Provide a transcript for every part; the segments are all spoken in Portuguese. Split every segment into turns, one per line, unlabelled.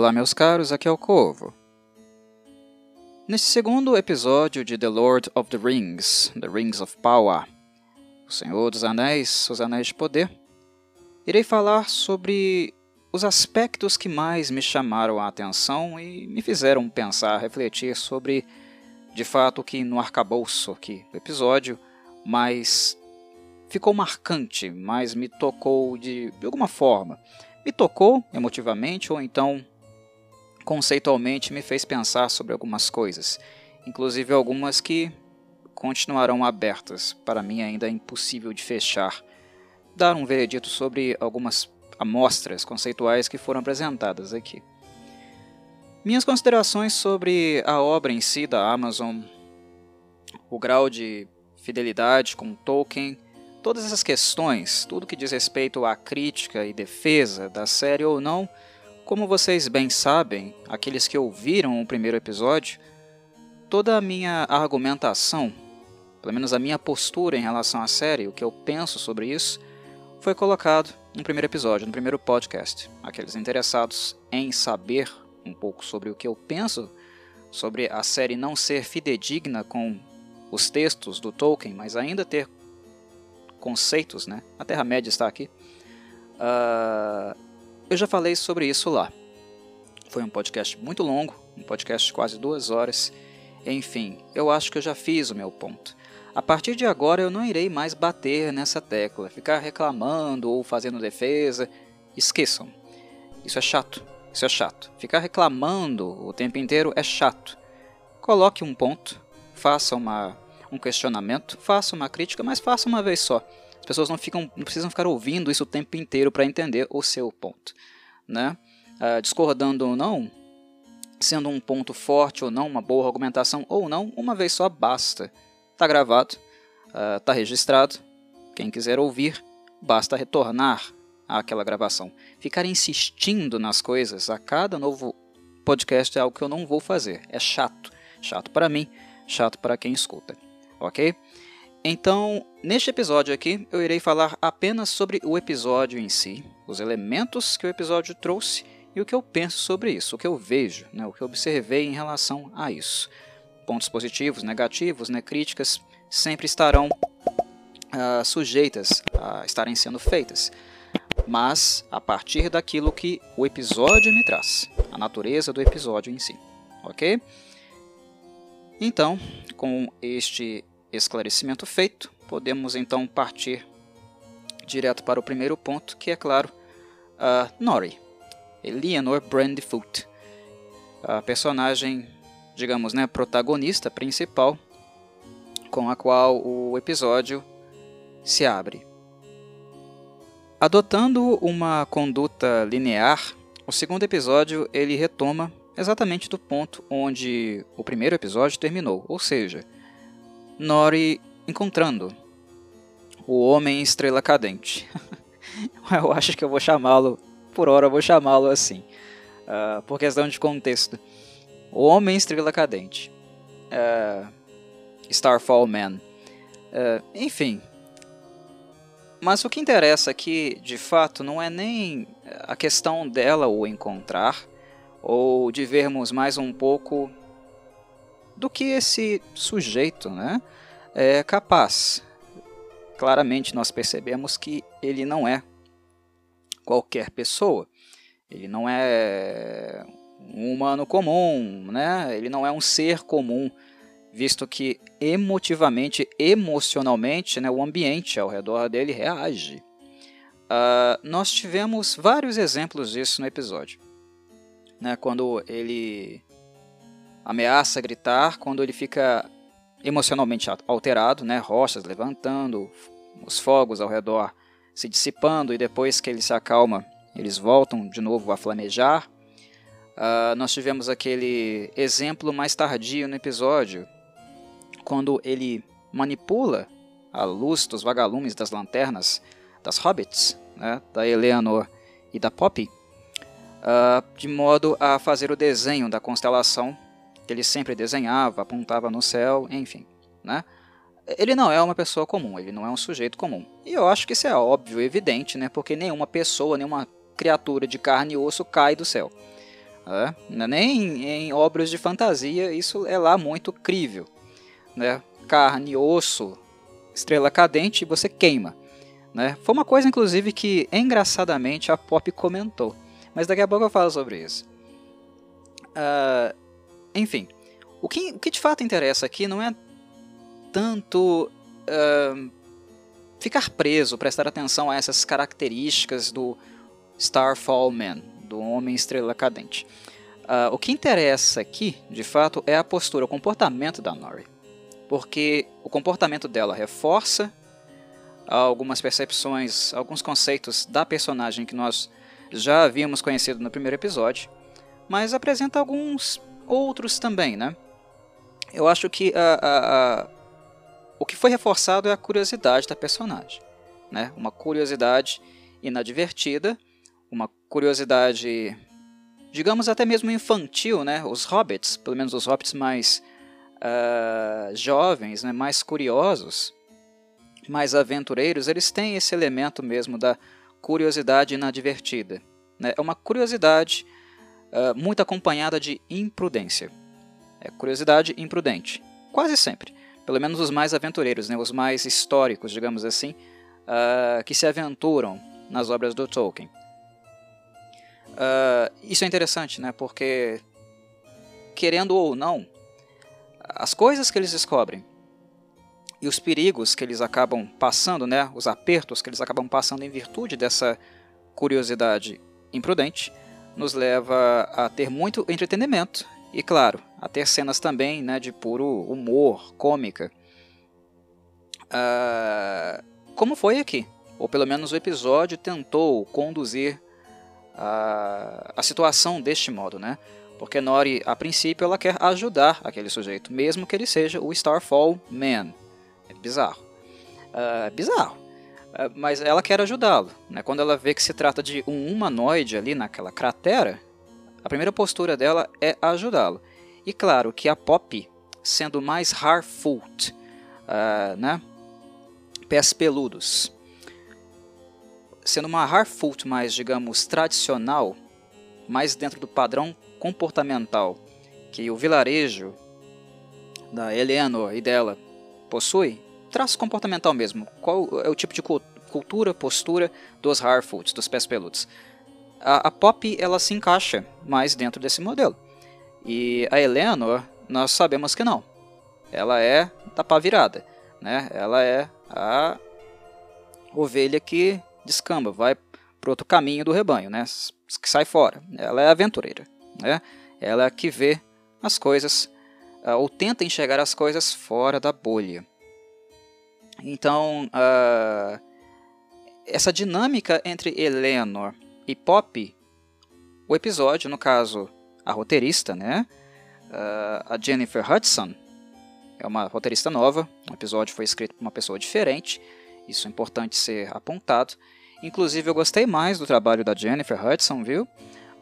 Olá, meus caros, aqui é o Corvo. Neste segundo episódio de The Lord of the Rings, The Rings of Power, O Senhor dos Anéis, Os Anéis de Poder, irei falar sobre os aspectos que mais me chamaram a atenção e me fizeram pensar, refletir sobre, de fato, que no arcabouço aqui do episódio, mais ficou marcante, mais me tocou de, de alguma forma. Me tocou emotivamente ou então conceitualmente me fez pensar sobre algumas coisas, inclusive algumas que continuarão abertas, para mim ainda é impossível de fechar. Dar um veredito sobre algumas amostras conceituais que foram apresentadas aqui. Minhas considerações sobre a obra em si da Amazon, o grau de fidelidade com Tolkien, todas essas questões, tudo que diz respeito à crítica e defesa da série ou não, como vocês bem sabem, aqueles que ouviram o primeiro episódio, toda a minha argumentação, pelo menos a minha postura em relação à série, o que eu penso sobre isso, foi colocado no primeiro episódio, no primeiro podcast. Aqueles interessados em saber um pouco sobre o que eu penso sobre a série não ser fidedigna com os textos do Tolkien, mas ainda ter conceitos, né? A Terra-média está aqui. Uh, eu já falei sobre isso lá. Foi um podcast muito longo, um podcast de quase duas horas. Enfim, eu acho que eu já fiz o meu ponto. A partir de agora eu não irei mais bater nessa tecla, ficar reclamando ou fazendo defesa. Esqueçam. Isso é chato. Isso é chato. Ficar reclamando o tempo inteiro é chato. Coloque um ponto, faça uma, um questionamento, faça uma crítica, mas faça uma vez só. As pessoas não, ficam, não precisam ficar ouvindo isso o tempo inteiro para entender o seu ponto. Né? Uh, discordando ou não, sendo um ponto forte ou não, uma boa argumentação ou não, uma vez só basta. Está gravado, está ah, registrado. Quem quiser ouvir, basta retornar àquela gravação. Ficar insistindo nas coisas a cada novo podcast é algo que eu não vou fazer. É chato. Chato para mim, chato para quem escuta. Ok? Então, neste episódio aqui, eu irei falar apenas sobre o episódio em si, os elementos que o episódio trouxe e o que eu penso sobre isso, o que eu vejo, né, o que eu observei em relação a isso pontos positivos, negativos, né, críticas sempre estarão uh, sujeitas a estarem sendo feitas, mas a partir daquilo que o episódio me traz, a natureza do episódio em si, ok? Então, com este esclarecimento feito, podemos então partir direto para o primeiro ponto, que é claro, uh, Nori, Eleanor Brandyfoot, a personagem digamos, né, protagonista principal com a qual o episódio se abre. Adotando uma conduta linear, o segundo episódio ele retoma exatamente do ponto onde o primeiro episódio terminou, ou seja, Nori encontrando o Homem Estrela Cadente. eu acho que eu vou chamá-lo, por hora eu vou chamá-lo assim, uh, por questão de contexto. O Homem Estrela Cadente. Uh, Starfall Man. Uh, enfim. Mas o que interessa aqui, de fato, não é nem a questão dela o encontrar, ou de vermos mais um pouco do que esse sujeito né, é capaz. Claramente nós percebemos que ele não é qualquer pessoa. Ele não é um humano comum, né? Ele não é um ser comum, visto que emotivamente, emocionalmente, né, o ambiente ao redor dele reage. Uh, nós tivemos vários exemplos disso no episódio. Né, quando ele ameaça gritar, quando ele fica emocionalmente alterado, né, rochas levantando, os fogos ao redor se dissipando e depois que ele se acalma, eles voltam de novo a flamejar. Uh, nós tivemos aquele exemplo mais tardio no episódio, quando ele manipula a luz dos vagalumes das lanternas das hobbits, né, da Eleanor e da Poppy, uh, de modo a fazer o desenho da constelação ele sempre desenhava, apontava no céu, enfim. Né? Ele não é uma pessoa comum, ele não é um sujeito comum. E eu acho que isso é óbvio, evidente, né, porque nenhuma pessoa, nenhuma criatura de carne e osso cai do céu. Né? Nem em obras de fantasia isso é lá muito crível. Né? Carne, osso, estrela cadente, você queima. Né? Foi uma coisa, inclusive, que engraçadamente a Pop comentou. Mas daqui a pouco eu falo sobre isso. Uh, enfim, o que, o que de fato interessa aqui não é tanto uh, ficar preso, prestar atenção a essas características do Starfall Man, do Homem Estrela Cadente. Uh, o que interessa aqui, de fato, é a postura, o comportamento da Nori. Porque o comportamento dela reforça algumas percepções, alguns conceitos da personagem que nós já havíamos conhecido no primeiro episódio, mas apresenta alguns outros também, né? Eu acho que a, a, a, o que foi reforçado é a curiosidade da personagem, né? Uma curiosidade inadvertida, uma curiosidade, digamos até mesmo infantil, né? Os hobbits, pelo menos os hobbits mais uh, jovens, né? mais curiosos, mais aventureiros, eles têm esse elemento mesmo da curiosidade inadvertida. Né? É uma curiosidade uh, muito acompanhada de imprudência. É curiosidade imprudente, quase sempre. Pelo menos os mais aventureiros, né? os mais históricos, digamos assim, uh, que se aventuram nas obras do Tolkien. Uh, isso é interessante, né? porque, querendo ou não, as coisas que eles descobrem e os perigos que eles acabam passando, né, os apertos que eles acabam passando em virtude dessa curiosidade imprudente, nos leva a ter muito entretenimento e, claro, a ter cenas também né, de puro humor, cômica. Uh, como foi aqui, ou pelo menos o episódio tentou conduzir a, a situação deste modo, né? Porque Nori, a princípio, ela quer ajudar aquele sujeito, mesmo que ele seja o Starfall Man. É bizarro. Uh, bizarro. Uh, mas ela quer ajudá-lo. Né? Quando ela vê que se trata de um humanoide ali naquela cratera, a primeira postura dela é ajudá-lo. E claro que a Pop, sendo mais Harfoot, uh, né? pés peludos, sendo uma Harfoot mais, digamos, tradicional, mais dentro do padrão comportamental que o vilarejo da Eleanor e dela possui traço comportamental mesmo. Qual é o tipo de cultura, postura dos Harfoots, dos pés peludos? A, a Pop ela se encaixa mais dentro desse modelo. E a Eleanor, nós sabemos que não. Ela é da pá virada. Né? Ela é a ovelha que descamba, vai para outro caminho do rebanho, né? que sai fora. Ela é aventureira. Né? Ela é que vê as coisas ou tenta enxergar as coisas fora da bolha. Então, uh, essa dinâmica entre Eleanor e Pop, o episódio, no caso, a roteirista, né? Uh, a Jennifer Hudson, é uma roteirista nova, o episódio foi escrito por uma pessoa diferente, isso é importante ser apontado. Inclusive, eu gostei mais do trabalho da Jennifer Hudson, viu?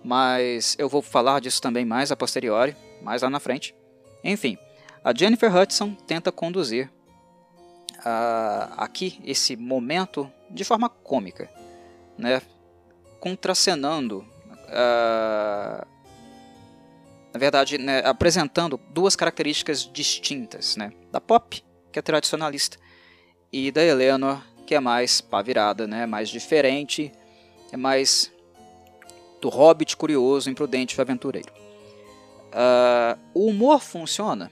Mas eu vou falar disso também mais a posteriori, mais lá na frente. Enfim, a Jennifer Hudson tenta conduzir uh, aqui esse momento de forma cômica, né? contracenando, uh, na verdade, né, apresentando duas características distintas né? da Pop, que é tradicionalista, e da Eleanor, que é mais pavirada, né? mais diferente, é mais do hobbit curioso, imprudente e aventureiro. Uh, o humor funciona?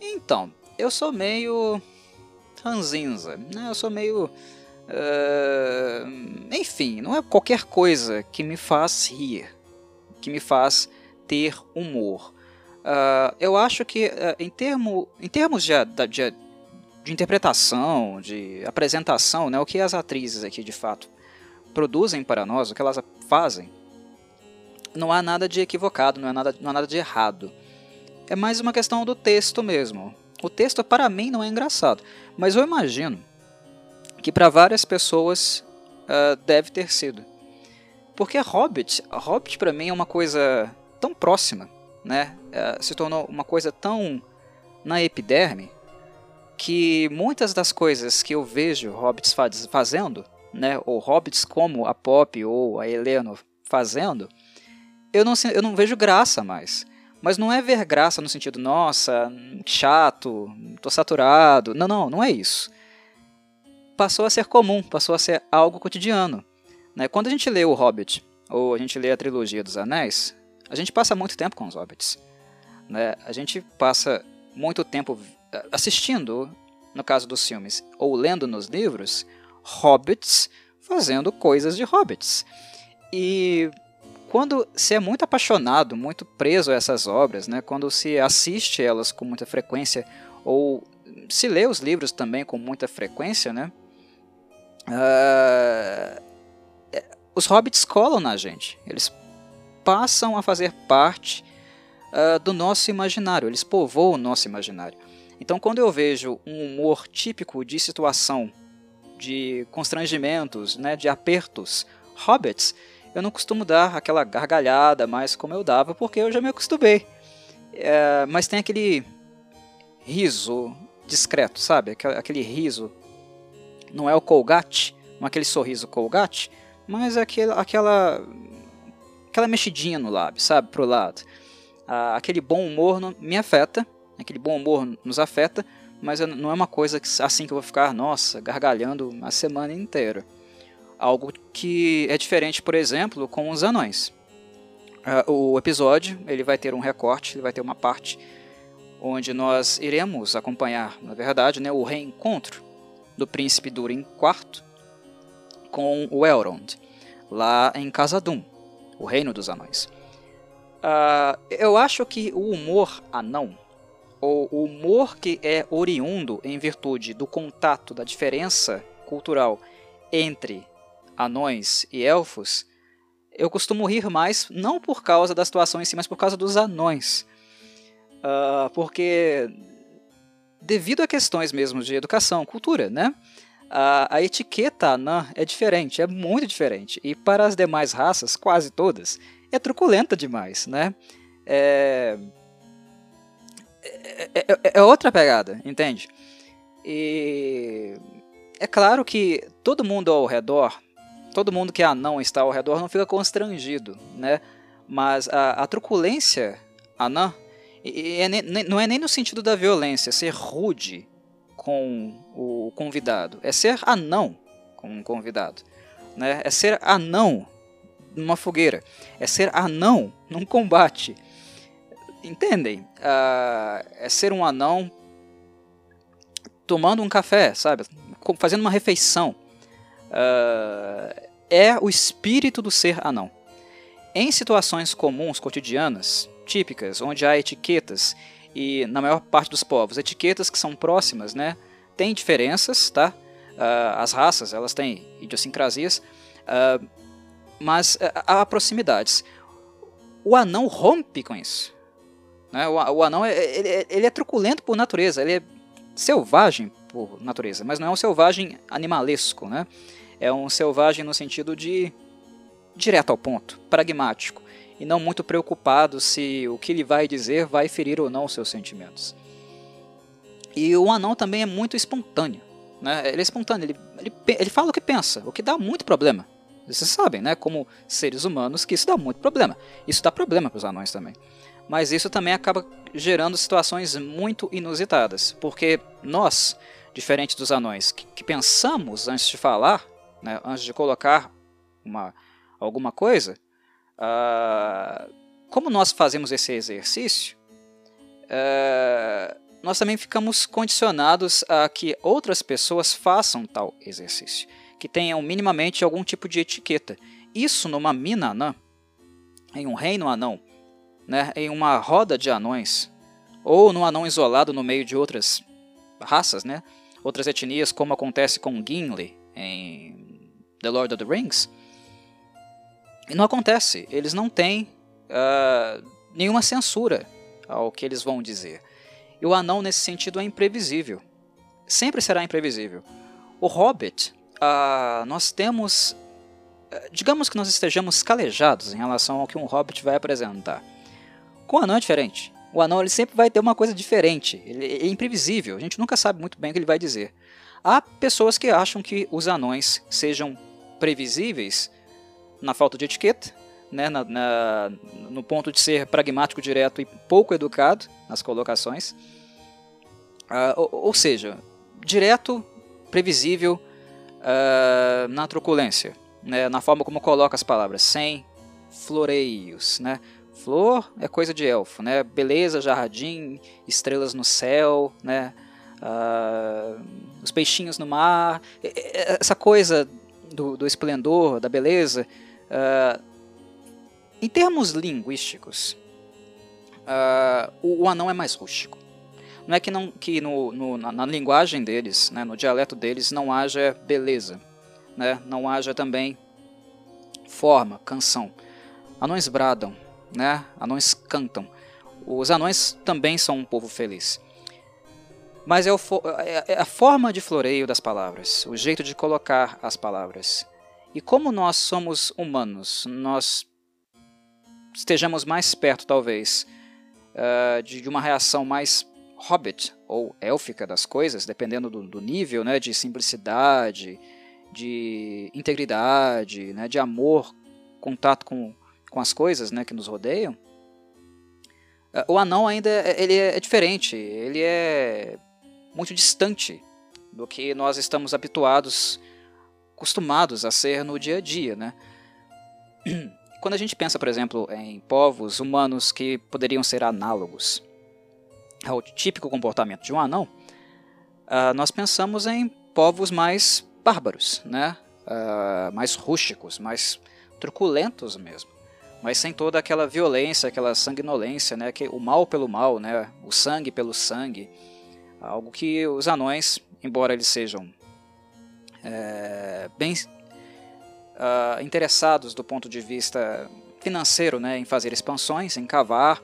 Então, eu sou meio ranzinza, né? Eu sou meio... Uh, enfim, não é qualquer coisa que me faz rir, que me faz ter humor. Uh, eu acho que uh, em, termo, em termos de, de, de, interpretação, de apresentação, né, o que as atrizes aqui de fato produzem para nós, o que elas fazem, não há nada de equivocado, não há nada, não há nada de errado. É mais uma questão do texto mesmo. O texto, para mim, não é engraçado, mas eu imagino que para várias pessoas uh, deve ter sido. Porque Hobbit, Hobbit para mim é uma coisa tão próxima, né? Uh, se tornou uma coisa tão na epiderme que muitas das coisas que eu vejo hobbits faz, fazendo, né, ou hobbits como a Pop ou a Eleanor fazendo, eu não, eu não vejo graça mais. Mas não é ver graça no sentido, nossa, chato, tô saturado. Não, não, não é isso. Passou a ser comum, passou a ser algo cotidiano. Né? Quando a gente lê o Hobbit, ou a gente lê a trilogia dos Anéis, a gente passa muito tempo com os Hobbits. Né? A gente passa muito tempo eh, assistindo, no caso dos filmes, ou lendo nos livros, Hobbits fazendo coisas de Hobbits. E quando se é muito apaixonado, muito preso a essas obras, né, quando se assiste elas com muita frequência, ou se lê os livros também com muita frequência, né, uh, os hobbits colam na gente. Eles passam a fazer parte uh, do nosso imaginário, eles povoam o nosso imaginário. Então, quando eu vejo um humor típico de situação, de constrangimentos, né, de apertos, hobbits, eu não costumo dar aquela gargalhada mais como eu dava, porque eu já me acostumei. É, mas tem aquele riso discreto, sabe? Aquele riso. Não é o colgate, não é aquele sorriso colgate, mas é aquele, aquela, aquela mexidinha no lábio, sabe? Pro lado. Ah, aquele bom humor me afeta, aquele bom humor nos afeta, mas não é uma coisa que, assim que eu vou ficar, nossa, gargalhando a semana inteira. Algo que é diferente, por exemplo, com os anões. Uh, o episódio ele vai ter um recorte, ele vai ter uma parte onde nós iremos acompanhar, na verdade, né, o reencontro do príncipe Durin IV com o Elrond, lá em Casadum, o reino dos anões. Uh, eu acho que o humor anão, ou o humor que é oriundo em virtude do contato, da diferença cultural entre anões e elfos, eu costumo rir mais, não por causa da situação em si, mas por causa dos anões. Uh, porque, devido a questões mesmo de educação, cultura, né? A, a, etiqueta anã é diferente, é muito diferente. E para as demais raças, quase todas, é truculenta demais, né? É, é, é, é outra pegada, entende? E é claro que todo mundo ao redor todo mundo que é anão está ao redor não fica constrangido, né? Mas a, a truculência anã e, não é nem no sentido da violência, ser rude com o convidado, é ser anão com um convidado, né? É ser anão numa fogueira, é ser anão num combate. Entendem? Uh, é ser um anão tomando um café, sabe? Fazendo uma refeição. Uh, é o espírito do ser anão. Em situações comuns, cotidianas, típicas, onde há etiquetas, e na maior parte dos povos, etiquetas que são próximas, né? Tem diferenças, tá? Uh, as raças, elas têm idiosincrasias, uh, mas uh, há proximidades. O anão rompe com isso. Né? O, o anão é, ele, ele é truculento por natureza, ele é selvagem por natureza, mas não é um selvagem animalesco, né? É um selvagem no sentido de direto ao ponto, pragmático, e não muito preocupado se o que ele vai dizer vai ferir ou não os seus sentimentos. E o anão também é muito espontâneo. Né? Ele é espontâneo, ele, ele, ele fala o que pensa, o que dá muito problema. Vocês sabem, né, como seres humanos, que isso dá muito problema. Isso dá problema para os anões também. Mas isso também acaba gerando situações muito inusitadas, porque nós, diferente dos anões, que, que pensamos antes de falar, né, antes de colocar uma, alguma coisa, uh, como nós fazemos esse exercício, uh, nós também ficamos condicionados a que outras pessoas façam tal exercício, que tenham minimamente algum tipo de etiqueta. Isso numa mina anã, em um reino anão, né, em uma roda de anões, ou num anão isolado no meio de outras raças, né, outras etnias, como acontece com Gimli em The Lord of the Rings. E não acontece, eles não têm uh, nenhuma censura ao que eles vão dizer. E o anão, nesse sentido, é imprevisível. Sempre será imprevisível. O Hobbit, uh, nós temos. Uh, digamos que nós estejamos calejados em relação ao que um Hobbit vai apresentar. Com o anão é diferente. O anão ele sempre vai ter uma coisa diferente. Ele é imprevisível. A gente nunca sabe muito bem o que ele vai dizer. Há pessoas que acham que os anões sejam previsíveis na falta de etiqueta, né, na, na, no ponto de ser pragmático, direto e pouco educado nas colocações. Uh, ou, ou, seja, direto, previsível uh, na truculência, né, na forma como coloca as palavras, sem floreios. Né? Flor é coisa de elfo, né? beleza, jardim, estrelas no céu, né? Uh, os peixinhos no mar, essa coisa do, do esplendor, da beleza. Uh, em termos linguísticos, uh, o, o, anão é mais rústico. Não é que, não, que no, no na, na, linguagem deles, né, no dialeto deles, não haja beleza, né, não haja também forma, canção. Anões bradam, né, anões cantam. Os anões também são um povo feliz mas é, o, é, é, a forma de floreio das palavras, o jeito de colocar as palavras. E como nós somos humanos, nós estejamos mais perto, talvez, uh, de, de, uma reação mais hobbit ou élfica das coisas, dependendo do, do nível né, de simplicidade, de integridade, né, de amor, contato com, com as coisas né, que nos rodeiam. Uh, o anão ainda ele é, é diferente, ele é muito distante do que nós estamos habituados, acostumados a ser no dia a dia, né? Quando a gente pensa, por exemplo, em povos humanos que poderiam ser análogos ao típico comportamento de um anão, uh, nós pensamos em povos mais bárbaros, né? Uh, mais rústicos, mais truculentos mesmo, mas sem toda aquela violência, aquela sanguinolência, né? Que o mal pelo mal, né? O sangue pelo sangue. Algo que os anões, embora eles sejam é, bem uh, interessados do ponto de vista financeiro né, em fazer expansões, em cavar,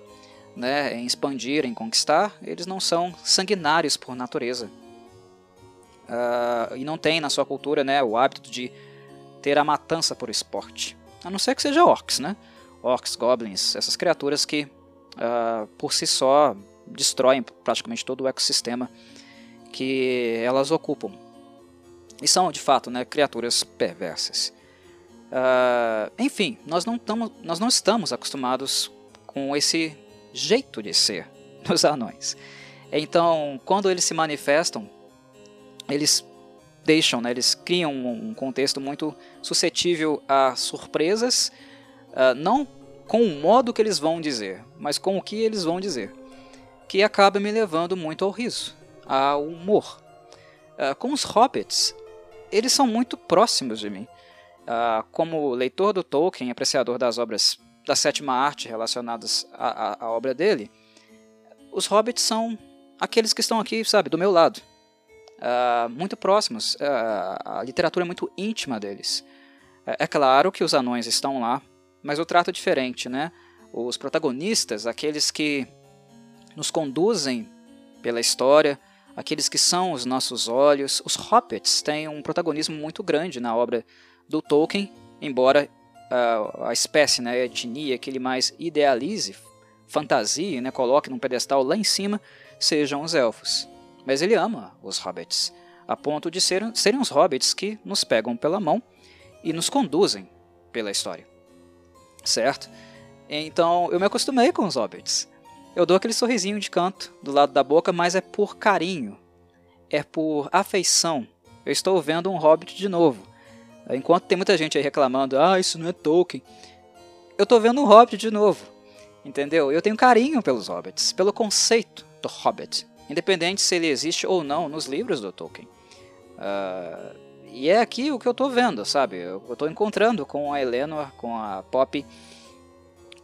né, em expandir, em conquistar, eles não são sanguinários por natureza. Uh, e não tem na sua cultura né, o hábito de ter a matança por esporte. A não ser que seja orcs, né? Orcs, goblins, essas criaturas que uh, por si só destroem praticamente todo o ecossistema que elas ocupam. E são, de fato, né, criaturas perversas. Uh, enfim, nós não, tamo, nós não estamos acostumados com esse jeito de ser dos anões. Então, quando eles se manifestam, eles deixam, né, eles criam um contexto muito suscetível a surpresas, uh, não com o modo que eles vão dizer, mas com o que eles vão dizer que acaba me levando muito ao riso, ao humor. Uh, com os hobbits, eles são muito próximos de mim. Uh, como leitor do Tolkien, apreciador das obras da sétima arte relacionadas à, à, à, obra dele, os hobbits são aqueles que estão aqui, sabe, do meu lado. Uh, muito próximos. a literatura é muito íntima deles. É, é claro que os anões estão lá, mas o trato é diferente, né? Os protagonistas, aqueles que nos conduzem pela história, aqueles que são os nossos olhos. Os hobbits têm um protagonismo muito grande na obra do Tolkien, embora uh, a espécie, né, a etnia que ele mais idealize, fantasia, né, coloque num pedestal lá em cima, sejam os elfos. Mas ele ama os hobbits, a ponto de serem, serem os hobbits que nos pegam pela mão e nos conduzem pela história. Certo? Então eu me acostumei com os hobbits. Eu dou aquele sorrisinho de canto do lado da boca, mas é por carinho, é por afeição. Eu estou vendo um hobbit de novo. Enquanto tem muita gente aí reclamando, ah, isso não é Tolkien. Eu estou vendo um hobbit de novo. Entendeu? Eu tenho carinho pelos hobbits, pelo conceito do hobbit, independente se ele existe ou não nos livros do Tolkien. Uh, e é aqui o que eu estou vendo, sabe? Eu estou encontrando com a Eleanor, com a Pop.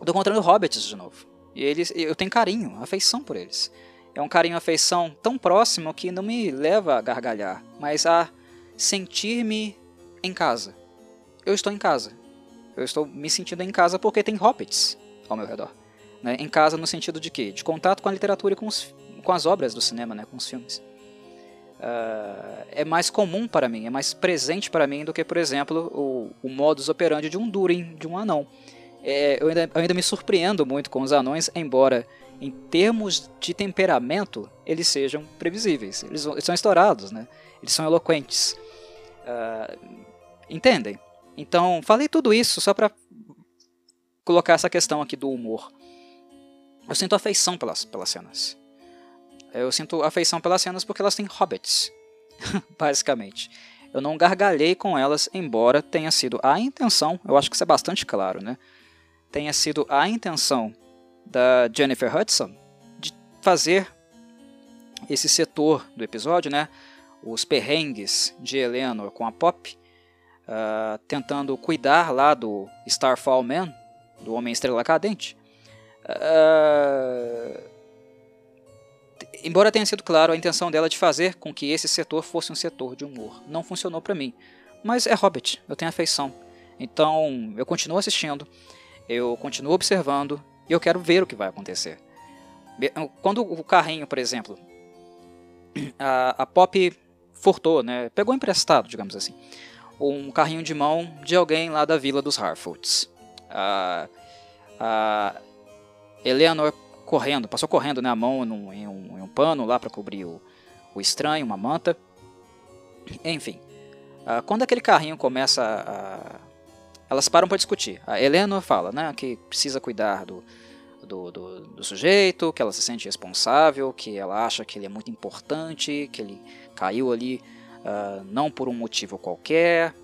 Tô encontrando hobbits de novo. E eles, eu tenho carinho, afeição por eles. É um carinho, afeição tão próximo que não me leva a gargalhar, mas a sentir-me em casa. Eu estou em casa. Eu estou me sentindo em casa porque tem hobbits ao meu redor. Né? Em casa no sentido de quê? De contato com a literatura e com, os, com as obras do cinema, né? com os filmes. Uh, é mais comum para mim, é mais presente para mim do que, por exemplo, o, o modus operandi de um Durin, de um anão é, eu, ainda, eu ainda me surpreendo muito com os anões, embora em termos de temperamento eles sejam previsíveis. Eles, eles são estourados, né? Eles são eloquentes. Uh, entendem? Então, falei tudo isso só para colocar essa questão aqui do humor. Eu sinto afeição pelas, pelas cenas. Eu sinto afeição pelas cenas porque elas têm hobbits, basicamente. Eu não gargalhei com elas, embora tenha sido a intenção, eu acho que isso é bastante claro, né? Tenha sido a intenção da Jennifer Hudson de fazer esse setor do episódio, né? Os perrengues de Eleanor com a Pop, uh, tentando cuidar lá do Starfall Man, do Homem Estrela Cadente. Uh, embora tenha sido claro a intenção dela de fazer com que esse setor fosse um setor de humor, não funcionou para mim. Mas é Hobbit, eu tenho afeição. Então eu continuo assistindo, eu continuo observando e eu quero ver o que vai acontecer. Quando o carrinho, por exemplo, a, a Pop furtou, né, pegou emprestado, digamos assim, um carrinho de mão de alguém lá da vila dos Harfoots. A, a Eleanor correndo, passou correndo né, a mão num, em, um, em um pano lá para cobrir o, o estranho, uma manta. Enfim, uh, quando aquele carrinho começa a, elas param para discutir. A Eleanor fala né, que precisa cuidar do, do, do, do, sujeito, que ela se sente responsável, que ela acha que ele é muito importante, que ele caiu ali uh, não por um motivo qualquer.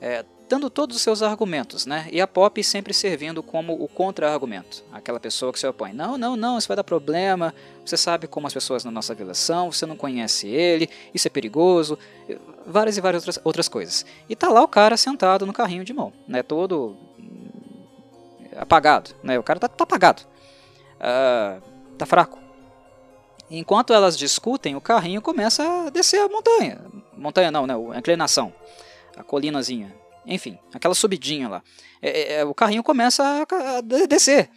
É, dando todos os seus argumentos, né? E a Pop sempre servindo como o contra-argumento, aquela pessoa que se opõe. Não, não, não, isso vai dar problema. Você sabe como as pessoas na nossa vila são, você não conhece ele, isso é perigoso, várias e várias outras, outras coisas. E tá lá o cara sentado no carrinho de mão, né? Todo hum, apagado, né? O cara tá, tá apagado, uh, tá fraco. Enquanto elas discutem, o carrinho começa a descer a montanha. Montanha não, né? A inclinação, a colinazinha. Enfim, aquela subidinha lá. É, é, é, o carrinho começa a, a, descer.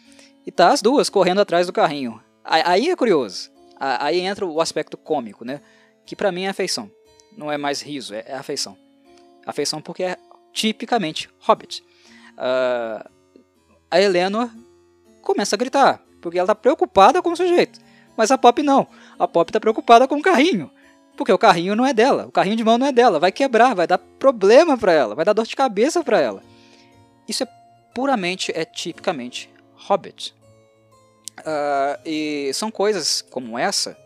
E tá as duas correndo atrás do carrinho. Aí é curioso. Aí entra o aspecto cômico, né? Que para mim é afeição. Não é mais riso, é, é afeição. Afeição porque é tipicamente Hobbit. Uh, a Eleanor começa a gritar, porque ela tá preocupada com o sujeito. Mas a Pop não. A Pop tá preocupada com o carrinho. Porque o carrinho não é dela, o carrinho de mão não é dela, vai quebrar, vai dar problema para ela, vai dar dor de cabeça para ela. Isso é puramente, é tipicamente Hobbit. Uh, e são coisas como essa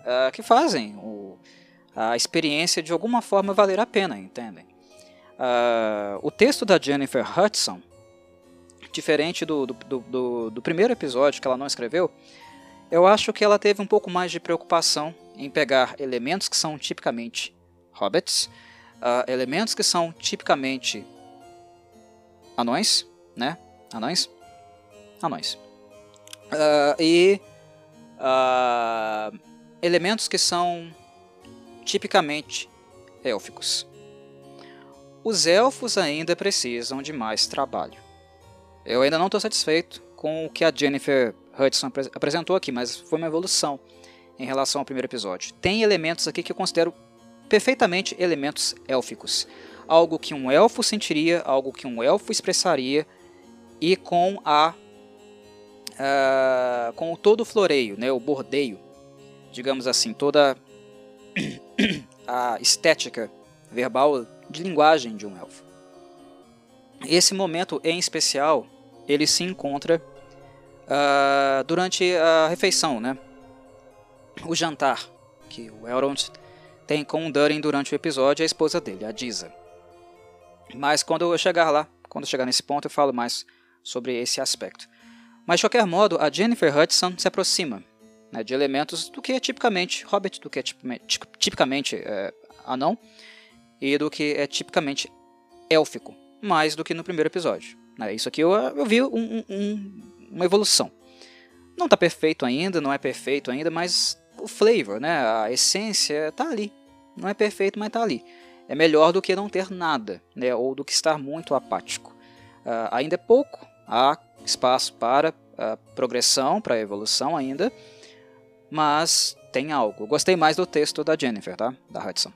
uh, que fazem o, a experiência de alguma forma valer a pena, entendem? Uh, o texto da Jennifer Hudson, diferente do, do, do, do primeiro episódio que ela não escreveu, eu acho que ela teve um pouco mais de preocupação em pegar elementos que são tipicamente hobbits, uh, elementos que são tipicamente anões, né? Anões? Anões. Uh, e uh, elementos que são tipicamente élficos. Os elfos ainda precisam de mais trabalho. Eu ainda não estou satisfeito com o que a Jennifer Hudson apresentou aqui, mas foi uma evolução em relação ao primeiro episódio. Tem elementos aqui que eu considero perfeitamente elementos élficos. Algo que um elfo sentiria, algo que um elfo expressaria, e com a uh, com todo o floreio, né, o bordeio, digamos assim, toda a estética verbal de linguagem de um elfo. Esse momento em especial ele se encontra uh, durante a refeição, né? o jantar que o Elrond tem com o Durin durante o episódio é a esposa dele, a Disa. Mas quando eu chegar lá, quando eu chegar nesse ponto, eu falo mais sobre esse aspecto. Mas de qualquer modo, a Jennifer Hudson se aproxima né, de elementos do que é tipicamente Hobbit, do que é tipicamente, tipicamente é, anão e do que é tipicamente élfico, mais do que no primeiro episódio. Né, isso aqui eu, eu vi um, um, uma evolução. Não está perfeito ainda, não é perfeito ainda, mas o flavor, né? A essência tá ali. Não é perfeito, mas tá ali. É melhor do que não ter nada, né? Ou do que estar muito apático. Uh, ainda é pouco, há espaço para uh, progressão, para evolução ainda, mas tem algo. Gostei mais do texto da Jennifer, tá? Da Hudson.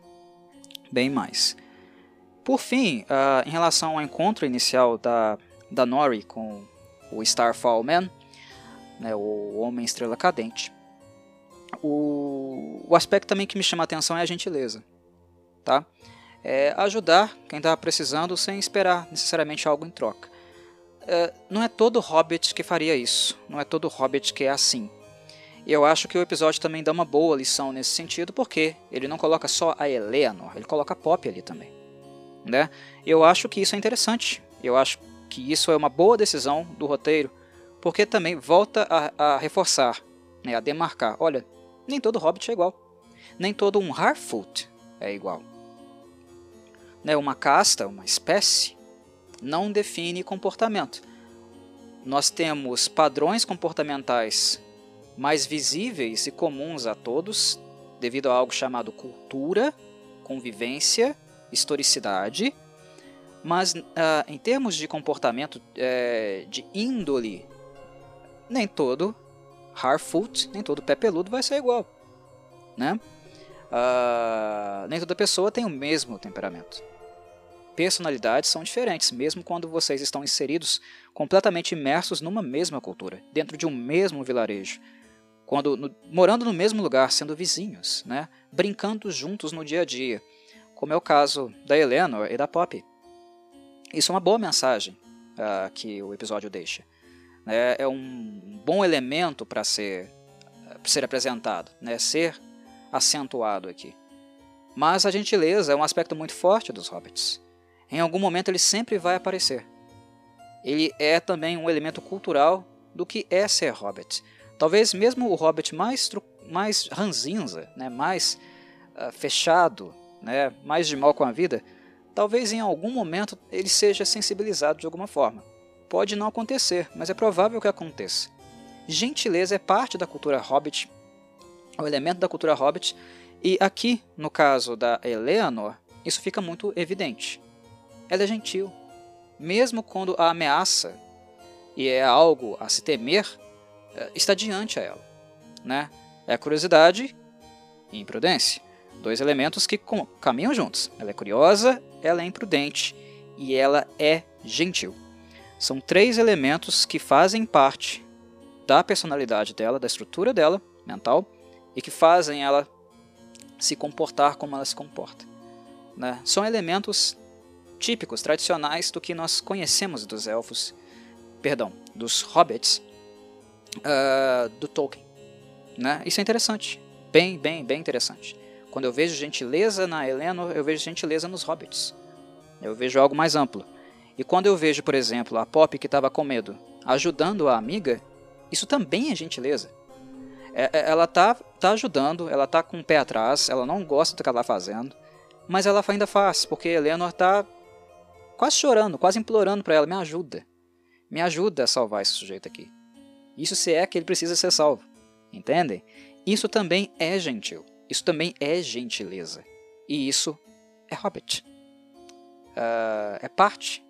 Bem mais. Por fim, uh, em relação ao encontro inicial da, da Nori com o Starfall Man, né, o Homem Estrela Cadente, o, o aspecto também que me chama a atenção é a gentileza. Tá? É ajudar quem está precisando sem esperar necessariamente algo em troca. uh, não é todo hobbit que faria isso, não é todo hobbit que é assim. E eu acho que o episódio também dá uma boa lição nesse sentido, porque ele não coloca só a Eleanor, ele coloca a Pop ali também. Né? Eu acho que isso é interessante, eu acho que isso é uma boa decisão do roteiro, porque também volta a, a reforçar, né, a demarcar, olha, nem todo hobbit é igual, nem todo um Harfoot é igual. Né, uma casta, uma espécie, não define comportamento. Nós temos padrões comportamentais mais visíveis e comuns a todos, devido a algo chamado cultura, convivência, historicidade, mas uh, em termos de comportamento, é, de índole, nem todo Harfoot, nem todo pé peludo vai ser igual. Né? Uh, nem toda pessoa tem o mesmo temperamento. Personalidades são diferentes, mesmo quando vocês estão inseridos completamente imersos numa mesma cultura, dentro de um mesmo vilarejo, quando no, morando no mesmo lugar, sendo vizinhos, né? brincando juntos no dia a dia, como é o caso da Eleanor e da Poppy. Isso é uma boa mensagem uh, que o episódio deixa. Né? É um bom elemento para ser, ser apresentado, né? ser acentuado aqui. Mas a gentileza é um aspecto muito forte dos hobbits. Em algum momento ele sempre vai aparecer. Ele é também um elemento cultural do que é ser hobbit. Talvez mesmo o hobbit mais, mais ranzinza, né? mais uh, fechado, né? mais de mal com a vida, talvez em algum momento ele seja sensibilizado de alguma forma. Pode não acontecer, mas é provável que aconteça. Gentileza é parte da cultura hobbit, é um elemento da cultura hobbit, e aqui, no caso da Eleanor, isso fica muito evidente. Ela é gentil, mesmo quando a ameaça, e é algo a se temer, eh, está diante a ela. Né? É a curiosidade e imprudência. Dois elementos que caminham juntos. Ela é curiosa, ela é imprudente e ela é gentil. São três elementos que fazem parte da personalidade dela, da estrutura dela, mental, e que fazem ela se comportar como ela se comporta. Né? São elementos típicos, tradicionais do que nós conhecemos dos elfos, perdão, dos hobbits uh, do Tolkien. Né? Isso é interessante, bem, bem, bem interessante. Quando eu vejo gentileza na Eleanor, eu vejo gentileza nos hobbits. Eu vejo algo mais amplo. E quando eu vejo, por exemplo, a Pop que estava com medo ajudando a amiga, isso também é gentileza. É, é, ela tá, tá ajudando, ela tá com o pé atrás, ela não gosta do que ela está fazendo, mas ela ainda faz, porque a Eleanor tá quase chorando, quase implorando para ela: me ajuda. Me ajuda a salvar esse sujeito aqui. Isso se é que ele precisa ser salvo. Entendem? Isso também é gentil. Isso também é gentileza. E isso é hobbit. Uh, é parte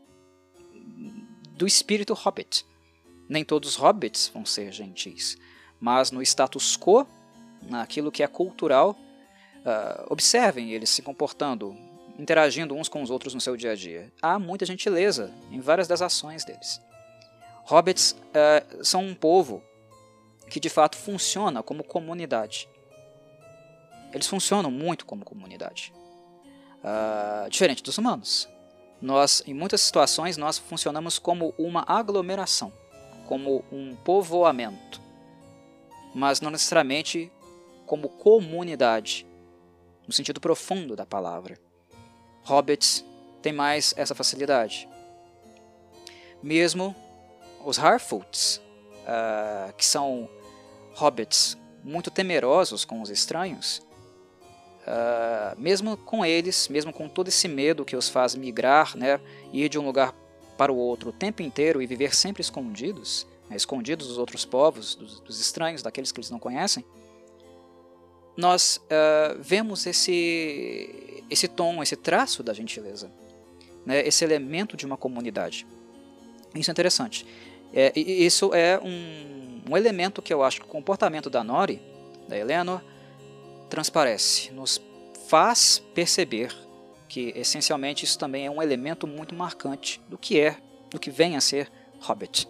do espírito hobbit. Nem todos os hobbits vão ser gentis, mas no status quo, naquilo que é cultural, uh, observem eles se comportando, interagindo uns com os outros no seu dia a dia. Há muita gentileza em várias das ações deles. Hobbits uh, são um povo que de fato funciona como comunidade. Eles funcionam muito como comunidade. Uh, diferente dos humanos. Nós, em muitas situações, nós funcionamos como uma aglomeração, como um povoamento, mas não necessariamente como comunidade, no sentido profundo da palavra. Hobbits têm mais essa facilidade. Mesmo os Harfoots, uh, que são hobbits muito temerosos com os estranhos, Uh, mesmo com eles, mesmo com todo esse medo que os faz migrar, né, ir de um lugar para o outro o tempo inteiro e viver sempre escondidos, né, escondidos dos outros povos, dos, dos, estranhos, daqueles que eles não conhecem, nós uh, vemos esse, esse tom, esse traço da gentileza, né, esse elemento de uma comunidade. Isso é interessante. É, isso é um, um elemento que eu acho que o comportamento da Nori, da Eleanor, transparece, nos faz perceber que essencialmente isso também é um elemento muito marcante do que é, do que vem a ser Hobbit.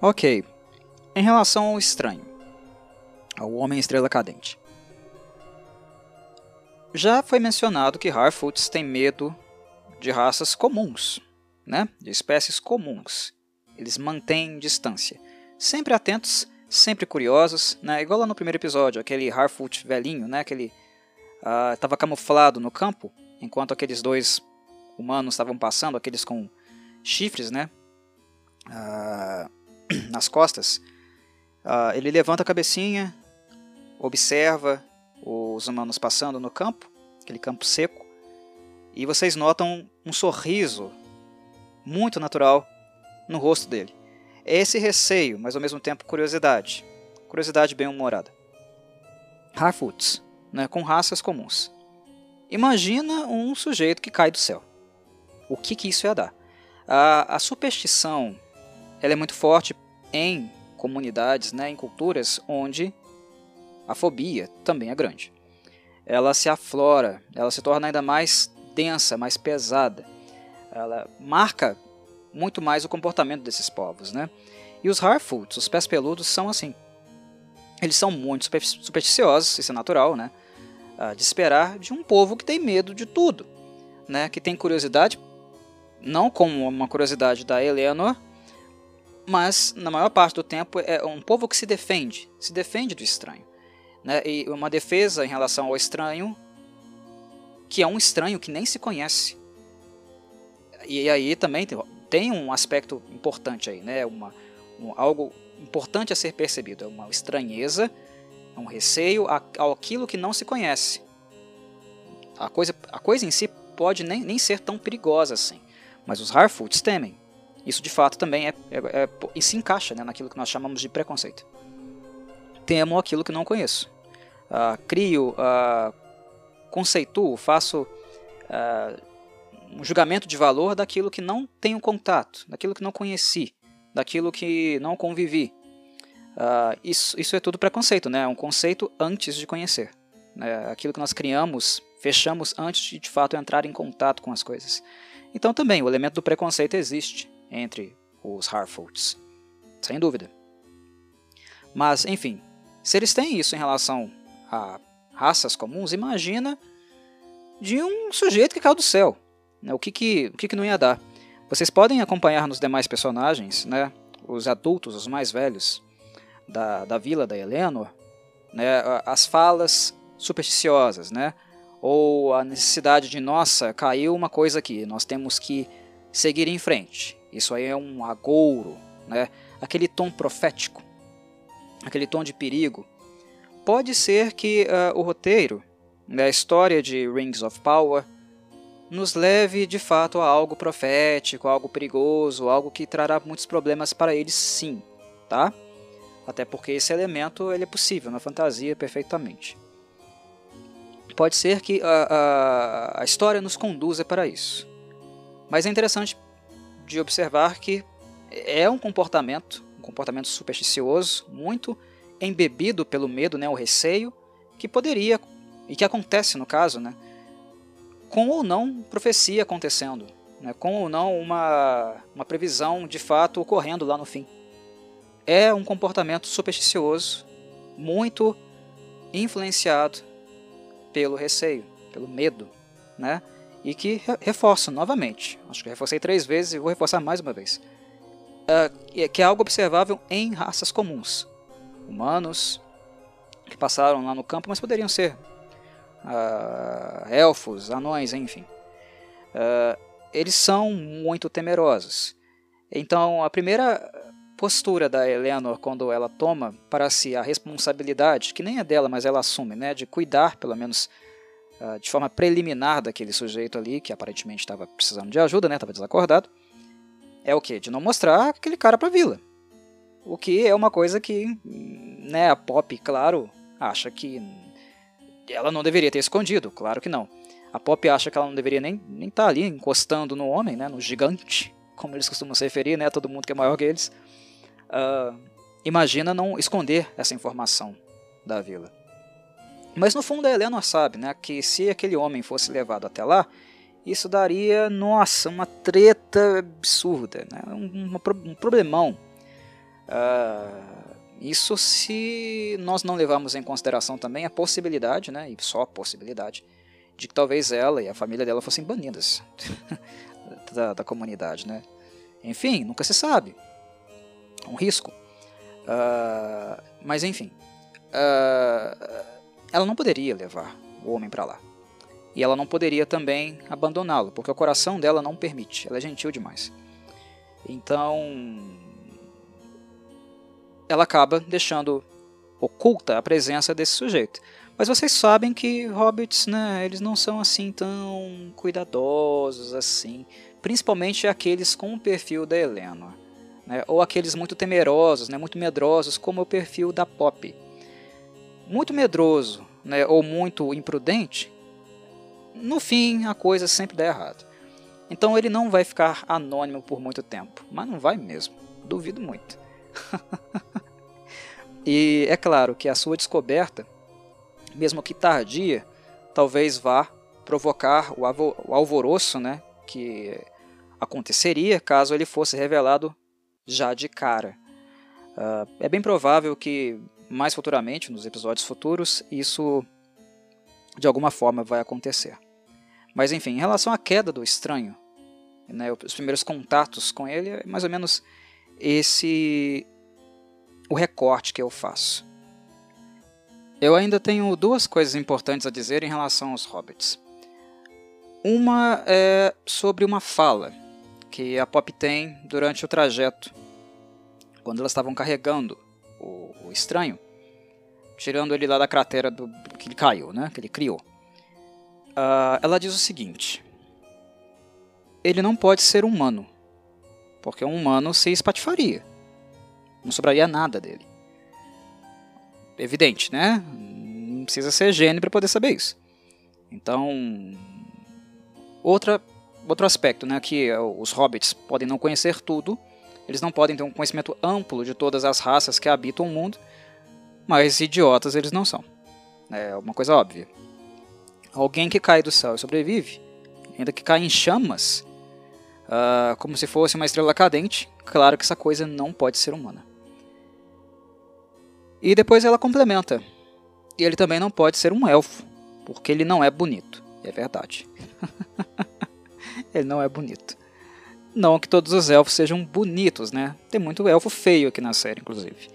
Ok, em relação ao estranho, ao Homem Estrela Cadente. Já foi mencionado que Harfoots têm medo de raças comuns, né, de espécies comuns. Eles mantêm distância. Sempre atentos, sempre curiosos, né, igual lá no primeiro episódio, aquele Harfoot velhinho, né, aquele estava uh, camuflado no campo, enquanto aqueles dois humanos estavam passando, aqueles com chifres, né, uh, nas costas. Uh, ele levanta a cabecinha, observa os humanos passando no campo, aquele campo seco, e vocês notam um sorriso muito natural no rosto dele. É esse receio, mas ao mesmo tempo curiosidade. Curiosidade bem humorada. Harfoots, né, com raças comuns. Imagina um sujeito que cai do céu. O que, que isso ia dar? A, a superstição ela é muito forte em comunidades, né, em culturas onde a fobia também é grande. Ela se aflora, ela se torna ainda mais densa, mais pesada. Ela marca muito mais o comportamento desses povos, né? E os Harfoots, os pés peludos, são assim. Eles são muito supersticiosos, isso é natural, né? Ah, de esperar de um povo que tem medo de tudo, né? Que tem curiosidade, não como uma curiosidade da Eleanor, mas na maior parte do tempo é um povo que se defende, se defende do estranho. Né? E uma defesa em relação ao estranho, que é um estranho que nem se conhece. E aí também tem, tem um aspecto importante aí, né? Uma, um, algo importante a ser percebido. É uma estranheza, um receio aquilo que não se conhece. A coisa, a coisa em si pode nem, nem ser tão perigosa assim. Mas os Harfoots temem. Isso de fato também é, é, é, e se encaixa né, naquilo que nós chamamos de preconceito. Temo aquilo que não conheço. Uh, crio, uh, conceituo, faço uh, um julgamento de valor daquilo que não tenho contato, daquilo que não conheci, daquilo que não convivi. isso, isso é tudo preconceito, né? é um conceito antes de conhecer. Né? Aquilo que nós criamos, fechamos antes de de fato entrar em contato com as coisas. Então também o elemento do preconceito existe entre os Harfoots, sem dúvida. Mas, enfim, se eles têm isso em relação a raças comuns, imagina de um sujeito que caiu do céu. Né? O, que, que, o que, que não ia dar? Vocês podem acompanhar nos demais personagens, né? os adultos, os mais velhos da, da vila da Eleanor, né? as falas supersticiosas, né? ou a necessidade de, nossa, caiu uma coisa aqui, nós temos que seguir em frente. Isso aí é um agouro, né? aquele tom profético, aquele tom de perigo. Pode ser que uh, o roteiro, da história de Rings of Power, nos leve de fato a algo profético, algo perigoso, algo que trará muitos problemas para eles, sim, tá? Até porque esse elemento ele é possível na fantasia perfeitamente. Pode ser que a, a, a história nos conduza para isso. Mas é interessante de observar que é um comportamento, um comportamento supersticioso, muito embebido pelo medo, né, o receio, que poderia, e que acontece no caso, né, com ou não profecia acontecendo, né, com ou não uma, uma previsão de fato ocorrendo lá no fim. É um comportamento supersticioso, muito influenciado pelo receio, pelo medo, né? e que reforço novamente, acho que reforcei três vezes e vou reforçar mais uma vez, uh, que é algo observável em raças comuns, humanos que passaram lá no campo, mas poderiam ser uh, elfos, anões, enfim. Uh, eles são muito temerosos. Então, a primeira postura da Eleanor quando ela toma para si a responsabilidade, que nem é dela, mas ela assume, né, de cuidar, pelo menos uh, de forma preliminar daquele sujeito ali, que aparentemente estava precisando de ajuda, né, estava desacordado, é o que? De não mostrar aquele cara para a vila. O que é uma coisa que né, a Pop, claro, acha que ela não deveria ter escondido, claro que não. A Pop acha que ela não deveria nem estar nem tá ali encostando no homem, né, no gigante, como eles costumam se referir, né, todo mundo que é maior que eles. Uh, imagina não esconder essa informação da vila. Mas no fundo a Eleanor sabe né, que se aquele homem fosse levado até lá, isso daria, nossa, uma treta absurda, né, um, um problemão. Uh, isso se nós não levarmos em consideração também a possibilidade, né, e só a possibilidade, de que talvez ela e a família dela fossem banidas. da, da comunidade, né? Enfim, nunca se sabe. É um risco. Uh, mas enfim, uh, ela não poderia levar o homem para lá. E ela não poderia também abandoná-lo, porque o coração dela não permite. Ela é gentil demais. Então, ela acaba deixando oculta a presença desse sujeito. Mas vocês sabem que hobbits, né, eles não são assim tão cuidadosos assim, principalmente aqueles com o perfil da Helena, né, ou aqueles muito temerosos, né, muito medrosos, como o perfil da Pop. Muito medroso, né, ou muito imprudente, no fim a coisa sempre dá errado. Então ele não vai ficar anônimo por muito tempo, mas não vai mesmo, duvido muito. e é claro que a sua descoberta mesmo que tardia, talvez vá provocar o, alvoroço né, que aconteceria caso ele fosse revelado já de cara. Uh, é bem provável que mais futuramente, nos episódios futuros, isso de alguma forma vai acontecer. Mas enfim, em relação à queda do estranho, né, os primeiros contatos com ele, é mais ou menos esse o recorte que eu faço. Eu ainda tenho duas coisas importantes a dizer em relação aos hobbits. Uma é sobre uma fala que a Pop tem durante o trajeto, quando elas estavam carregando o, o estranho, tirando ele lá da cratera do, que ele caiu, né, que ele criou. Uh, ela diz o seguinte: ele não pode ser humano, porque um humano se espatifaria, não sobraria nada dele evidente, né? Não precisa ser gênio para poder saber isso. Então, outra, outro aspecto, né, que os hobbits podem não conhecer tudo, eles não podem ter um conhecimento amplo de todas as raças que habitam o mundo, mas idiotas eles não são. É uma coisa óbvia. Alguém que cai do céu e sobrevive, ainda que cai em chamas, uh, como se fosse uma estrela cadente, claro que essa coisa não pode ser humana. E depois ela complementa. E ele também não pode ser um elfo, porque ele não é bonito. E é verdade. ele não é bonito. Não que todos os elfos sejam bonitos, né? Tem muito elfo feio aqui na série, inclusive.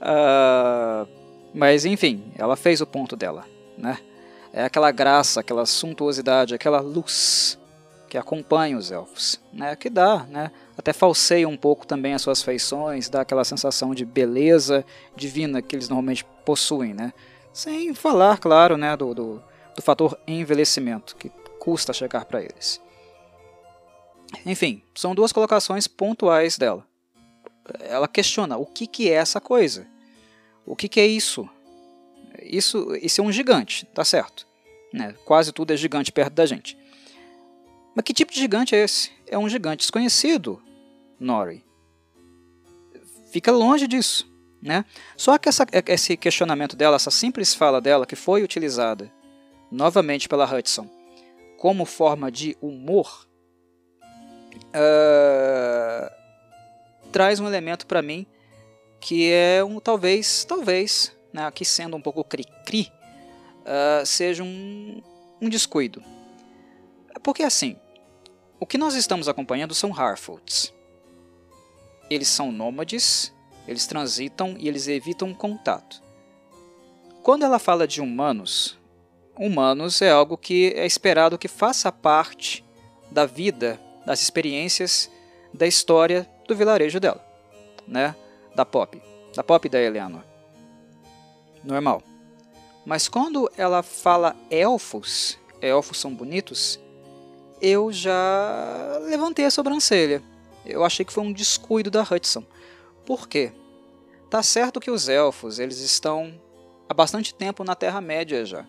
Uh, mas enfim, ela fez o ponto dela, né? É aquela graça, aquela suntuosidade, aquela luz que acompanha os elfos, né? Que dá, né? Até falseia um pouco também as suas feições, dá aquela sensação de beleza divina que eles normalmente possuem, né? Sem falar, claro, né, do, do, do fator envelhecimento que custa chegar para eles. Enfim, são duas colocações pontuais dela. Ela questiona o que, que é essa coisa? O que, que é isso? Isso, isso é um gigante, tá certo? Né? Quase tudo é gigante perto da gente. Mas que tipo de gigante é esse? É um gigante desconhecido, Nori. Fica longe disso. Né? Só que essa, esse questionamento dela, essa simples fala dela, que foi utilizada novamente pela Hudson como forma de humor, uh, traz um elemento para mim que é um talvez, talvez, né, aqui sendo um pouco cri-cri, uh, seja um, um descuido. Porque assim, o que nós estamos acompanhando são Harfoots. Eles são nômades, eles transitam e eles evitam contato. Quando ela fala de humanos, humanos é algo que é esperado que faça parte da vida, das experiências, da história do vilarejo dela, né? Da Pop, da Pop e da Eleanor. Normal. Mas quando ela fala elfos, elfos são bonitos, eu já levantei a sobrancelha. Eu achei que foi um descuido da Hudson. Por quê? Tá certo que os elfos eles estão há bastante tempo na Terra-média já.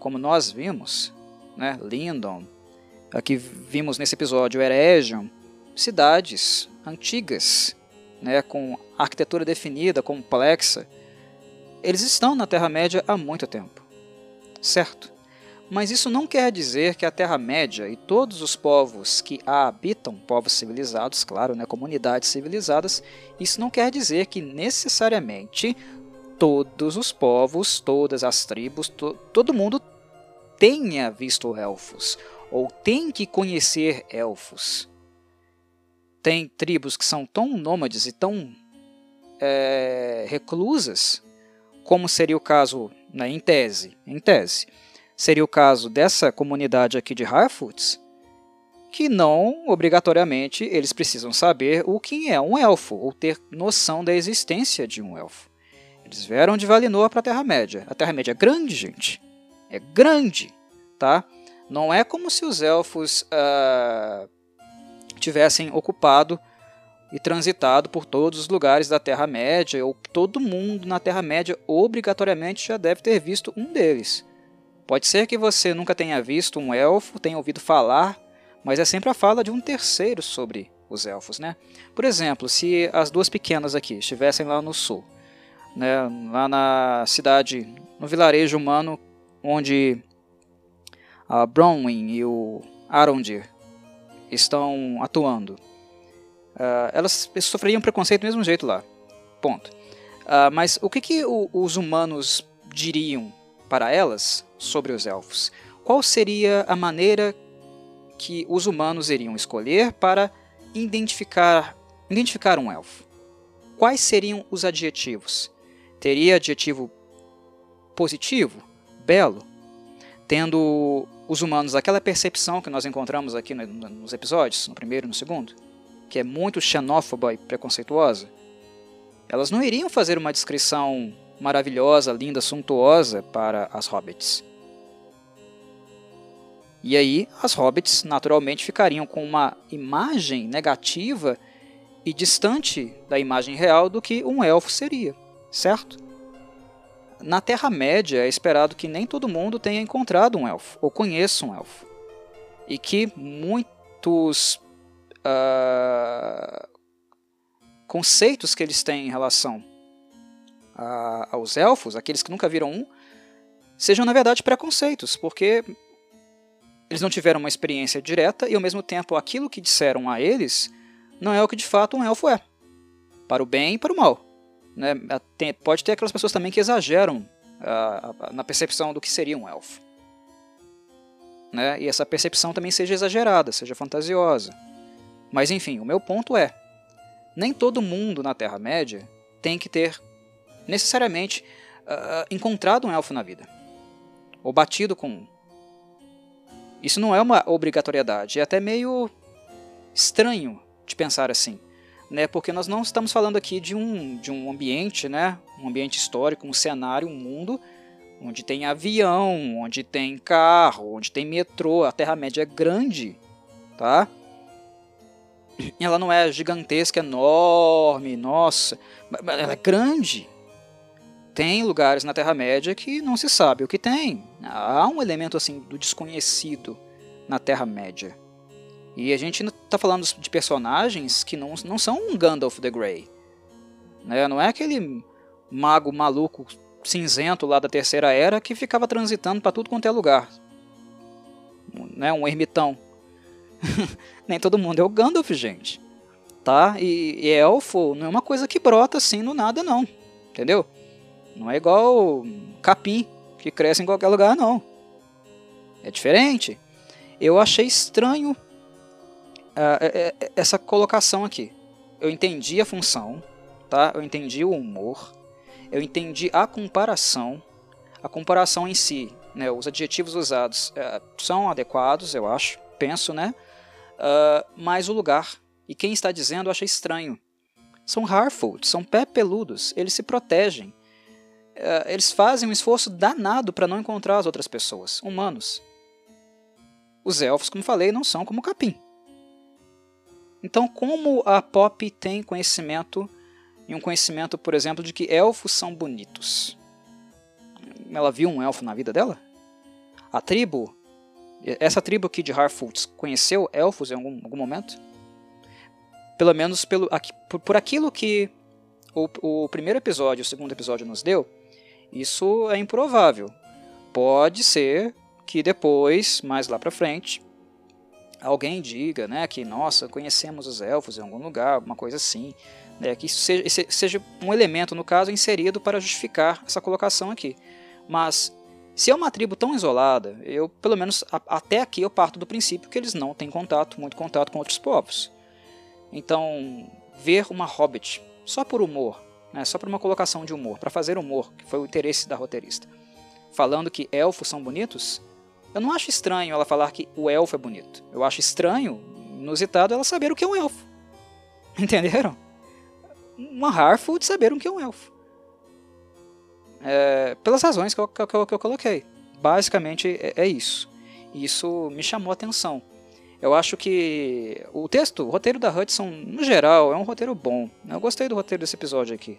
Como nós vimos, né? Lindon, aqui vimos nesse episódio Eregion, cidades antigas, né? com arquitetura definida, complexa. Eles estão na Terra-média há muito tempo. Certo? Mas isso não quer dizer que a Terra-média e todos os povos que a habitam, povos civilizados, claro, né, comunidades civilizadas, isso não quer dizer que necessariamente todos os povos, todas as tribos, to todo mundo tenha visto elfos ou tem que conhecer elfos. Tem tribos que são tão nômades e tão é, reclusas, como seria o caso, né, em tese, em tese, seria o caso dessa comunidade aqui de Harfoots, que não obrigatoriamente eles precisam saber o que é um elfo ou ter noção da existência de um elfo. Eles vieram de Valinor para a Terra-média. A Terra-média é grande, gente. É grande, tá? Não é como se os elfos uh, tivessem ocupado e transitado por todos os lugares da Terra-média, ou todo mundo na Terra-média obrigatoriamente já deve ter visto um deles. Pode ser que você nunca tenha visto um elfo, tenha ouvido falar, mas é sempre a fala de um terceiro sobre os elfos. Né? Por exemplo, se as duas pequenas aqui estivessem lá no sul, né, lá na cidade, no vilarejo humano onde a Bronwyn e o Arondir estão atuando. Uh, elas sofreriam preconceito do mesmo jeito lá. Ponto. Uh, mas o que, que o, os humanos diriam para elas sobre os elfos? Qual seria a maneira que os humanos iriam escolher para identificar, identificar um elfo? Quais seriam os adjetivos? Teria adjetivo positivo, belo, tendo os humanos aquela percepção que nós encontramos aqui nos episódios, no primeiro e no segundo, que é muito xenófoba e preconceituosa, elas não iriam fazer uma descrição maravilhosa, linda, suntuosa para as hobbits. E aí, as hobbits naturalmente ficariam com uma imagem negativa e distante da imagem real do que um elfo seria certo? Na Terra-média é esperado que nem todo mundo tenha encontrado um elfo ou conheça um elfo. E que muitos uh, conceitos que eles têm em relação a, aos elfos, aqueles que nunca viram um, sejam na verdade preconceitos, porque eles não tiveram uma experiência direta e ao mesmo tempo aquilo que disseram a eles não é o que de fato um elfo é, para o bem e para o mal. Né? Tem, pode ter aquelas pessoas também que exageram na percepção do que seria um elfo. Né? E essa percepção também seja exagerada, seja fantasiosa. Mas enfim, o meu ponto é: nem todo mundo na Terra-média tem que ter necessariamente uh, encontrado um elfo na vida, ou batido com. Isso não é uma obrigatoriedade, é até meio estranho de pensar assim né? Porque nós não estamos falando aqui de um, de um ambiente, né? Um ambiente histórico, um cenário, um mundo onde tem avião, onde tem carro, onde tem metrô. A Terra-média é grande, tá? Ela não é gigantesca, enorme, nossa, ela é grande. Tem lugares na Terra-média que não se sabe o que tem. Há um elemento assim do desconhecido na Terra-média. E a gente está falando de personagens que não, não são um Gandalf the Grey. Né? Não é aquele mago maluco cinzento lá da Terceira Era que ficava transitando para tudo quanto é lugar. Né? Um ermitão. Nem todo mundo é o Gandalf, gente. Tá? E, e elfo não é uma coisa que brota assim no nada, não. Entendeu? Não é igual capim que cresce em qualquer lugar, não. É diferente. Eu achei estranho uh, essa colocação aqui. Eu entendi a função, tá? eu entendi o humor, eu entendi a comparação. A comparação em si, né, os adjetivos usados uh, são adequados, eu acho, penso, né? Uh, mas o lugar e quem está dizendo acha estranho. São Harfoot, são pé peludos, eles se protegem. Uh, eles fazem um esforço danado para não encontrar as outras pessoas, humanos. Os elfos, como falei, não são como capim. Então, como a Pop tem conhecimento, e um conhecimento, por exemplo, de que elfos são bonitos? Ela viu um elfo na vida dela? A tribo, essa tribo aqui de Harfoots, conheceu elfos em algum, algum momento? Pelo menos pelo, por, por aquilo que o, o primeiro episódio o segundo episódio nos deu, isso é improvável. Pode ser que depois, mais lá para frente, alguém diga né, que, nossa, conhecemos os elfos em algum lugar, uma coisa assim, né, que isso seja, seja um elemento, no caso, inserido para justificar essa colocação aqui. Mas Se é uma tribo tão isolada, eu, pelo menos a, até aqui, eu parto do princípio que eles não têm contato, muito contato com outros povos. Então, ver uma hobbit só por humor, né, só por uma colocação de humor, para fazer humor, que foi o interesse da roteirista, falando que elfos são bonitos, eu não acho estranho ela falar que o elfo é bonito. Eu acho estranho, inusitado, ela saber o que é um elfo. Entenderam? Uma Harfoot saber o que é um elfo. É, pelas razões que eu, que, eu, que eu, coloquei. Basicamente é, é isso. Isso me chamou a atenção. Eu acho que o texto, o roteiro da Hudson, no geral, é um roteiro bom. Eu gostei do roteiro desse episódio aqui.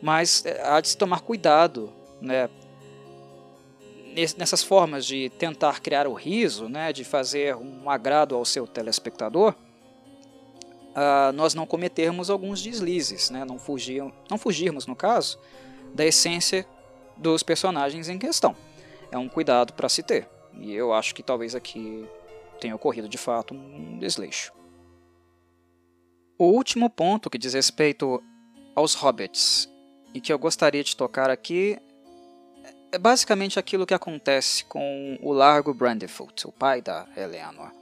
Mas é, há de se tomar cuidado né, nessas formas de tentar criar o riso, né, de fazer um agrado ao seu telespectador, uh, nós não cometermos alguns deslizes, né, não, fugir, não fugirmos, no caso, da essência dos personagens em questão. É um cuidado para se ter. E eu acho que talvez aqui tenha ocorrido de fato um desleixo. O último ponto que diz respeito aos hobbits e que eu gostaria de tocar aqui é basicamente aquilo que acontece com o Largo Brandyfoot, o pai da Eleanor.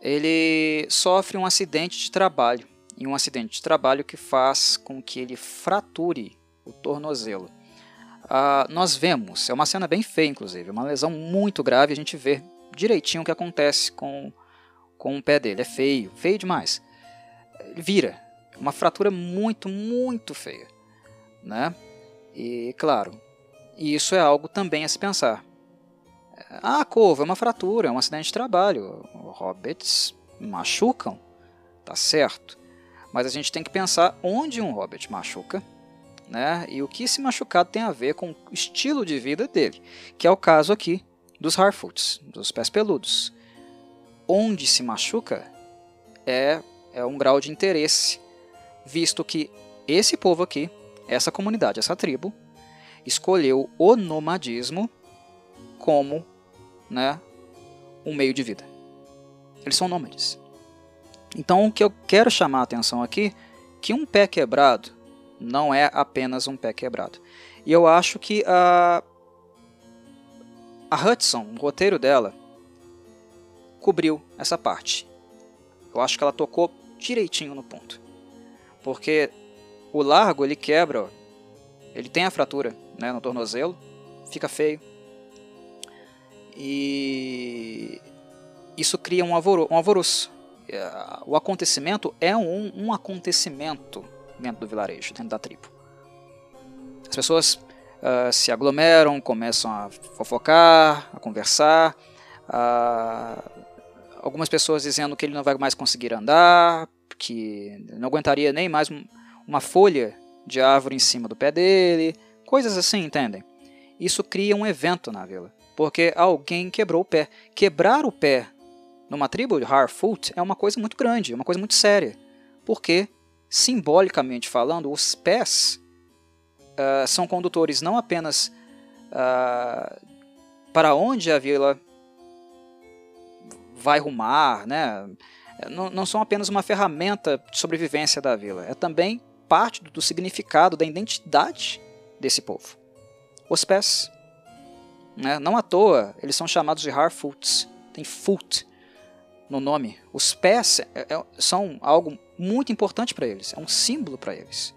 Ele sofre um acidente de trabalho, e um acidente de trabalho que faz com que ele frature o tornozelo. Ah, nós vemos, é uma cena bem feia, inclusive, uma lesão muito grave, a gente vê direitinho o que acontece com, com o pé dele. É feio, feio demais. Ele vira, uma fratura muito, muito feia. Né? E, claro, isso é algo também a se pensar. Ah, couve, é uma fratura, é um acidente de trabalho. Hobbits machucam, tá certo. Mas a gente tem que pensar onde um hobbit machuca, né? E o que esse machucado tem a ver com o estilo de vida dele, que é o caso aqui dos Harfoots, dos pés peludos. Onde se machuca é, é um grau de interesse, visto que esse povo aqui, essa comunidade, essa tribo, escolheu o nomadismo como né, um meio de vida. Eles são nômades. Então o que eu quero chamar a atenção aqui que um pé quebrado não é apenas um pé quebrado. E eu acho que a a Hudson, o roteiro dela, cobriu essa parte. Eu acho que ela tocou direitinho no ponto. Porque o largo ele quebra, ele tem a fratura né, no tornozelo, fica feio. E isso cria um, alvoro, um alvoroço. É, o acontecimento é um, um acontecimento dentro do vilarejo, dentro da tribo. As pessoas uh, se aglomeram, começam a fofocar, a conversar. Uh, algumas pessoas dizendo que ele não vai mais conseguir andar, que não aguentaria nem mais uma folha de árvore em cima do pé dele. Coisas assim, entendem? Isso cria um evento na vila, porque alguém quebrou o pé. Quebrar o pé numa tribo de Harfoot é uma coisa muito grande, é uma coisa muito séria, porque, simbolicamente falando, os pés uh, são condutores não apenas uh, para onde a vila vai rumar, né? não, não são apenas uma ferramenta de sobrevivência da vila, é também parte do significado, da identidade desse povo. Os pés. Né? Não à toa, eles são chamados de Harfoots. Tem foot no nome. Os pés é, é, são algo muito importante para eles, é um símbolo para eles.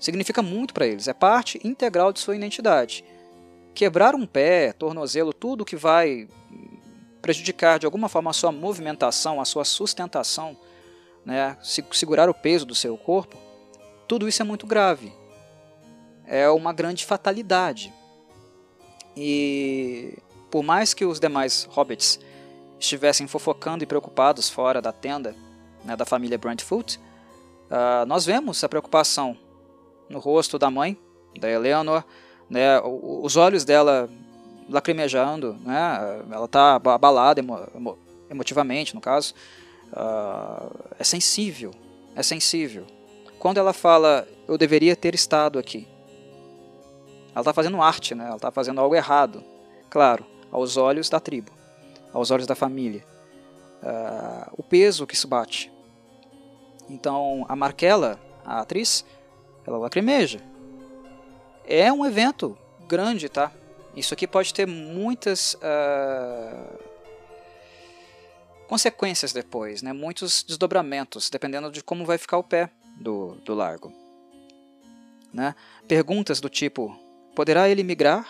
Significa muito para eles, é parte integral de sua identidade. Quebrar um pé, tornozelo, tudo que vai prejudicar de alguma forma a sua movimentação, a sua sustentação, né, segurar o peso do seu corpo, tudo isso é muito grave é uma grande fatalidade. E por mais que os demais hobbits estivessem fofocando e preocupados fora da tenda né, da família Brentfoot, uh, nós vemos a preocupação no rosto da mãe, da Eleanor, né, os olhos dela lacrimejando, né, ela está abalada emo emo emotivamente, no caso, uh, é sensível, é sensível. Quando ela fala, eu deveria ter estado aqui, ela está fazendo arte, né? ela está fazendo algo errado. Claro, aos olhos da tribo, aos olhos da família. Uh, o peso que isso bate. Então, a Marquela, a atriz, ela lacrimeja. É um evento grande, tá? Isso aqui pode ter muitas uh, consequências depois, né? muitos desdobramentos, dependendo de como vai ficar o pé do, do largo. Né? Perguntas do tipo: poderá ele migrar?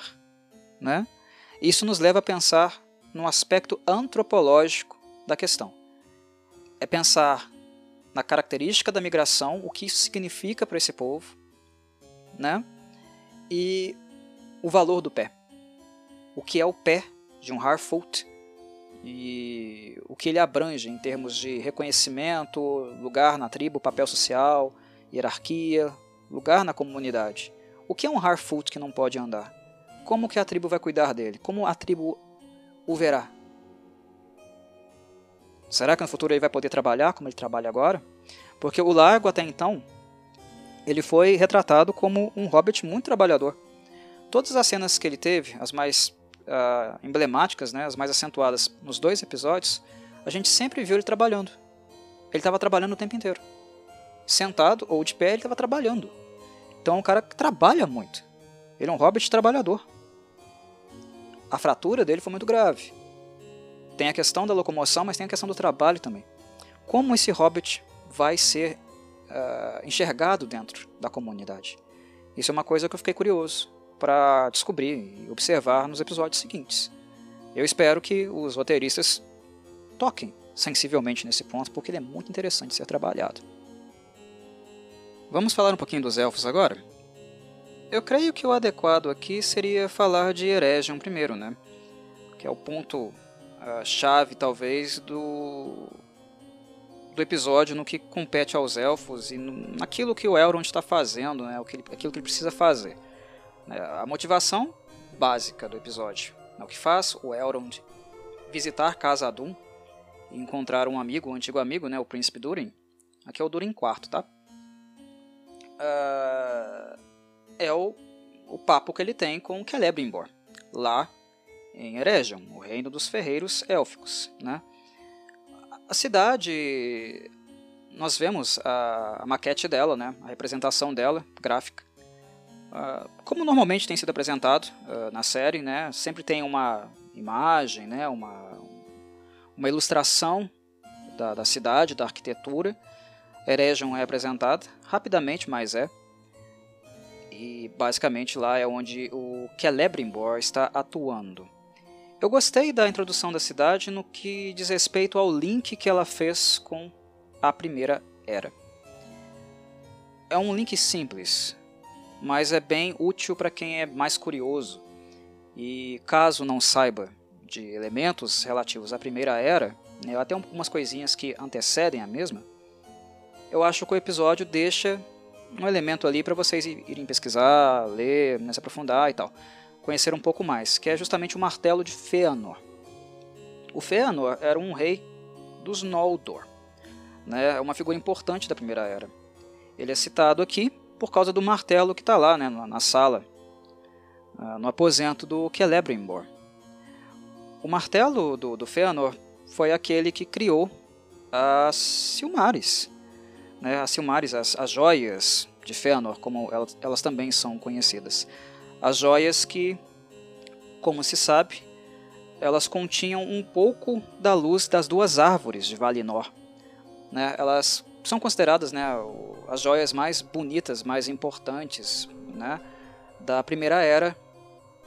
Né? Isso nos leva a pensar no aspecto antropológico da questão. É pensar na característica da migração, o que isso significa para esse povo, né? e o valor do pé. O que é o pé de um Harfoot e o que ele abrange em termos de reconhecimento, lugar na tribo, papel social, hierarquia, lugar na comunidade. O que é um Harfoot que não pode andar? Como que a tribo vai cuidar dele? Como a tribo o verá? Será que no futuro ele vai poder trabalhar como ele trabalha agora? Porque o Largo até então ele foi retratado como um hobbit muito trabalhador. Todas as cenas que ele teve, as mais uh, emblemáticas, né, as mais acentuadas nos dois episódios, a gente sempre viu ele trabalhando. Ele estava trabalhando o tempo inteiro. Sentado ou de pé, ele estava trabalhando. Então é um cara que trabalha muito. Ele é um hobbit trabalhador. A fratura dele foi muito grave. Tem a questão da locomoção, mas tem a questão do trabalho também. Como esse hobbit vai ser uh, enxergado dentro da comunidade? Isso é uma coisa que eu fiquei curioso para descobrir e observar nos episódios seguintes. Eu espero que os roteiristas toquem sensivelmente nesse ponto, porque ele é muito interessante ser trabalhado. Vamos falar um pouquinho dos elfos agora? Eu creio que o adequado aqui seria falar de Eregion primeiro, né? Que é o ponto uh, chave, talvez, do, do episódio no que compete aos elfos e no, naquilo que o Elrond está fazendo, né? Aquilo que ele precisa fazer. Né, a motivação básica do episódio. É o que faz o Elrond visitar Casa Dum e encontrar um amigo, um antigo amigo, né, o Príncipe Durin. Aqui é o Durin IV, tá? Uh, é o, o papo que ele tem com Celebrimbor, lá em Eregion, o reino dos ferreiros élficos. Né? A cidade, nós vemos a, a maquete dela, né, a representação dela, gráfica, Uh, como normalmente tem sido apresentado uh, na série, né, sempre tem uma imagem, né, uma, uma ilustração da, da cidade, da arquitetura. Eregion é apresentada rapidamente, mas é. E basicamente lá é onde o Celebrimbor está atuando. Eu gostei da introdução da cidade no que diz respeito ao link que ela fez com a Primeira Era. É um link simples, mas é bem útil para quem é mais curioso. E caso não saiba de elementos relativos à Primeira Era, né, até algumas coisinhas que antecedem a mesma, eu acho que o episódio deixa um elemento ali para vocês irem pesquisar, ler, né, se aprofundar e tal, conhecer um pouco mais, que é justamente o martelo de Fëanor. O Fëanor era um rei dos Noldor, né, é uma figura importante da Primeira Era. Ele é citado aqui por causa do martelo que está lá né, na sala, ah, no aposento do Celebrimbor. O martelo do, do Fëanor foi aquele que criou as Silmares. Né, as Silmares, as, as joias de Fëanor, como elas, elas também são conhecidas. As joias que, como se sabe, elas continham um pouco da luz das duas árvores de Valinor. Né? Elas são consideradas né, as joias mais bonitas, mais importantes né, da Primeira Era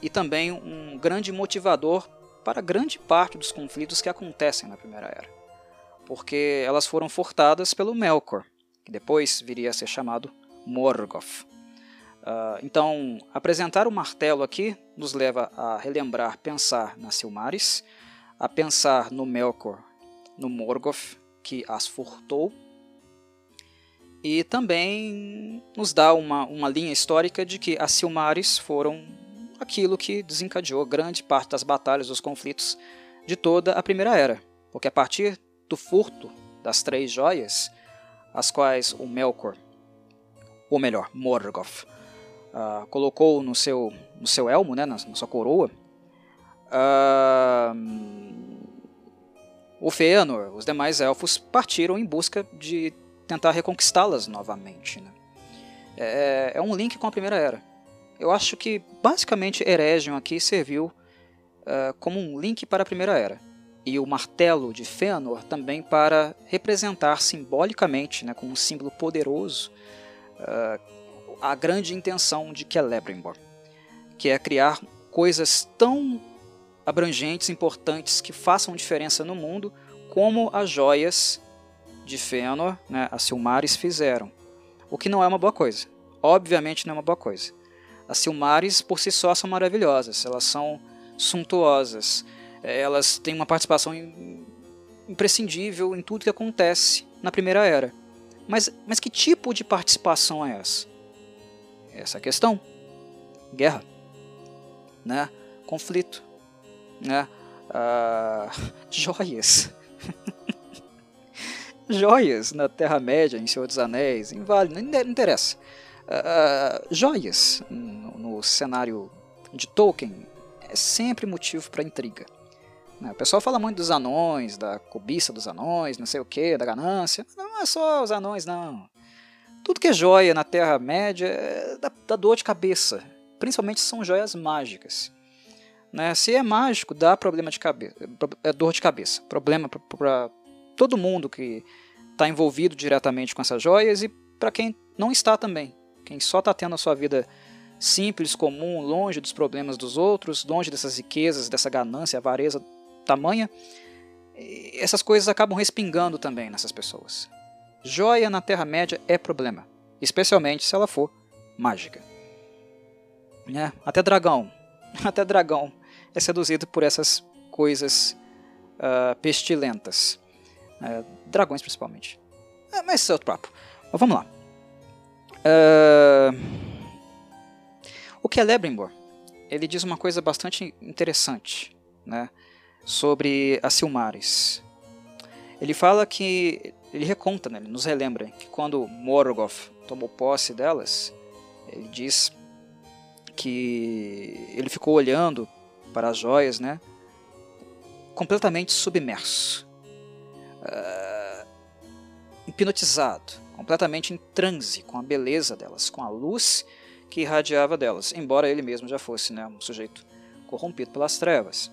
e também um grande motivador para grande parte dos conflitos que acontecem na Primeira Era, porque elas foram furtadas pelo Melkor, que depois viria a ser chamado Morgoth. Uh, então, apresentar o martelo aqui nos leva a relembrar, pensar nas Silmares, a pensar no Melkor, no Morgoth, que as furtou e também nos dá uma, uma linha histórica de que as Silmares foram aquilo que desencadeou grande parte das batalhas, dos conflitos de toda a Primeira Era. Porque a partir do furto das três joias, as quais o Melkor, ou melhor, Morgoth, uh, colocou no seu, no seu elmo, né, na, na sua coroa, uh, o Fëanor, os demais elfos partiram em busca de tentar reconquistá-las novamente. Né? É, é, um link com a Primeira Era. eu acho que basicamente Eregion aqui serviu uh, como um link para a Primeira Era. E o martelo de Fëanor também para representar simbolicamente, né, como um símbolo poderoso, uh, a grande intenção de Celebrimbor, que é criar coisas tão abrangentes, importantes, que façam diferença no mundo, como as joias de Fëanor, né, as Silmares, fizeram. O que não é uma boa coisa. Obviamente não é uma boa coisa. As Silmares, por si só, são maravilhosas. Elas são suntuosas. Elas têm uma participação imprescindível em tudo que acontece na Primeira Era. Mas, mas que tipo de participação é essa? Essa questão. Guerra. Né? Conflito. Né? Ah, joias. joias na Terra-média, em Senhor dos Anéis, em Vale, não interessa. Uh, joias no, no, cenário de Tolkien é sempre motivo para intriga. Né? O pessoal fala muito dos anões, da cobiça dos anões, não sei o que, da ganância. Não é só os anões, não. Tudo que é joia na Terra-média é dá, dá dor de cabeça. Principalmente são joias mágicas. Né? Se é mágico, dá problema de cabeça, é dor de cabeça. Problema para todo mundo que está envolvido diretamente com essas joias e para quem não está também. Quem só está tendo a sua vida simples, comum, longe dos problemas dos outros, longe dessas riquezas, dessa ganância, avareza tamanha, essas coisas acabam respingando também nessas pessoas. Joia na Terra-média é problema, especialmente se ela for mágica. É, até dragão, até dragão é seduzido por essas coisas uh, pestilentas. Uh, dragões, principalmente. Uh, mas isso é outro papo. Mas vamos lá. o Celebrimbor, ele diz uma coisa bastante interessante né, sobre as Silmares. Ele fala que ele reconta, né, ele nos relembra que quando Morgoth tomou posse delas, ele diz que ele ficou olhando para as joias, né? completamente submerso, uh, hipnotizado, completamente em transe com a beleza delas, com a luz que irradiava delas, embora ele mesmo já fosse né, um sujeito corrompido pelas trevas.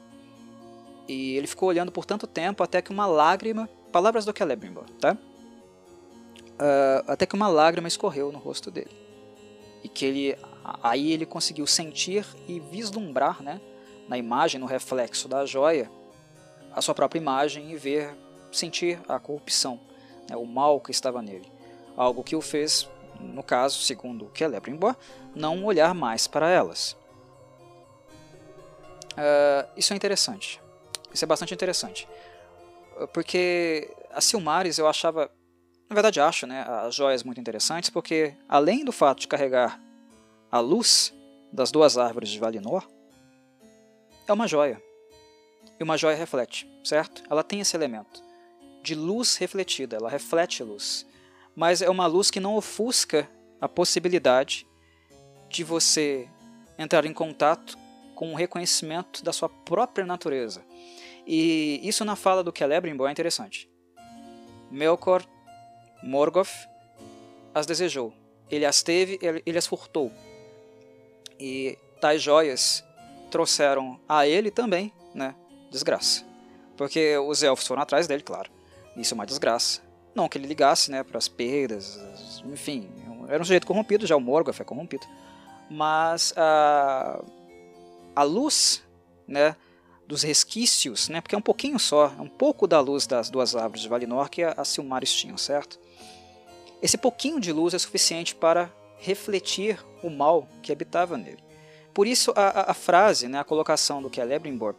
E ele ficou olhando por tanto tempo até que uma lágrima, palavras do Celebrimbor, tá? Uh, até que uma lágrima escorreu no rosto dele. E que ele, aí ele conseguiu sentir e vislumbrar, né, na imagem, no reflexo da joia, a sua própria imagem e ver, sentir a corrupção, né, o mal que estava nele. Algo que o fez, no caso, segundo Celebrimbor, não olhar mais para elas. Uh, isso é interessante. Isso é bastante interessante. Porque as Silmares eu achava, na verdade acho, né, as joias muito interessantes, porque além do fato de carregar a luz das duas árvores de Valinor, é uma joia. E uma joia reflete, certo? Ela tem esse elemento de luz refletida, ela reflete luz. Mas é uma luz que não ofusca a possibilidade de você entrar em contato com o reconhecimento da sua própria natureza. E isso na fala do Celebrimbor é interessante. Melkor, Morgoth, as desejou. Ele as teve, ele as furtou. E tais joias trouxeram a ele também, né, desgraça. Porque os elfos foram atrás dele, claro. Isso é uma desgraça. Não que ele ligasse, né, para as perdas, enfim, era um sujeito corrompido, já o Morgoth é corrompido. Mas a, a luz, né, dos resquícios, né, porque é um pouquinho só, é um pouco da luz das duas árvores de Valinor que as Silmares tinham, certo? Esse pouquinho de luz é suficiente para refletir o mal que habitava nele. Por isso a, a, frase, né, a colocação do Celebrimbor,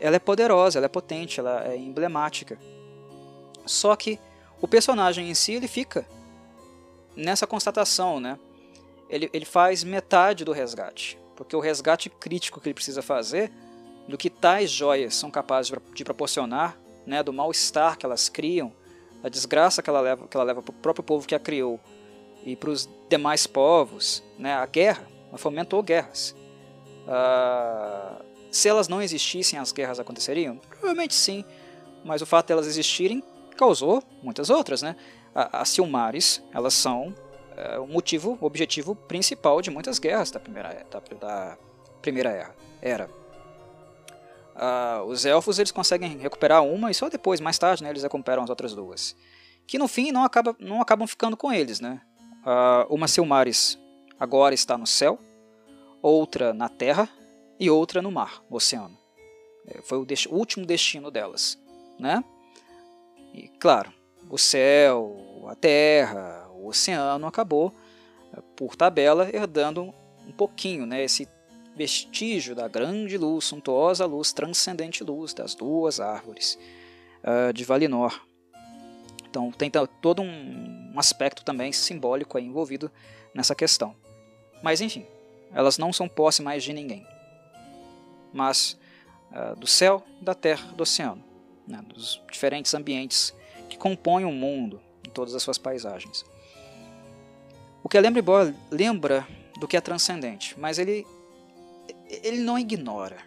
ela é poderosa, ela é potente, ela é emblemática. Só que o personagem em si ele fica nessa constatação, né? Ele, ele faz metade do resgate, porque o resgate crítico que ele precisa fazer do que tais joias são capazes de proporcionar, né, do mal-estar que elas criam, da desgraça que ela leva, que ela leva para o próprio povo que a criou e para os demais povos, né, a guerra, ela fomentou guerras. Uh, se elas não existissem, as guerras aconteceriam? Provavelmente sim, mas o fato de elas existirem causou muitas outras, né? As Silmares, elas são é o motivo, o objetivo principal de muitas guerras da primeira, da, da primeira era. era. Uh, os elfos eles conseguem recuperar uma e só depois, mais tarde, né, eles recuperam as outras duas. Que no fim não, acaba, não acabam ficando com eles. Né? Uh, uma Silmaris agora está no céu, outra na terra e outra no mar, no oceano. É, foi o, o último destino delas. Né? E claro, o céu, a terra, o oceano acabou, por tabela, herdando um pouquinho né, esse vestígio da grande luz, suntuosa luz, transcendente luz das duas árvores uh, de Valinor. Então tem todo um, aspecto também simbólico envolvido nessa questão. Mas enfim, elas não são posse mais de ninguém, mas uh, do céu, da terra, do oceano, né, dos diferentes ambientes que compõem o mundo em todas as suas paisagens. O que a Lembre lembra do que é transcendente, mas ele ele não ignora.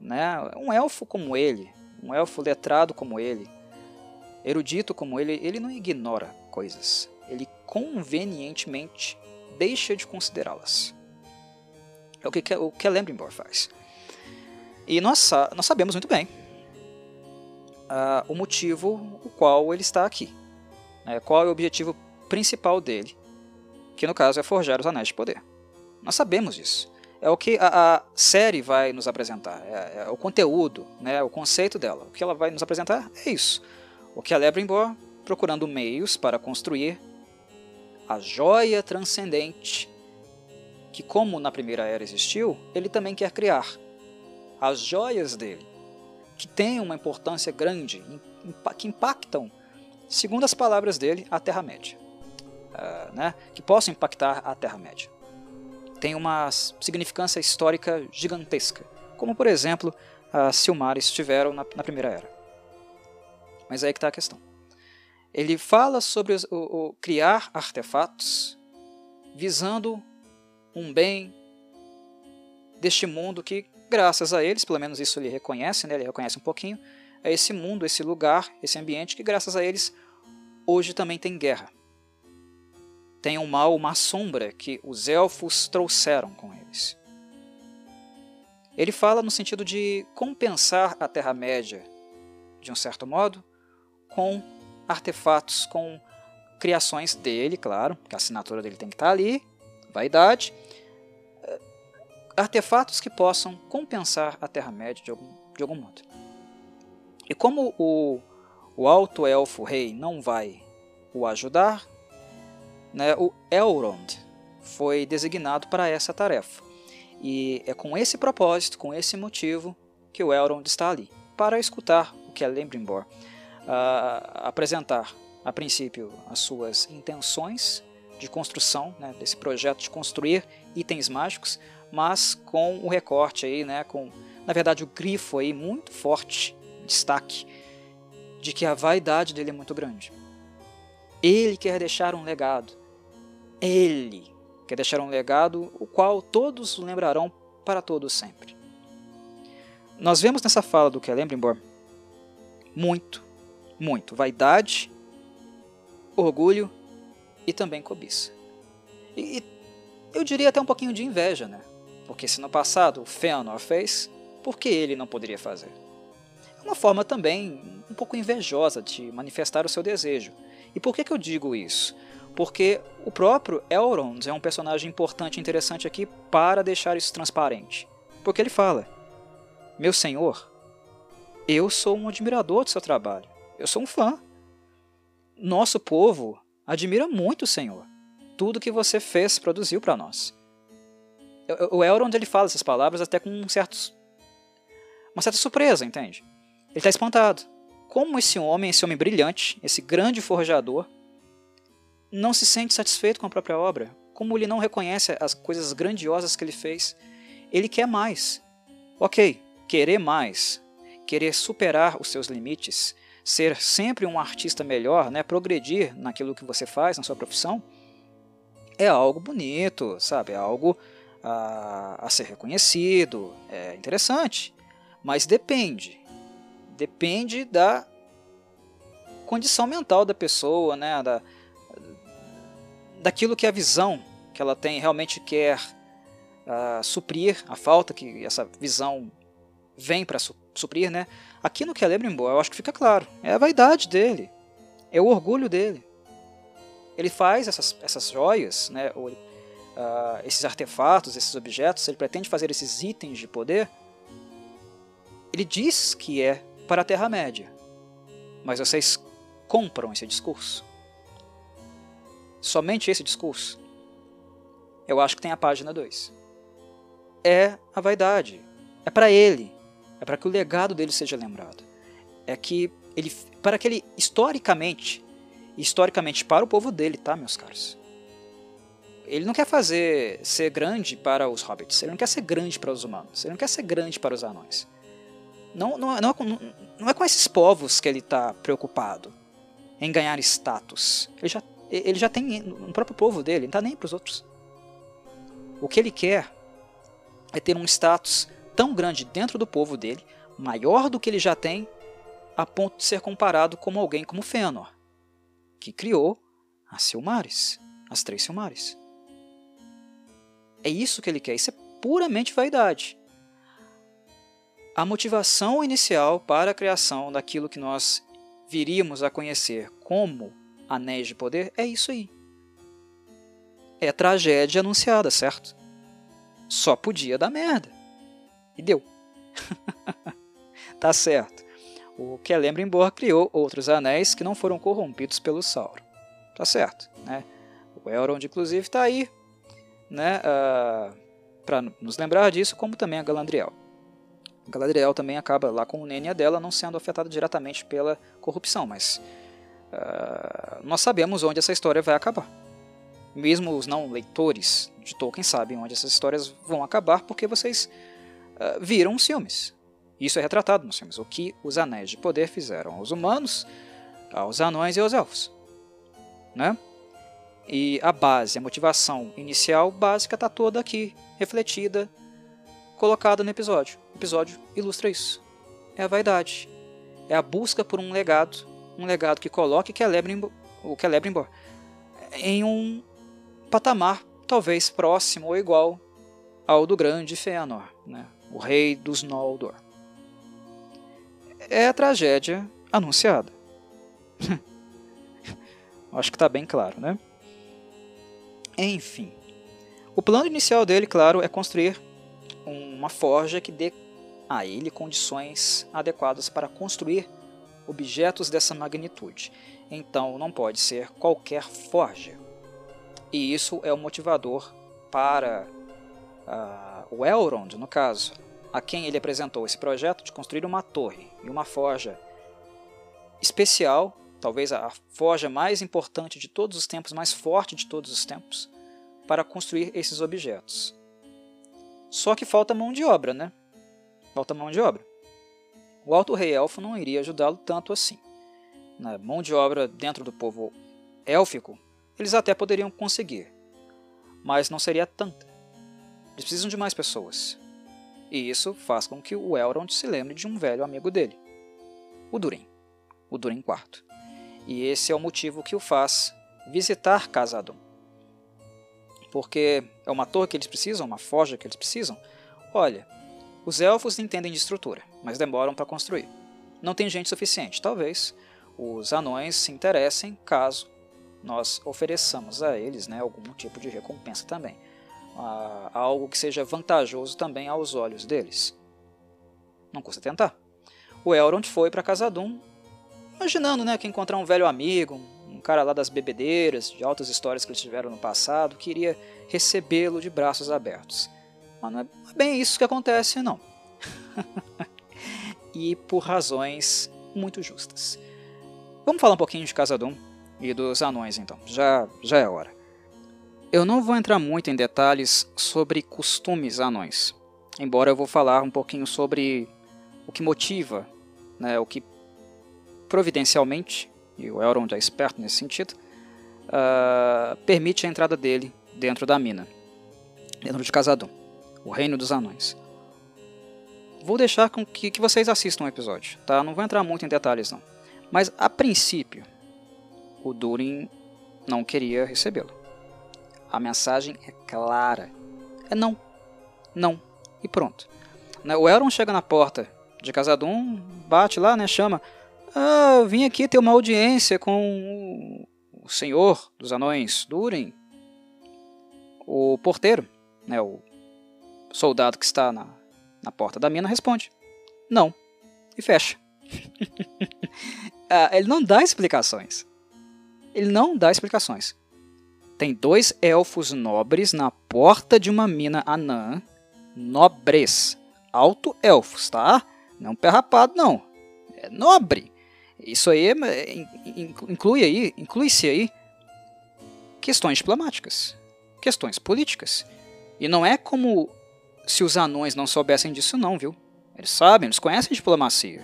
Né? Um elfo como ele, um elfo letrado como ele, erudito como ele, ele não ignora coisas. Ele convenientemente deixa de considerá-las. É o que, o que Lembrimbor faz. E nós, nós sabemos muito bem uh, o motivo o qual ele está aqui. Né? Qual é o objetivo principal dele, que no caso é forjar os Anéis de Poder. Nós sabemos disso é o que a, a série vai nos apresentar, é, é, o conteúdo, né, o conceito dela. O que ela vai nos apresentar é isso. O que a Lebrimbor procurando meios para construir a joia transcendente, que como na primeira era existiu, ele também quer criar. As joias dele, que têm uma importância grande, que impactam, segundo as palavras dele, a Terra-média. Uh, né, que possam impactar a Terra-média tem uma significância histórica gigantesca, como por exemplo as Silmares tiveram na, na Primeira Era. Mas é aí que está a questão. Ele fala sobre o, o, criar artefatos visando um bem deste mundo que, graças a eles, pelo menos isso ele reconhece, né, ele reconhece um pouquinho, é esse mundo, esse lugar, esse ambiente que, graças a eles, hoje também tem guerra tem um mal, uma sombra que os elfos trouxeram com eles. Ele fala no sentido de compensar a Terra-média, de um certo modo, com artefatos, com criações dele, claro, que a assinatura dele tem que estar ali, vaidade, eh, artefatos que possam compensar a Terra-média de algum, de algum modo. E como o, o alto elfo rei não vai o ajudar, né, o Elrond foi designado para essa tarefa. E é com esse propósito, com esse motivo, que o Elrond está ali, para escutar o que é Lembrimbor uh, apresentar, a princípio, as suas intenções de construção, né, desse projeto de construir itens mágicos, mas com o recorte aí, né, com, na verdade, o grifo aí muito forte, destaque, de que a vaidade dele é muito grande. Ele quer deixar um legado. Ele quer deixar um legado o qual todos lembrarão para todos sempre. Nós vemos nessa fala do Celebrimbor muito, muito vaidade, orgulho e também cobiça. E, e eu diria até um pouquinho de inveja, né? Porque se no passado o Fëanor fez, por que ele não poderia fazer? É uma forma também um pouco invejosa de manifestar o seu desejo. E por que, que eu digo isso? Porque o próprio Elrond é um personagem importante e interessante aqui para deixar isso transparente. Porque ele fala: Meu senhor, eu sou um admirador do seu trabalho, eu sou um fã. Nosso povo admira muito o senhor, tudo que você fez, produziu para nós. O Elrond ele fala essas palavras até com um certo, uma certa surpresa, entende? Ele está espantado. Como esse homem, esse homem brilhante, esse grande forjador, não se sente satisfeito com a própria obra, como ele não reconhece as coisas grandiosas que ele fez, ele quer mais. Ok, querer mais, querer superar os seus limites, ser sempre um artista melhor, né, progredir naquilo que você faz, na sua profissão, é algo bonito, sabe? É algo a, a ser reconhecido, é interessante, mas depende. Depende da condição mental da pessoa, né? Da, daquilo que a visão que ela tem realmente quer uh, suprir, a falta que essa visão vem para su suprir, né? Aqui no Celebrimbor, eu acho que fica claro, é a vaidade dele, é o orgulho dele. Ele faz essas, essas joias, né, ou, uh, esses artefatos, esses objetos, ele pretende fazer esses itens de poder. Ele diz que é para a Terra-média, mas vocês compram esse discurso. Somente esse discurso. Eu acho que tem a página 2. É a vaidade. É para ele. É para que o legado dele seja lembrado. É que ele, para que ele historicamente, historicamente para o povo dele, tá, meus caros? Ele não quer fazer ser grande para os hobbits. Ele não quer ser grande para os humanos. Ele não quer ser grande para os anões. Não, não, não, não é com esses povos que ele está preocupado em ganhar status. Ele já, ele já tem no próprio povo dele, não está nem para os outros. O que ele quer é ter um status tão grande dentro do povo dele, maior do que ele já tem, a ponto de ser comparado como alguém como Fëanor, que criou as Silmares, as três Silmares. É isso que ele quer, isso é puramente vaidade a motivação inicial para a criação daquilo que nós viríamos a conhecer como anéis de poder é isso aí. É tragédia anunciada, certo? Só podia dar merda. E deu. tá certo. O Celebrimbor criou outros anéis que não foram corrompidos pelo Sauron. Tá certo, né? O Elrond, inclusive, está aí, né? Uh, ah, para nos lembrar disso, como também a Galadriel. Galadriel também acaba lá com o Nenya dela não sendo afetada diretamente pela corrupção, mas uh, nós sabemos onde essa história vai acabar. Mesmo os não leitores de Tolkien sabem onde essas histórias vão acabar porque vocês uh, viram os filmes. Isso é retratado nos filmes. O que os Anéis de Poder fizeram aos humanos, aos anões e aos elfos. Né? E a base, a motivação inicial básica está toda aqui, refletida colocada no episódio. O episódio ilustra isso. É a vaidade. É a busca por um legado, um legado que coloque o Celebrimbor em um patamar talvez próximo ou igual ao do grande Fëanor, né? o rei dos Noldor. É a tragédia anunciada. Acho que está bem claro, né? Enfim. O plano inicial dele, claro, é construir uma forja que dê a ele condições adequadas para construir objetos dessa magnitude. Então não pode ser qualquer forja. E isso é o motivador para uh, o Elrond, no caso, a quem ele apresentou esse projeto de construir uma torre e uma forja especial, talvez a forja mais importante de todos os tempos, mais forte de todos os tempos, para construir esses objetos. Só que falta mão de obra, né? Falta mão de obra. O Alto Rei Elfo não iria ajudá-lo tanto assim. Na mão de obra dentro do povo élfico, eles até poderiam conseguir, mas não seria tanta. Eles precisam de mais pessoas. E isso faz com que o Elrond se lembre de um velho amigo dele, o Durin, o Durin IV. E esse é o motivo que o faz visitar Casadum porque é uma torre que eles precisam, uma forja que eles precisam. Olha, os elfos entendem de estrutura, mas demoram para construir. Não tem gente suficiente. Talvez os anões se interessem caso nós ofereçamos a eles né, algum tipo de recompensa também. Ah, algo que seja vantajoso também aos olhos deles. Não custa tentar. O Elrond foi para Casadum, imaginando né, que encontrar um velho amigo, um cara lá das bebedeiras, de altas histórias que eles tiveram no passado, queria recebê-lo de braços abertos. Mas não é bem isso que acontece, não. e por razões muito justas. Vamos falar um pouquinho de Casadum e dos anões, então. Já, já é hora. Eu não vou entrar muito em detalhes sobre costumes anões, embora eu vou falar um pouquinho sobre o que motiva, né, o que providencialmente e o Elrond é esperto nesse sentido, uh, permite a entrada dele dentro da mina, dentro de Casadum, o reino dos anões. Vou deixar com que, que vocês assistam o episódio, tá? Não vou entrar muito em detalhes não. Mas a princípio, o Durin não queria recebê-lo. A mensagem é clara. É não. Não. E pronto. Né, o Elrond chega na porta de Casadum, bate lá, né, chama. Ah, vim aqui ter uma audiência com o senhor dos anões, Durin. O porteiro, né, o soldado que está na, na porta da mina, responde: Não. E fecha. ah, ele não dá explicações. Ele não dá explicações. Tem dois elfos nobres na porta de uma mina anã. Nobres. Alto-elfos, tá? Não pé rapado, não. É nobre. Isso aí é, inclui aí, inclui-se aí questões diplomáticas, questões políticas. E não é como se os anões não soubessem disso não, viu? Eles sabem, eles conhecem diplomacia.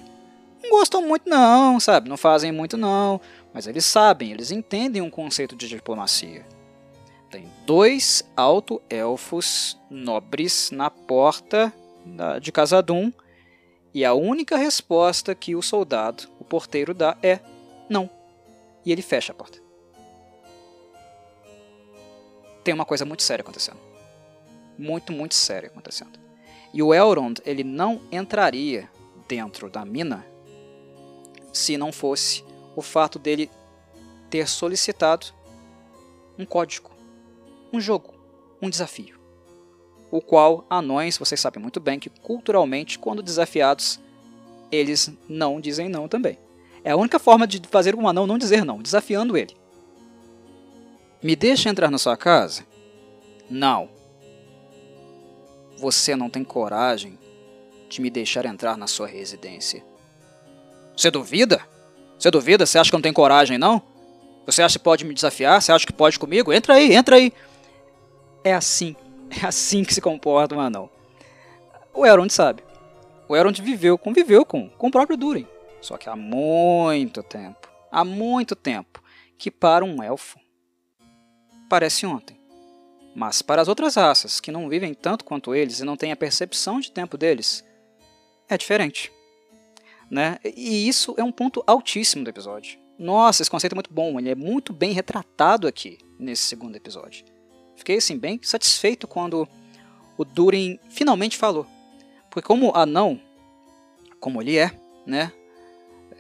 Não gostam muito não, sabe? Não fazem muito não, mas eles sabem, eles entendem um conceito de diplomacia. Tem dois alto-elfos nobres na porta de Casadum, e a única resposta que o soldado, o porteiro, dá é não. E ele fecha a porta. Tem uma coisa muito séria acontecendo. Muito, muito séria acontecendo. E o Elrond, ele não entraria dentro da mina se não fosse o fato dele ter solicitado um código, um jogo, um desafio. O qual anões, vocês sabem muito bem que culturalmente, quando desafiados, eles não dizem não também. É a única forma de fazer um anão não dizer não, desafiando ele. Me deixa entrar na sua casa? Não. Você não tem coragem de me deixar entrar na sua residência. Você duvida? Você duvida? Você acha que eu não tenho coragem, não? Você acha que pode me desafiar? Você acha que pode comigo? Entra aí, entra aí. É assim. É assim que se comporta um anão. O Elrond sabe. O Elrond viveu, conviveu com, com o próprio Durin. Só que há muito tempo. Há muito tempo. Que para um elfo parece ontem. Mas para as outras raças, que não vivem tanto quanto eles e não têm a percepção de tempo deles, é diferente. Né? E isso é um ponto altíssimo do episódio. Nossa, esse conceito é muito bom, ele é muito bem retratado aqui nesse segundo episódio. Fiquei assim bem satisfeito quando o Durin finalmente falou. Porque como anão, como ele é, né?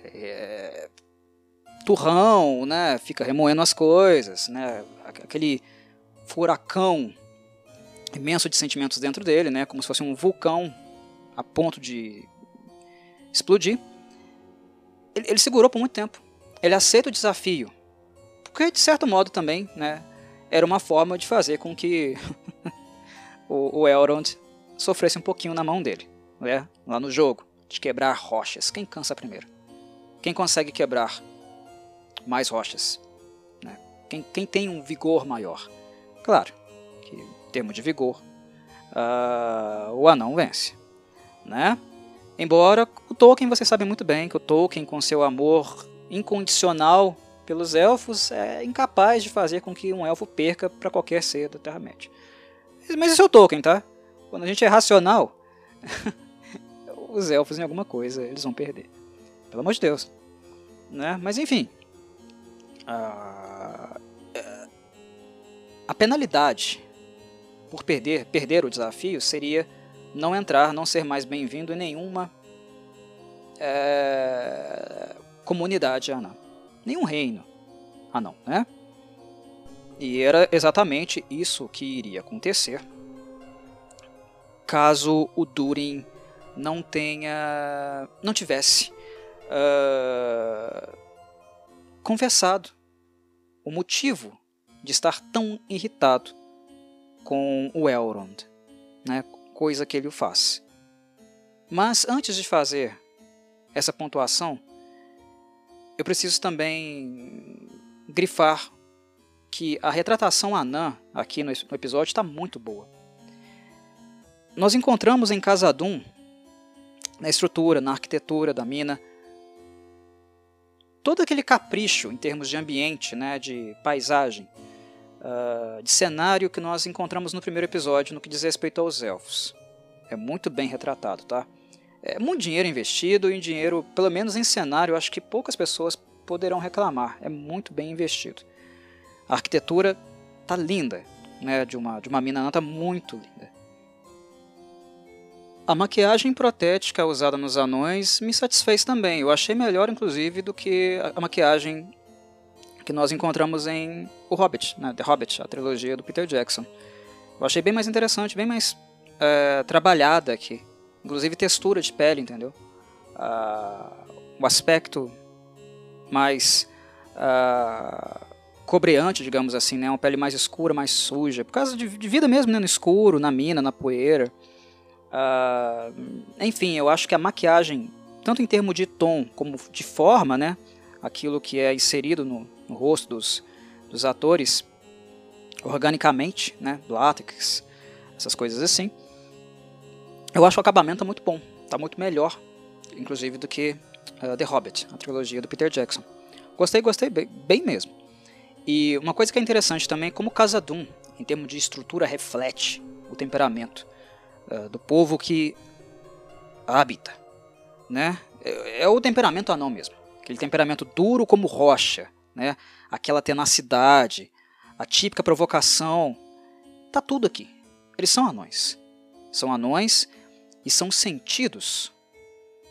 É, turrão, né? Fica remoendo as coisas, né? Aquele furacão imenso de sentimentos dentro dele, né? Como se fosse um vulcão a ponto de explodir. Ele, ele segurou por muito tempo. Ele aceita o desafio. Porque, de certo modo, também, né? Era uma forma de fazer com que o, o Elrond sofresse um pouquinho na mão dele. Né? Lá no jogo. De quebrar rochas. Quem cansa primeiro? Quem consegue quebrar mais rochas? Né? Quem, quem tem um vigor maior? Claro que, em termos de vigor, uh, o anão vence. Né? Embora o Tolkien, você sabe muito bem que o Tolkien, com seu amor incondicional pelos elfos, é incapaz de fazer com que um elfo perca para qualquer ser da Terra-média. Mas isso é o Tolkien, tá? Quando a gente é racional, os elfos em alguma coisa eles vão perder. Pelo amor de Deus. Né? Mas enfim. A, a penalidade por perder, perder o desafio seria não entrar, não ser mais bem-vindo em nenhuma é, comunidade anã. Nenhum reino anão, né? E era exatamente isso que iria acontecer caso o Durin não tenha, não tivesse uh, confessado o motivo de estar tão irritado com o Elrond, né? coisa que ele o faz. Mas antes de fazer essa pontuação, eu preciso também grifar que a retratação anã aqui no episódio está muito boa. Nós encontramos em Casadum, na estrutura, na arquitetura da mina, todo aquele capricho em termos de ambiente, né, de paisagem, uh, de cenário que nós encontramos no primeiro episódio no que diz respeito aos elfos. É muito bem retratado, tá? É muito dinheiro investido e dinheiro, pelo menos em cenário, acho que poucas pessoas poderão reclamar. É muito bem investido. A arquitetura tá linda, né, de uma de uma mina nata muito linda. A maquiagem protética usada nos anões me satisfez também. Eu achei melhor, inclusive, do que a maquiagem que nós encontramos em O Hobbit, né? The Hobbit, a trilogia do Peter Jackson. Eu achei bem mais interessante, bem mais é, trabalhada aqui. Inclusive textura de pele, entendeu? Ah, o aspecto mais ah, cobreante, digamos assim, né? Uma pele mais escura, mais suja. Por causa de, de vida mesmo, né? No escuro, na mina, na poeira. Uh, enfim, eu acho que a maquiagem, tanto em termos de tom como de forma, né, aquilo que é inserido no, no rosto dos, dos atores, organicamente, né, látex, essas coisas assim, eu acho o acabamento muito bom, está muito melhor, inclusive, do que uh, The Hobbit, a trilogia do Peter Jackson. Gostei, gostei bem, bem mesmo. E uma coisa que é interessante também, como Casa Doom, em termos de estrutura, reflete o temperamento uh, do povo que habita, né? É, é, o temperamento anão mesmo, aquele temperamento duro como rocha, né? Aquela tenacidade, a típica provocação, tá tudo aqui. Eles são anões, são anões e são sentidos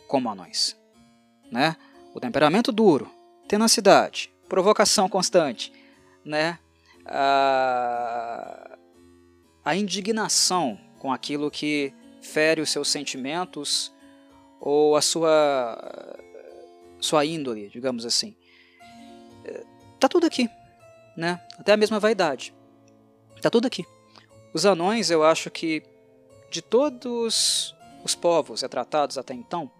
como anões, né? O temperamento duro, tenacidade, provocação constante, né? A, a indignação com aquilo que fere os seus sentimentos ou a sua sua índole, digamos assim. É, tá tudo aqui, né? Até a mesma vaidade. Tá tudo aqui. Os anões, eu acho que de todos os povos retratados até então,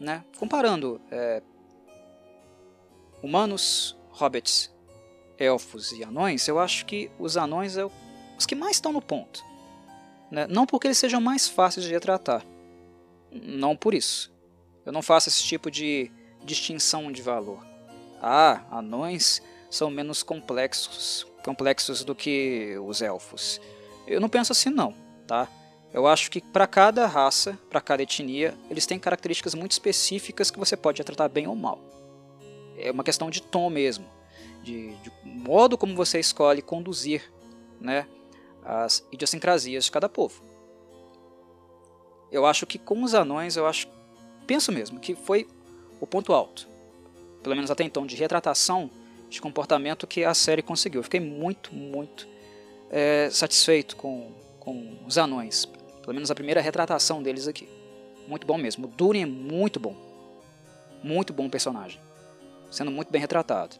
né? Comparando é, humanos, hobbits, elfos e anões, eu acho que os anões é os que mais estão no ponto. Né? Não porque eles sejam mais fáceis de retratar. Não por isso. Eu não faço esse tipo de distinção de valor. Ah, anões são menos complexos, complexos do que os elfos. Eu não penso assim não, tá? Eu acho que para cada raça, para cada etnia, eles têm características muito específicas que você pode tratar bem ou mal. É uma questão de tom mesmo, de, de modo como você escolhe conduzir, né? as idiosincrasias de cada povo. Eu acho que com os anões, eu acho, penso mesmo, que foi o ponto alto, pelo menos até então, de retratação de comportamento que a série conseguiu. Eu fiquei muito, muito é, satisfeito com, com os anões, pelo menos a primeira retratação deles aqui. Muito bom mesmo. O Durin é muito bom. Muito bom personagem. Sendo muito bem retratado.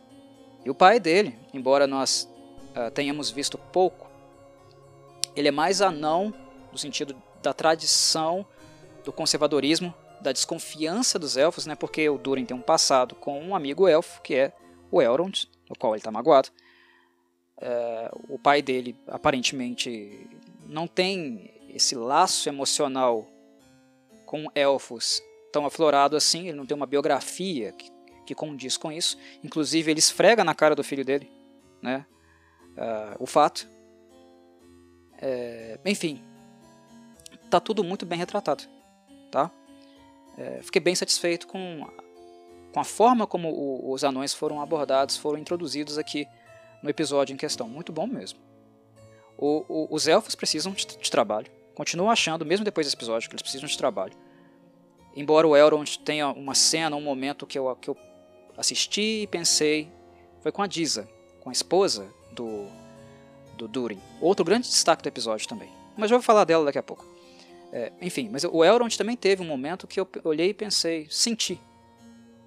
E o pai dele, embora nós uh, tenhamos visto pouco, ele é mais anão no sentido da tradição, do conservadorismo, da desconfiança dos elfos, né? Porque o Durin tem um passado com um amigo elfo, que é o Elrond, no qual ele está magoado. É, o pai dele, aparentemente, não tem esse laço emocional com elfos tão aflorado assim, ele não tem uma biografia que, que condiz com isso. Inclusive, ele esfrega na cara do filho dele né, uh, o fato. É, enfim, tá tudo muito bem retratado, tá? É, fiquei bem satisfeito com, com a forma como o, os anões foram abordados, foram introduzidos aqui no episódio em questão. Muito bom mesmo. O, o, os elfos precisam de, de, trabalho. Continuo achando, mesmo depois desse episódio, que eles precisam de trabalho. Embora o Elrond tenha uma cena, um momento que eu, que eu assisti e pensei, foi com a Disa, com a esposa do, do Durin. Outro grande destaque do episódio também. Mas já vou falar dela daqui a pouco. É, enfim, mas o Elrond também teve um momento que eu olhei e pensei, senti.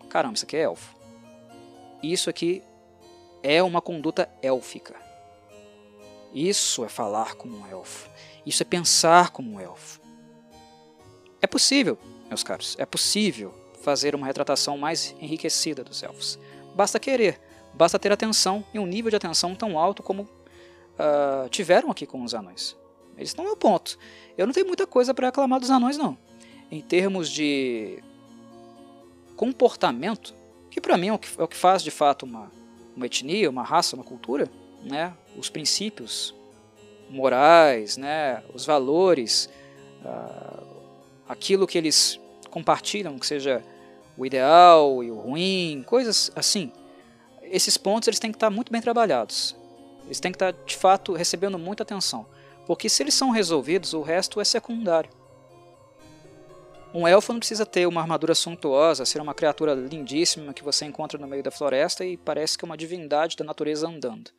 Caramba, isso aqui é elfo. Isso aqui é uma conduta élfica. Isso é falar como um elfo. Isso é pensar como um elfo. É possível, meus caros, é possível fazer uma retratação mais enriquecida dos elfos. Basta querer, basta ter atenção e um nível de atenção tão alto como uh, tiveram aqui com os anões. Eles estão no ponto. Eu não tenho muita coisa para reclamar dos anões, não. Em termos de comportamento, que para mim é o que, é o que, faz de fato uma, uma etnia, uma raça, uma cultura, né? os princípios morais, né? os valores, uh, aquilo que eles compartilham, que seja o ideal e o ruim, coisas assim. Esses pontos eles têm que estar muito bem trabalhados Eles têm que estar, de fato, recebendo muita atenção. Porque se eles são resolvidos, o resto é secundário. Um elfo não precisa ter uma armadura suntuosa, ser uma criatura lindíssima que você encontra no meio da floresta e parece que é uma divindade da natureza andando.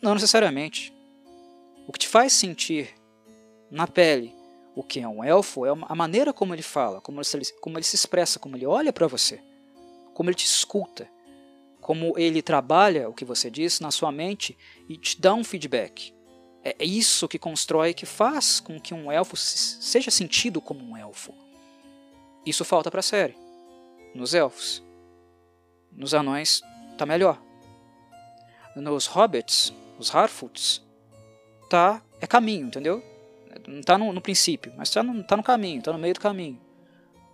Não necessariamente. O que te faz sentir na pele o que é um elfo é a maneira como ele fala, como ele, como ele se expressa, como ele olha para você, como ele te escuta, como ele trabalha o que você diz na sua mente e te dá um feedback. É, é isso que constrói, que faz com que um elfo seja sentido como um elfo. Isso falta para a série. Nos elfos. Nos anões tá melhor. Nos hobbits, os Harfoots, tá é caminho, entendeu? Não está no, no, princípio, mas está no, tá no caminho, está no meio do caminho.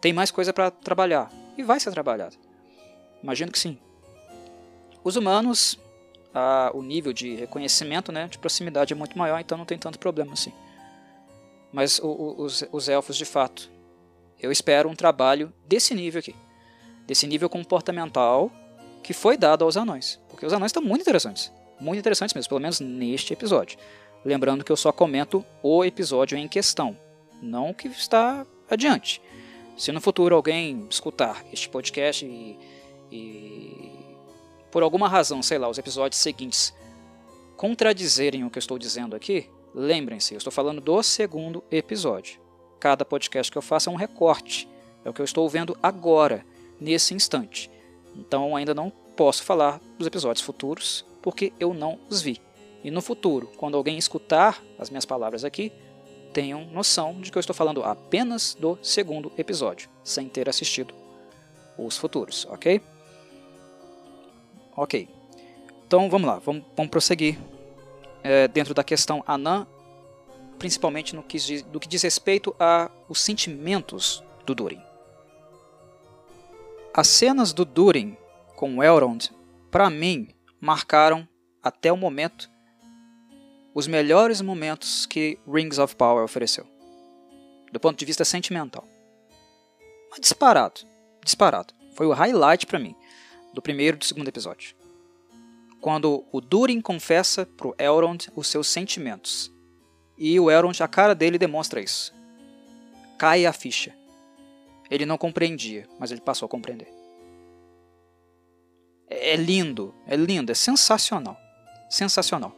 Tem mais coisa para trabalhar. E vai ser trabalhado. Imagino que sim. Os humanos, a, o nível de reconhecimento, né, de proximidade é muito maior, então não tem tanto problema assim. Mas o, o, os, os elfos, de fato, eu espero um trabalho desse nível aqui. Desse nível comportamental que foi dado aos anões. Porque os anões estão muito interessantes. Muito interessantes mesmo, pelo menos neste episódio. Lembrando que eu só comento o episódio em questão, não o que está adiante. Se no futuro alguém escutar este podcast e, e por alguma razão, sei lá, os episódios seguintes contradizerem o que eu estou dizendo aqui, lembrem-se, eu estou falando do segundo episódio. Cada podcast que eu faço é um recorte, é o que eu estou vendo agora, nesse instante. Então ainda não posso falar dos episódios futuros, porque eu não os vi. E no futuro, quando alguém escutar as minhas palavras aqui, tenham noção de que eu estou falando apenas do segundo episódio, sem ter assistido os futuros, ok? Ok. Então vamos lá, vamos, vamos prosseguir é, dentro da questão Anã, principalmente no que, do que diz respeito aos sentimentos do Durin. As cenas do Durin com Elrond, para mim, marcaram até o momento os melhores momentos que Rings of Power ofereceu, do ponto de vista sentimental. Mas disparado, disparado. Foi o highlight para mim do primeiro e do segundo episódio. Quando o Durin confessa pro Elrond os seus sentimentos. E o Elrond, a cara dele demonstra isso. Cai a ficha. Ele não compreendia, mas ele passou a compreender. É lindo, é lindo, é sensacional. Sensacional.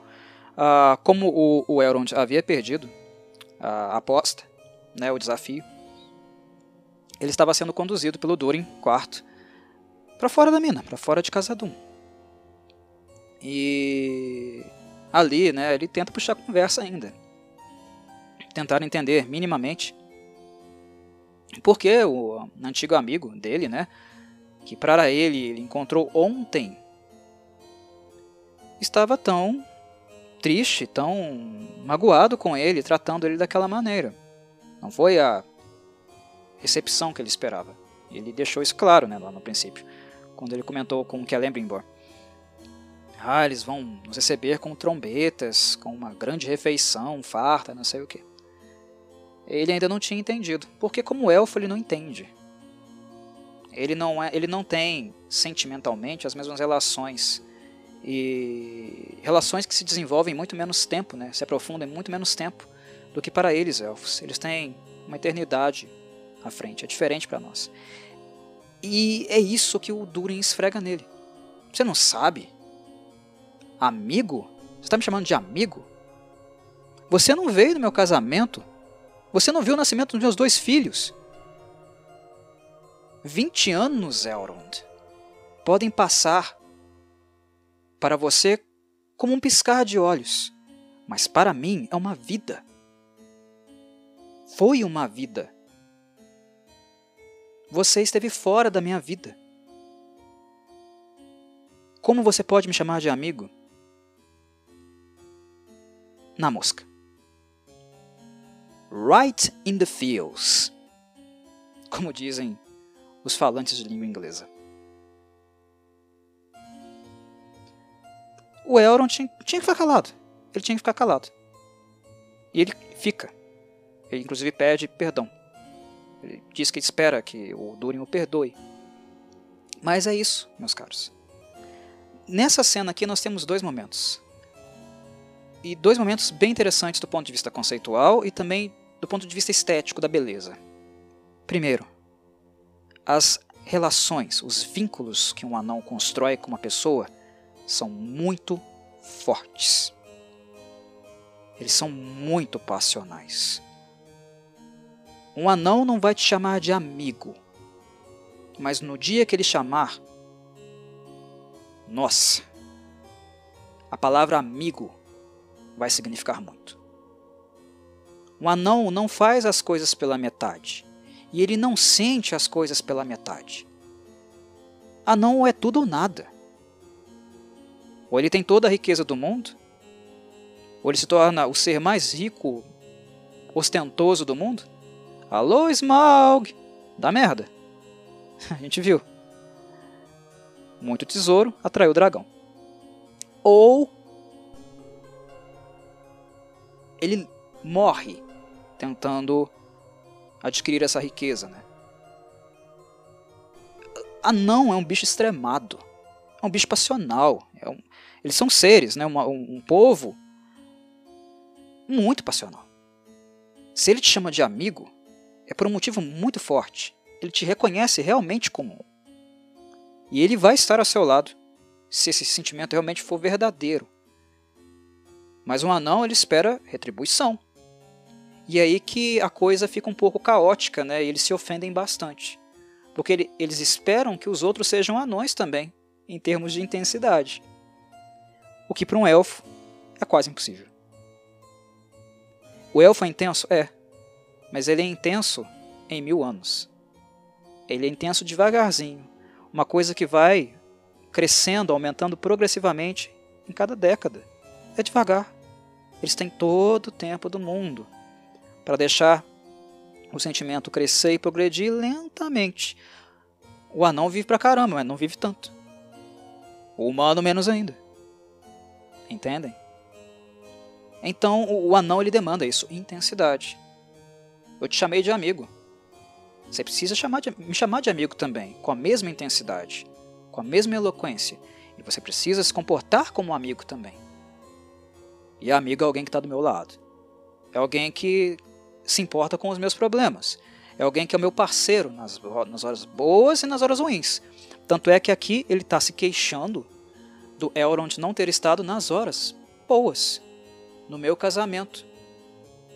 Uh, como o, o Elrond havia perdido a aposta, né, o desafio, ele estava sendo conduzido pelo Durin IV para fora da mina, para fora de Casadum. E ali, né, ele tenta puxar conversa ainda, tentar entender minimamente porque o antigo amigo dele, né, que para ele ele encontrou ontem, estava tão triste, tão magoado com ele, tratando ele daquela maneira. Não foi a recepção que ele esperava. Ele deixou isso claro né, lá no princípio, quando ele comentou com Celebrimbor. Ah, eles vão nos receber com trombetas, com uma grande refeição, farta, não sei o que. Ele ainda não tinha entendido, porque como elfo ele não entende. Ele não, é, ele não tem sentimentalmente as mesmas relações e relações que se desenvolvem em muito menos tempo, né? se aprofundam em muito menos tempo do que para eles, elfos. Eles têm uma eternidade à frente, é diferente para nós. E é isso que o Durin esfrega nele. Você não sabe? Amigo? Você está me chamando de amigo? Você não veio no meu casamento? Você não viu o nascimento dos meus dois filhos? 20 anos, Elrond, podem passar para você como um piscar de olhos, mas para mim é uma vida. Foi uma vida. Você esteve fora da minha vida. Como você pode me chamar de amigo? Na mosca. Right in the feels. Como dizem os falantes de língua inglesa. o Elrond tinha, tinha que ficar calado. Ele tinha que ficar calado. E ele fica. Ele inclusive pede perdão. Ele diz que espera que o Durin o perdoe. Mas é isso, meus caros. Nessa cena aqui nós temos dois momentos. e dois momentos bem interessantes do ponto de vista conceitual e também do ponto de vista estético da beleza. Primeiro, as relações, os vínculos que um anão constrói com uma pessoa são muito fortes. Eles são muito passionais. Um anão não vai te chamar de amigo, mas no dia que ele chamar, nossa, a palavra amigo vai significar muito. Um anão não faz as coisas pela metade, e ele não sente as coisas pela metade. Anão é tudo ou nada. Ou ele tem toda a riqueza do mundo, ou ele se torna o ser mais rico, ostentoso do mundo. Alô, Smaug! Dá merda. A gente viu. Muito tesouro atraiu o dragão. Ou ele morre tentando adquirir essa riqueza, né? Anão é um bicho extremado, é um bicho passional. É um, eles são seres, né? Um, um povo muito passional. Se ele te chama de amigo, é por um motivo muito forte. Ele te reconhece realmente como um. E ele vai estar ao seu lado se esse sentimento realmente for verdadeiro. Mas um anão ele espera retribuição. E é aí que a coisa fica um pouco caótica, né? E eles se ofendem bastante. Porque ele, eles esperam que os outros sejam anões também, em termos de intensidade. O que para um elfo é quase impossível. O elfo é intenso? É. Mas ele é intenso em mil anos. Ele é intenso devagarzinho. Uma coisa que vai crescendo, aumentando progressivamente em cada década. É devagar. Eles têm todo o tempo do mundo para deixar o sentimento crescer e progredir lentamente. O anão vive pra caramba, mas não vive tanto. O humano menos ainda. Entendem? Então o anão ele demanda isso, intensidade. Eu te chamei de amigo. Você precisa chamar de, me chamar de amigo também, com a mesma intensidade, com a mesma eloquência. E você precisa se comportar como um amigo também. E amigo é alguém que está do meu lado. É alguém que se importa com os meus problemas. É alguém que é o meu parceiro nas, nas horas boas e nas horas ruins. Tanto é que aqui ele está se queixando do Elrond não ter estado nas horas boas. No meu casamento.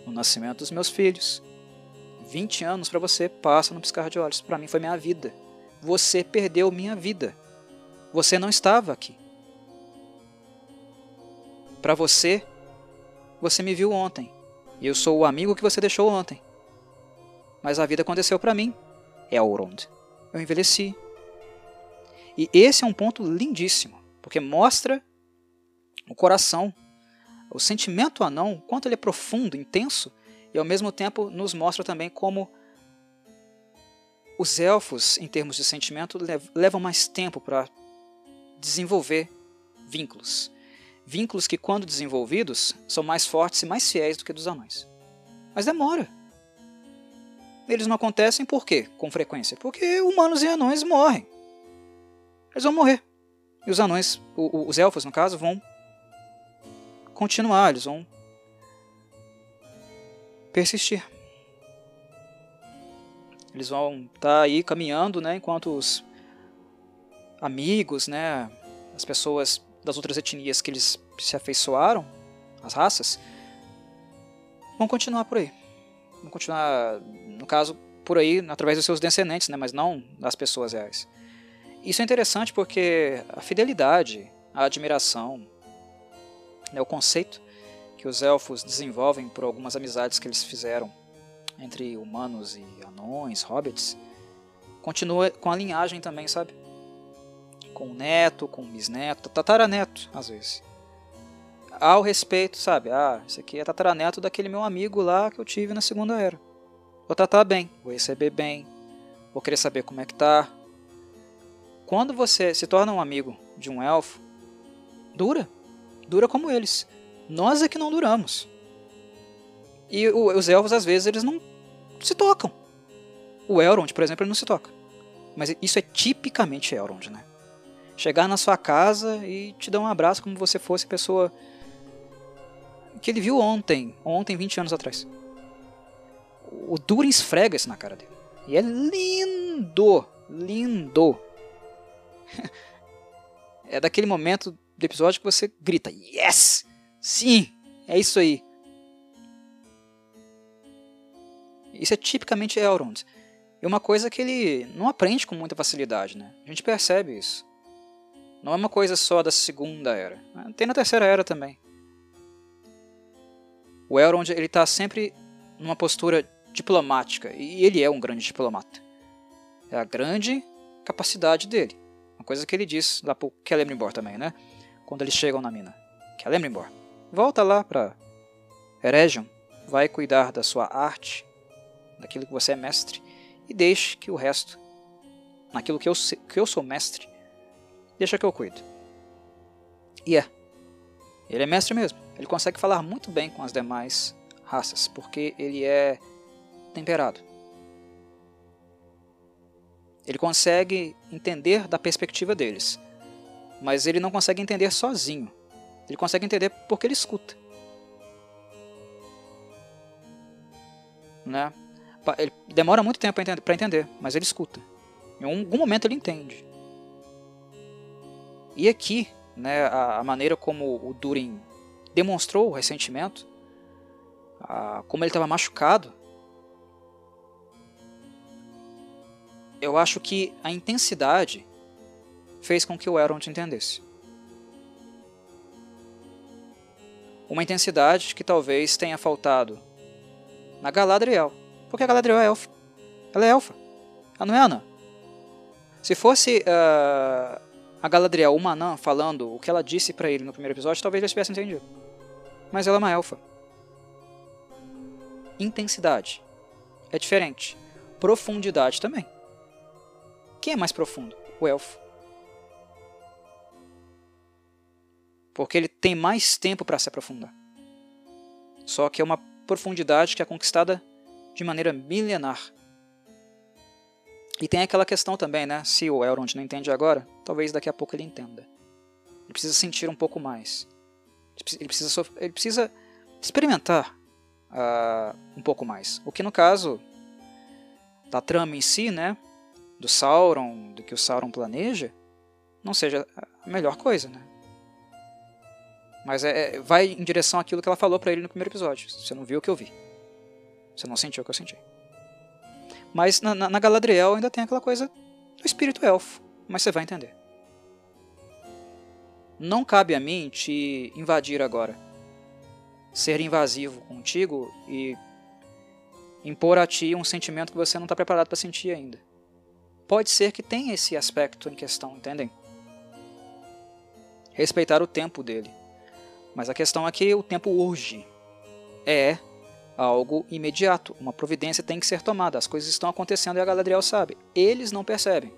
No nascimento dos meus filhos. 20 anos para você passa no piscar de olhos. Para mim foi minha vida. Você perdeu minha vida. Você não estava aqui. Para você, você me viu ontem, e eu sou o amigo que você deixou ontem. Mas a vida aconteceu para mim, Elrond. Eu envelheci. E esse é um ponto lindíssimo, porque mostra o coração, o sentimento anão, quanto ele é profundo, intenso, e ao mesmo tempo nos mostra também como os elfos, em termos de sentimento, levam mais tempo para desenvolver vínculos vínculos que, quando desenvolvidos, são mais fortes e mais fiéis do que dos anões. Mas demora. Eles não acontecem por quê? Com frequência? Porque humanos e anões morrem. Eles vão morrer. E os anões, os elfos no caso, vão continuar, eles vão persistir. Eles vão estar tá aí caminhando, né, enquanto os amigos, né, as pessoas das outras etnias que eles se afeiçoaram, as raças, vão continuar por aí. Vão continuar, no caso, por aí, através dos seus descendentes, né, mas não das pessoas reais. Isso é interessante porque a fidelidade, a admiração, né, o conceito que os elfos desenvolvem por algumas amizades que eles fizeram entre humanos e anões, hobbits, continua com a linhagem também, sabe? com o neto, com o bisneto, tataraneto, às vezes. Ao respeito, sabe? Ah, esse aqui é tataraneto daquele meu amigo lá que eu tive na Segunda Era. Vou tratar bem, vou receber bem, vou querer saber como é que tá. Quando você se torna um amigo de um elfo, dura. Dura como eles. Nós é que não duramos. E os elfos, às vezes, eles não se tocam. O Elrond, por exemplo, ele não se toca. Mas isso é tipicamente Elrond, né? chegar na sua casa e te dar um abraço como você fosse a pessoa que ele viu ontem, ontem, 20 anos atrás. O Durin esfrega isso na cara dele. E é lindo, lindo. é daquele momento do episódio que você grita: Yes! Sim! É isso aí. Isso é tipicamente Elrond. E uma coisa que ele não aprende com muita facilidade, né? A gente percebe isso. Não é uma coisa só da segunda era. Tem na terceira era também. O Elrond ele está sempre numa postura diplomática e ele é um grande diplomata. É a grande capacidade dele. Uma coisa que ele diz lá pro Celebrimbor também, né? Quando eles chegam na mina. Celebrimbor, volta lá para Eregion, vai cuidar da sua arte, daquilo que você é mestre, e deixe que o resto, naquilo que eu, que eu sou mestre, deixa que eu cuido. E é. Ele é mestre mesmo. Ele consegue falar muito bem com as demais raças, porque ele é temperado. Ele consegue entender da perspectiva deles, mas ele não consegue entender sozinho. Ele consegue entender porque ele escuta. Né? Ele demora muito tempo para entender, mas ele escuta. Em algum momento ele entende. E aqui, né, a maneira como o Durin demonstrou o ressentimento, a, como ele estava machucado, eu acho que a intensidade fez com que o Elrond entendesse. Uma intensidade que talvez tenha faltado na Galadriel porque a Galadriel é elfa. Ela é elfa. Ela não é anã. Se fosse uh, a Galadriel, uma anã, falando o que ela disse para ele no primeiro episódio, talvez ele tivesse entendido. Mas ela é uma elfa. Intensidade. É diferente. Profundidade também. Quem é mais profundo? O elfo. Porque ele tem mais tempo para se aprofundar. Só que é uma profundidade que é conquistada de maneira milenar. E tem aquela questão também, né? Se o Elrond não entende agora, talvez daqui a pouco ele entenda. Ele precisa sentir um pouco mais. Ele precisa, ele precisa experimentar uh, um pouco mais. O que no caso da trama em si, né? Do Sauron, do que o Sauron planeja, não seja a melhor coisa, né? Mas é, é vai em direção àquilo que ela falou para ele no primeiro episódio. Você não viu o que eu vi. Você não sentiu o que eu senti. Mas na, na, na Galadriel ainda tem aquela coisa do espírito elfo. Mas você vai entender. Não cabe a mim te invadir agora. Ser invasivo contigo e impor a ti um sentimento que você não está preparado para sentir ainda. Pode ser que tenha esse aspecto em questão, entendem? Respeitar o tempo dele. Mas a questão é que o tempo urge. É algo imediato. Uma providência tem que ser tomada. As coisas estão acontecendo e a Galadriel sabe. Eles não percebem.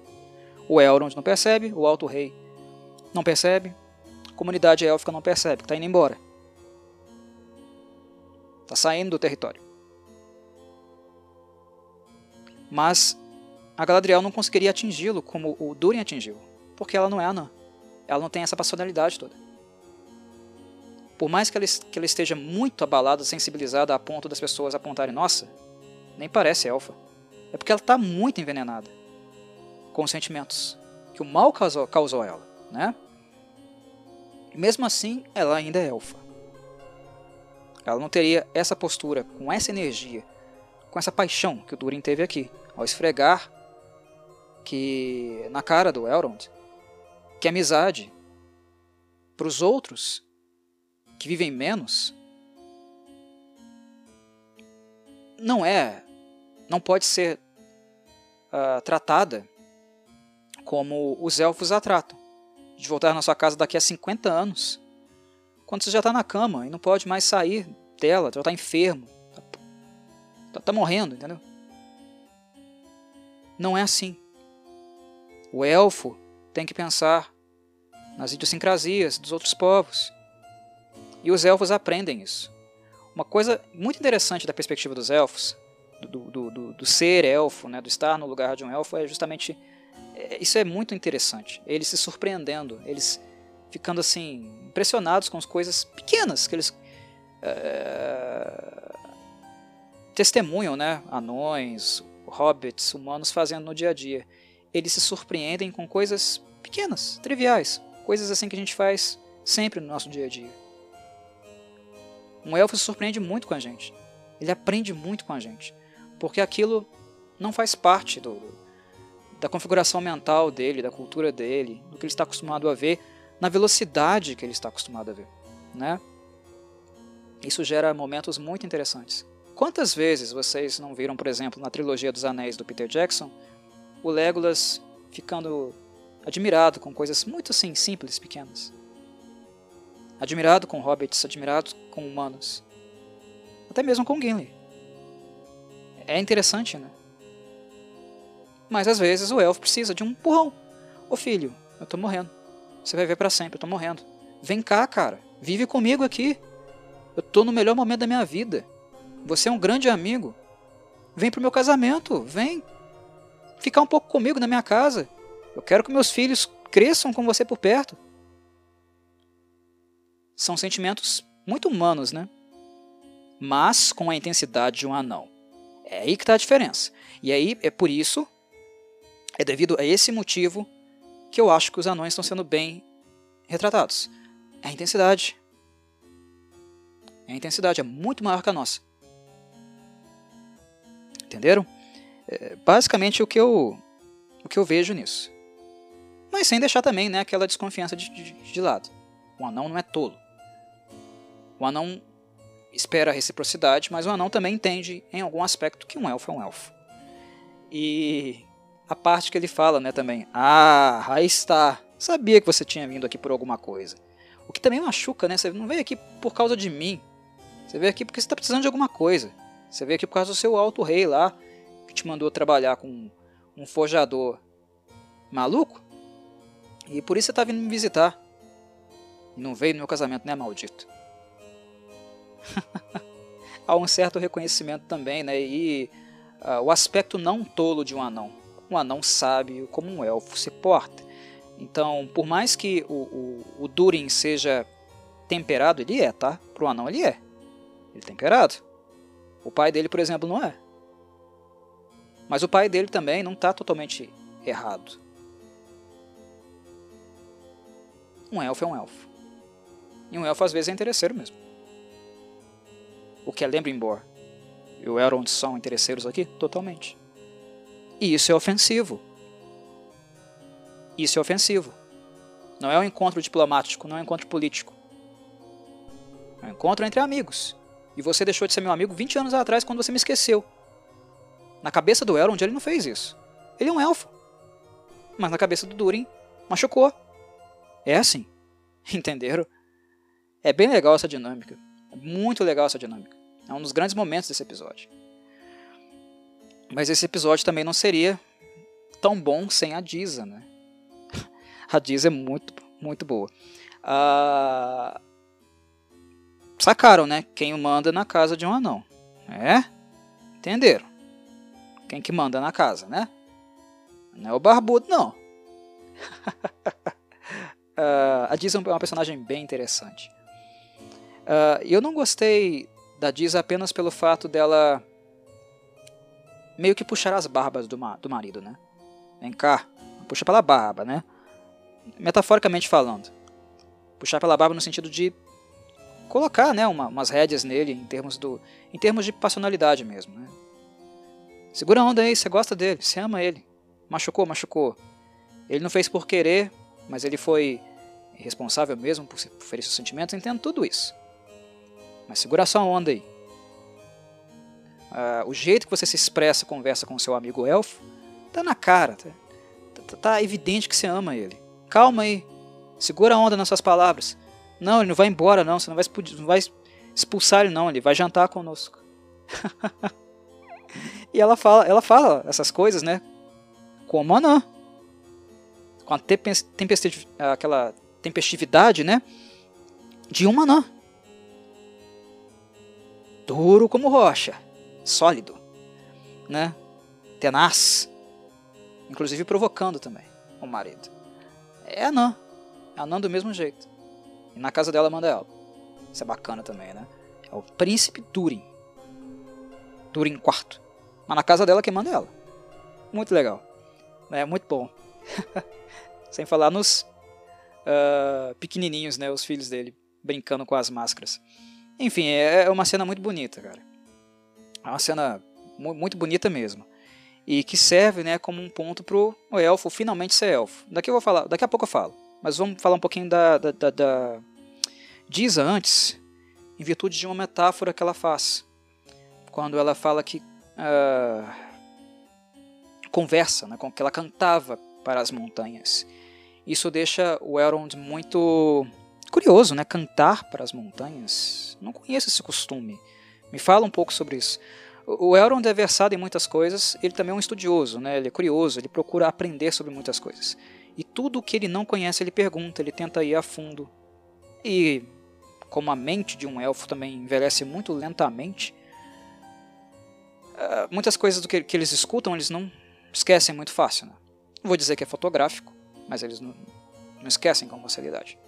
O Elrond não percebe, o Alto Rei não percebe, a comunidade élfica não percebe, está indo embora. Está saindo do território. Mas a Galadriel não conseguiria atingi-lo como o Durin atingiu, porque ela não é anã. Ela não tem essa personalidade toda por mais que ela, que ela esteja muito abalada, sensibilizada a ponto das pessoas apontarem, nossa, nem parece elfa. É porque ela está muito envenenada com os sentimentos que o mal causou, causou ela, né? E mesmo assim, ela ainda é elfa. Ela não teria essa postura, com essa energia, com essa paixão que o Durin teve aqui, ao esfregar que na cara do Elrond que amizade para os outros que vivem menos, não é, não pode ser uh, tratada como os elfos a tratam. De voltar na sua casa daqui a 50 anos, quando você já está na cama e não pode mais sair dela, já está enfermo, está tá, tá morrendo, entendeu? Não é assim. O elfo tem que pensar nas idiosincrasias dos outros povos. E os elfos aprendem isso. Uma coisa muito interessante da perspectiva dos elfos, do, do, do, do ser elfo, né, do estar no lugar de um elfo, é justamente. É, isso é muito interessante. Eles se surpreendendo, eles ficando assim, impressionados com as coisas pequenas que eles é, testemunham, né? Anões, hobbits, humanos fazendo no dia a dia. Eles se surpreendem com coisas pequenas, triviais, coisas assim que a gente faz sempre no nosso dia a dia. Um elfo se surpreende muito com a gente. Ele aprende muito com a gente, porque aquilo não faz parte do, da configuração mental dele, da cultura dele, do que ele está acostumado a ver, na velocidade que ele está acostumado a ver, né? Isso gera momentos muito interessantes. Quantas vezes vocês não viram, por exemplo, na trilogia dos Anéis do Peter Jackson, o Legolas ficando admirado com coisas muito assim simples, pequenas? Admirado com hobbits, admirado com humanos. Até mesmo com Gimli. É interessante, né? Mas às vezes o elfo precisa de um empurrão. Ô filho, eu tô morrendo. Você vai ver para sempre, eu tô morrendo. Vem cá, cara. Vive comigo aqui. Eu tô no melhor momento da minha vida. Você é um grande amigo. Vem pro meu casamento, vem. Ficar um pouco comigo na minha casa. Eu quero que meus filhos cresçam com você por perto. São sentimentos muito humanos, né? Mas com a intensidade de um anão. É aí que está a diferença. E aí é por isso, é devido a esse motivo que eu acho que os anões estão sendo bem retratados. É a intensidade. É a intensidade, é muito maior que a nossa. Entenderam? É basicamente o que eu o que eu vejo nisso. Mas sem deixar também né, aquela desconfiança de, de, de lado. O anão não é tolo. O anão espera a reciprocidade, mas o anão também entende em algum aspecto que um elfo é um elfo. E a parte que ele fala, né, também. Ah, aí está. Sabia que você tinha vindo aqui por alguma coisa. O que também machuca, né? Você não veio aqui por causa de mim. Você veio aqui porque você está precisando de alguma coisa. Você veio aqui por causa do seu alto rei lá, que te mandou trabalhar com um forjador maluco. E por isso você está vindo me visitar. E não veio no meu casamento, né, maldito? Há um certo reconhecimento também, né? E uh, o aspecto não tolo de um anão. Um anão sábio, como um elfo se porta. Então, por mais que o, o, o Durin seja temperado, ele é, tá? Pro anão ele é. Ele é temperado. O pai dele, por exemplo, não é. Mas o pai dele também não está totalmente errado. Um elfo é um elfo. E um elfo às vezes é interesseiro mesmo o que é Lembrimbor e o Elrond são interesseiros aqui? Totalmente. E isso é ofensivo. Isso é ofensivo. Não é um encontro diplomático, não é um encontro político. É um encontro entre amigos. E você deixou de ser meu amigo 20 anos atrás quando você me esqueceu. Na cabeça do Elrond ele não fez isso. Ele é um elfo. Mas na cabeça do Durin, machucou. É assim. Entenderam? É bem legal essa dinâmica. Muito legal essa dinâmica. É um dos grandes momentos desse episódio. Mas esse episódio também não seria tão bom sem a Diza, né? A Diza é muito, muito boa. Ah, sacaram, né? Quem manda na casa de um anão. É? Entenderam? Quem que manda na casa, né? Não é o barbudo, não. uh, a Diza é uma personagem bem interessante. Uh, eu não gostei da Diz apenas pelo fato dela meio que puxar as barbas do, ma do marido, né? Vem cá, puxa pela barba, né? Metaforicamente falando. Puxar pela barba no sentido de colocar, né, uma, umas rédeas nele em termos do em termos de passionalidade mesmo, né? Segura a onda aí, você gosta dele, você ama ele. Machucou, machucou. Ele não fez por querer, mas ele foi responsável mesmo por, por ferir seus sentimentos, entendo tudo isso. Mas segura sua onda aí. Uh, o jeito que você se expressa, conversa com seu amigo elfo, tá na cara. Tá, tá, tá, evidente que você ama ele. Calma aí. Segura a onda nas suas palavras. Não, ele não vai embora, não. Você não vai, não vai expulsar ele, não. Ele vai jantar conosco. e ela fala, ela fala essas coisas, né? Com anã. Com a aquela tempestividade, né? De uma anã duro como rocha, sólido, né? tenaz, inclusive provocando também o marido. É anã, é anã do mesmo jeito. E na casa dela manda ela. Isso é bacana também, né? É o príncipe Durin. Durin IV. Mas na casa dela quem manda ela. Muito legal. É muito bom. Sem falar nos uh, pequenininhos, né, os filhos dele, brincando com as máscaras. Enfim, é, é uma cena muito bonita, cara. É uma cena muito bonita mesmo. E que serve né, como um ponto pro elfo finalmente ser elfo. Daqui, eu vou falar, daqui a pouco eu falo. Mas vamos falar um pouquinho da, da, da, da antes, em virtude de uma metáfora que ela faz. Quando ela fala que uh, conversa, né, que ela cantava para as montanhas. Isso deixa o Elrond muito curioso, né? Cantar para as montanhas. Não conheço esse costume. Me fala um pouco sobre isso. O Elrond é versado em muitas coisas, ele também é um estudioso, né? ele é curioso, ele procura aprender sobre muitas coisas. E tudo que ele não conhece ele pergunta, ele tenta ir a fundo. E como a mente de um elfo também envelhece muito lentamente, ah, muitas coisas do que, que eles escutam eles não esquecem muito fácil. Né? Não vou dizer que é fotográfico, mas eles não, não esquecem com facilidade.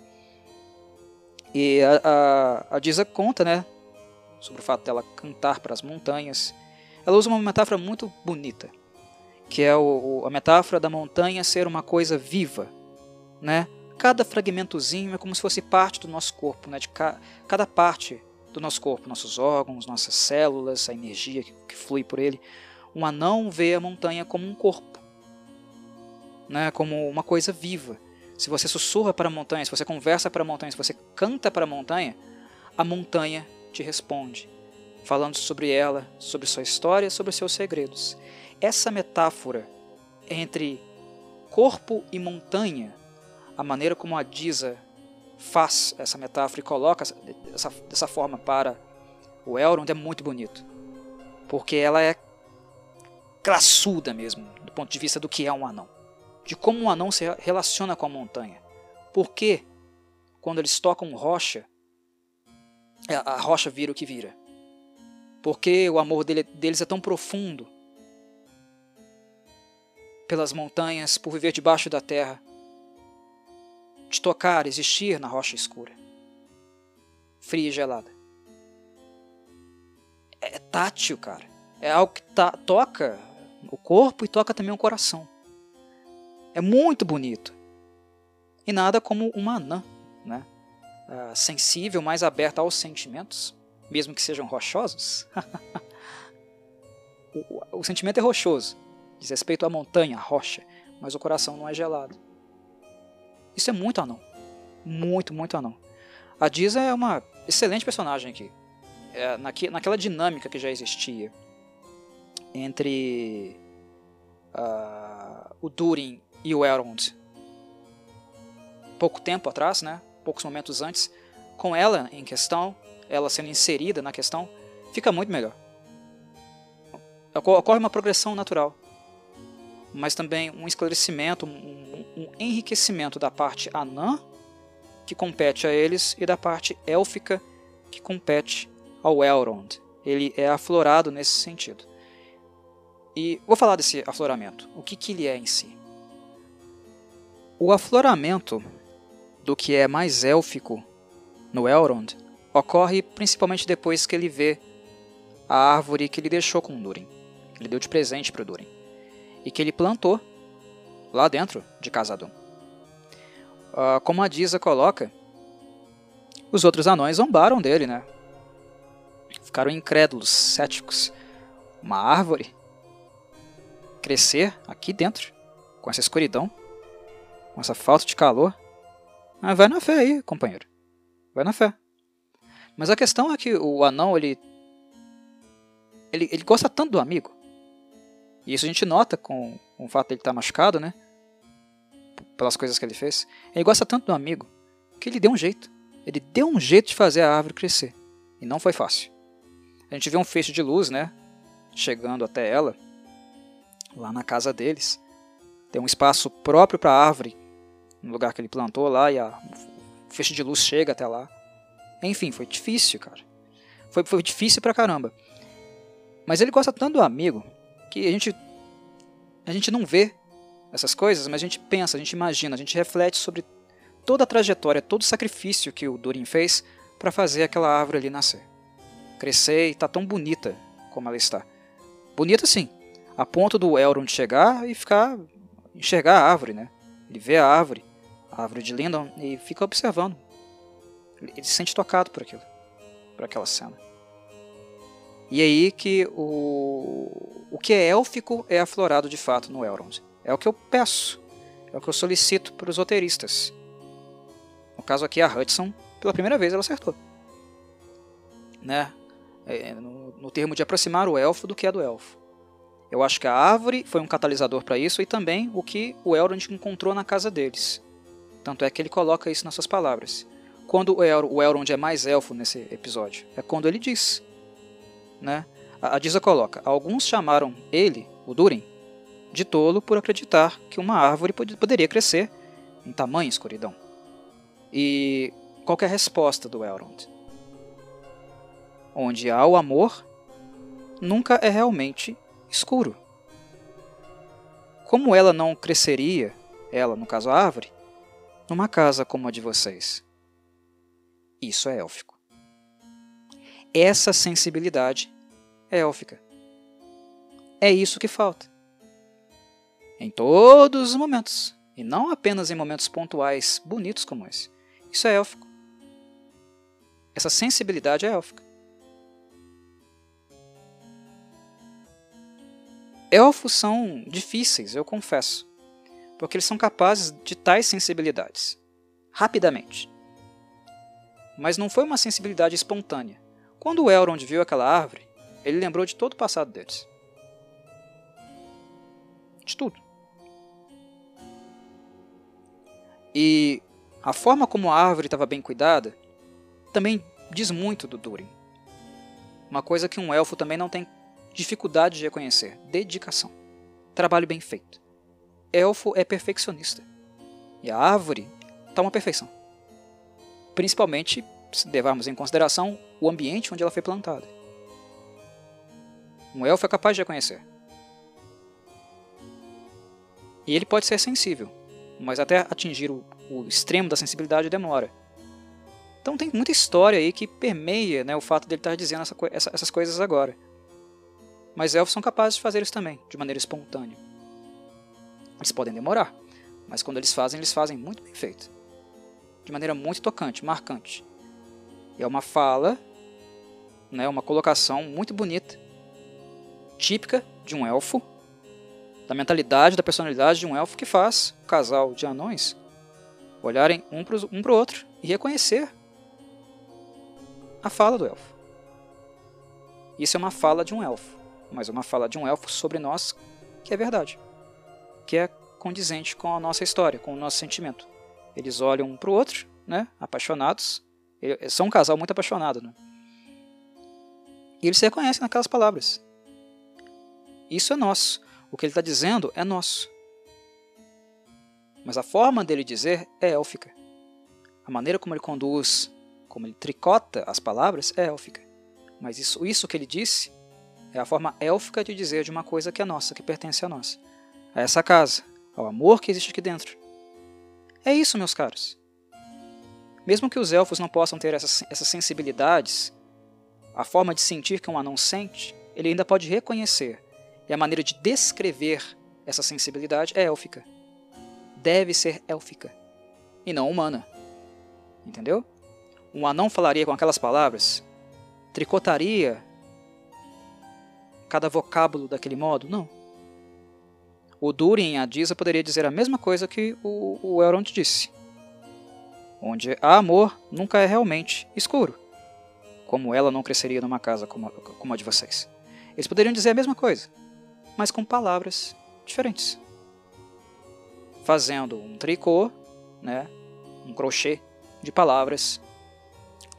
E a, a, a conta, né, sobre o fato dela cantar para as montanhas. Ela usa uma metáfora muito bonita, que é o, a metáfora da montanha ser uma coisa viva, né? Cada fragmentozinho é como se fosse parte do nosso corpo, né? De ca, cada parte do nosso corpo, nossos órgãos, nossas células, a energia que, que flui por ele. Um anão vê a montanha como um corpo, né? Como uma coisa viva. Se você sussurra para a montanha, se você conversa para a montanha, se você canta para a montanha, a montanha te responde, falando sobre ela, sobre sua história, sobre seus segredos. Essa metáfora entre corpo e montanha, a maneira como a Diza faz essa metáfora e coloca essa, dessa forma para o Elrond é muito bonito. Porque ela é classuda mesmo, do ponto de vista do que é um anão. De como um anão se relaciona com a montanha. Porque, quando eles tocam rocha, é, a rocha vira o que vira. Porque o amor dele, deles é tão profundo pelas montanhas, por viver debaixo da terra, de tocar, existir na rocha escura, fria e gelada. É tátil, cara. É algo que tá, toca o corpo e toca também o coração. É muito bonito. E nada como uma anã, né? uh, sensível, mais aberta aos sentimentos, mesmo que sejam rochosos. o, o, sentimento é rochoso, diz respeito à montanha, à rocha, mas o coração não é gelado. Isso é muito anão. Muito, muito anão. A Diza é uma excelente personagem aqui. É, naque, naquela dinâmica que já existia entre uh, o Durin e o Elrond pouco tempo atrás, né? poucos momentos antes, com ela em questão, ela sendo inserida na questão, fica muito melhor. Ocorre uma progressão natural, mas também um esclarecimento, um, um enriquecimento da parte anã, que compete a eles, e da parte élfica, que compete ao Elrond. Ele é aflorado nesse sentido. E vou falar desse afloramento. O que, que ele é em si? O afloramento do que é mais élfico no Elrond ocorre principalmente depois que ele vê a árvore que ele deixou com Durin, que ele deu de presente para Durin, e que ele plantou lá dentro de Casadum. Uh, como a Diza coloca, os outros anões zombaram dele, né? Ficaram incrédulos, céticos. Uma árvore crescer aqui dentro, com essa escuridão, com essa falta de calor, ah, vai na fé aí, companheiro. Vai na fé. Mas a questão é que o anão, ele, ele, ele gosta tanto do amigo. E isso a gente nota com, com o fato de ele estar machucado, né? Pelas coisas que ele fez. Ele gosta tanto do amigo que ele deu um jeito. Ele deu um jeito de fazer a árvore crescer. E não foi fácil. A gente vê um feixe de luz, né? Chegando até ela, lá na casa deles. Tem um espaço próprio para a árvore no lugar que ele plantou lá e a, feixe de luz chega até lá. Enfim, foi difícil, cara. Foi, foi difícil pra caramba. Mas ele gosta tanto do amigo que a gente, a gente não vê essas coisas, mas a gente pensa, a gente imagina, a gente reflete sobre toda a trajetória, todo o sacrifício que o Durin fez para fazer aquela árvore ali nascer. crescer e tá tão bonita como ela está. Bonita sim, a ponto do Elrond chegar e ficar enxergar a árvore, né? Ele vê a árvore, árvore de Lindon e fica observando. Ele, ele se sente tocado por aquilo, por aquela cena. E é aí que o, o que é élfico é aflorado de fato no Elrond. É o que eu peço, é o que eu solicito para os roteiristas. No caso aqui, a Hudson, pela primeira vez, ela acertou. Né? É, no, no termo de aproximar o elfo do que é do elfo. Eu acho que a árvore foi um catalisador para isso e também o que o Elrond encontrou na casa deles. Tanto é que ele coloca isso nas suas palavras. Quando o, El o Elrond é mais elfo nesse episódio, é quando ele diz. Né? A, a Disa coloca: Alguns chamaram ele, o Durin, de tolo por acreditar que uma árvore pod poderia crescer em tamanha escuridão. E qual é a resposta do Elrond? Onde há o amor, nunca é realmente escuro. Como ela não cresceria, ela, no caso a árvore, numa casa como a de vocês? Isso é élfico. Essa sensibilidade é élfica. É isso que falta. Em todos os momentos, e não apenas em momentos pontuais bonitos como esse. Isso é élfico. Essa sensibilidade é élfica. Elfos são difíceis, eu confesso, porque eles são capazes de tais sensibilidades, rapidamente. Mas não foi uma sensibilidade espontânea. Quando o Elrond viu aquela árvore, ele lembrou de todo o passado deles. De tudo. E a forma como a árvore estava bem cuidada também diz muito do Durin. Uma coisa que um elfo também não tem Dificuldade de reconhecer. Dedicação. Trabalho bem feito. Elfo é perfeccionista. E a árvore está uma perfeição. Principalmente se levarmos em consideração o ambiente onde ela foi plantada. Um elfo é capaz de reconhecer. E ele pode ser sensível, mas até atingir o, o extremo da sensibilidade demora. Então tem muita história aí que permeia né, o fato dele estar dizendo essa, essa, essas coisas agora. Mas elfos são capazes de fazer isso também, de maneira espontânea. Eles podem demorar, mas quando eles fazem, eles fazem muito bem feito. De maneira muito tocante, marcante. É uma fala, né, uma colocação muito bonita, típica de um elfo, da mentalidade, da personalidade de um elfo que faz o casal de anões olharem um para um o outro e reconhecer a fala do elfo. Isso é uma fala de um elfo mas uma fala de um elfo sobre nós que é verdade, que é condizente com a nossa história, com o nosso sentimento. Eles olham um para o outro, né, apaixonados, eles são um casal muito apaixonado, né? E eles se reconhecem naquelas palavras. Isso é nosso. O que ele está dizendo é nosso. Mas a forma dele dizer é élfica. A maneira como ele conduz, como ele tricota as palavras é élfica. Mas isso, isso que ele disse é a forma élfica de dizer de uma coisa que é nossa, que pertence a nós. A essa casa, ao amor que existe aqui dentro. É isso, meus caros. Mesmo que os elfos não possam ter essas, essas sensibilidades, a forma de sentir que um anão sente, ele ainda pode reconhecer. E a maneira de descrever essa sensibilidade é élfica. Deve ser élfica. E não humana. Entendeu? Um anão falaria com aquelas palavras, tricotaria cada vocábulo daquele modo? Não. O Durin, a Disa, poderia dizer a mesma coisa que o, o Elrond disse. Onde há amor, nunca é realmente escuro. Como ela não cresceria numa casa como como a de vocês. Eles poderiam dizer a mesma coisa, mas com palavras diferentes. Fazendo um tricô, né, um crochê de palavras,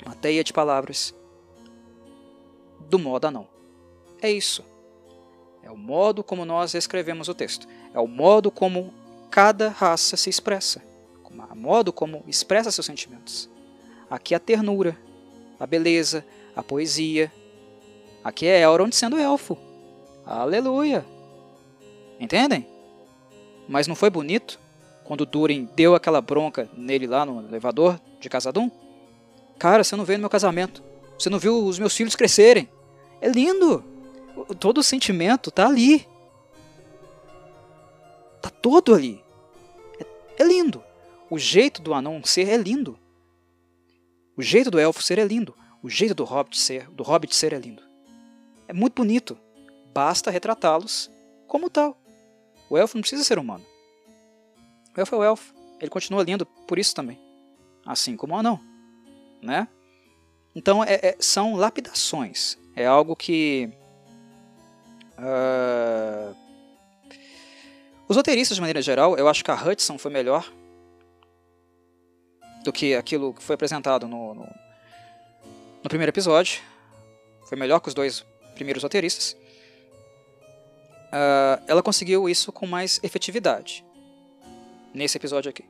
uma teia de palavras, do modo anão. É isso. É o modo como nós escrevemos o texto. É o modo como cada raça se expressa. O modo como expressa seus sentimentos. Aqui a ternura, a beleza, a poesia. Aqui é Elrond sendo elfo. Aleluia! Entendem? Mas não foi bonito quando Durin deu aquela bronca nele lá no elevador de Casadum? Cara, você não veio no meu casamento. Você não viu os meus filhos crescerem? É lindo! Todo o sentimento tá ali. Tá todo ali. É, é lindo. O jeito do anão ser é lindo. O jeito do elfo ser é lindo. O jeito do hobbit ser, do hobbit ser é lindo. É muito bonito. Basta retratá-los como tal. O elfo não precisa ser humano. O elfo é o elfo. Ele continua lindo por isso também. Assim como o anão. Né? Então é, é, são lapidações. É algo que. Uh... Os roteiristas, de maneira geral, eu acho que a Hudson foi melhor do que aquilo que foi apresentado no, no, no primeiro episódio. Foi melhor que os dois primeiros roteiristas. Uh, ela conseguiu isso com mais efetividade nesse episódio aqui.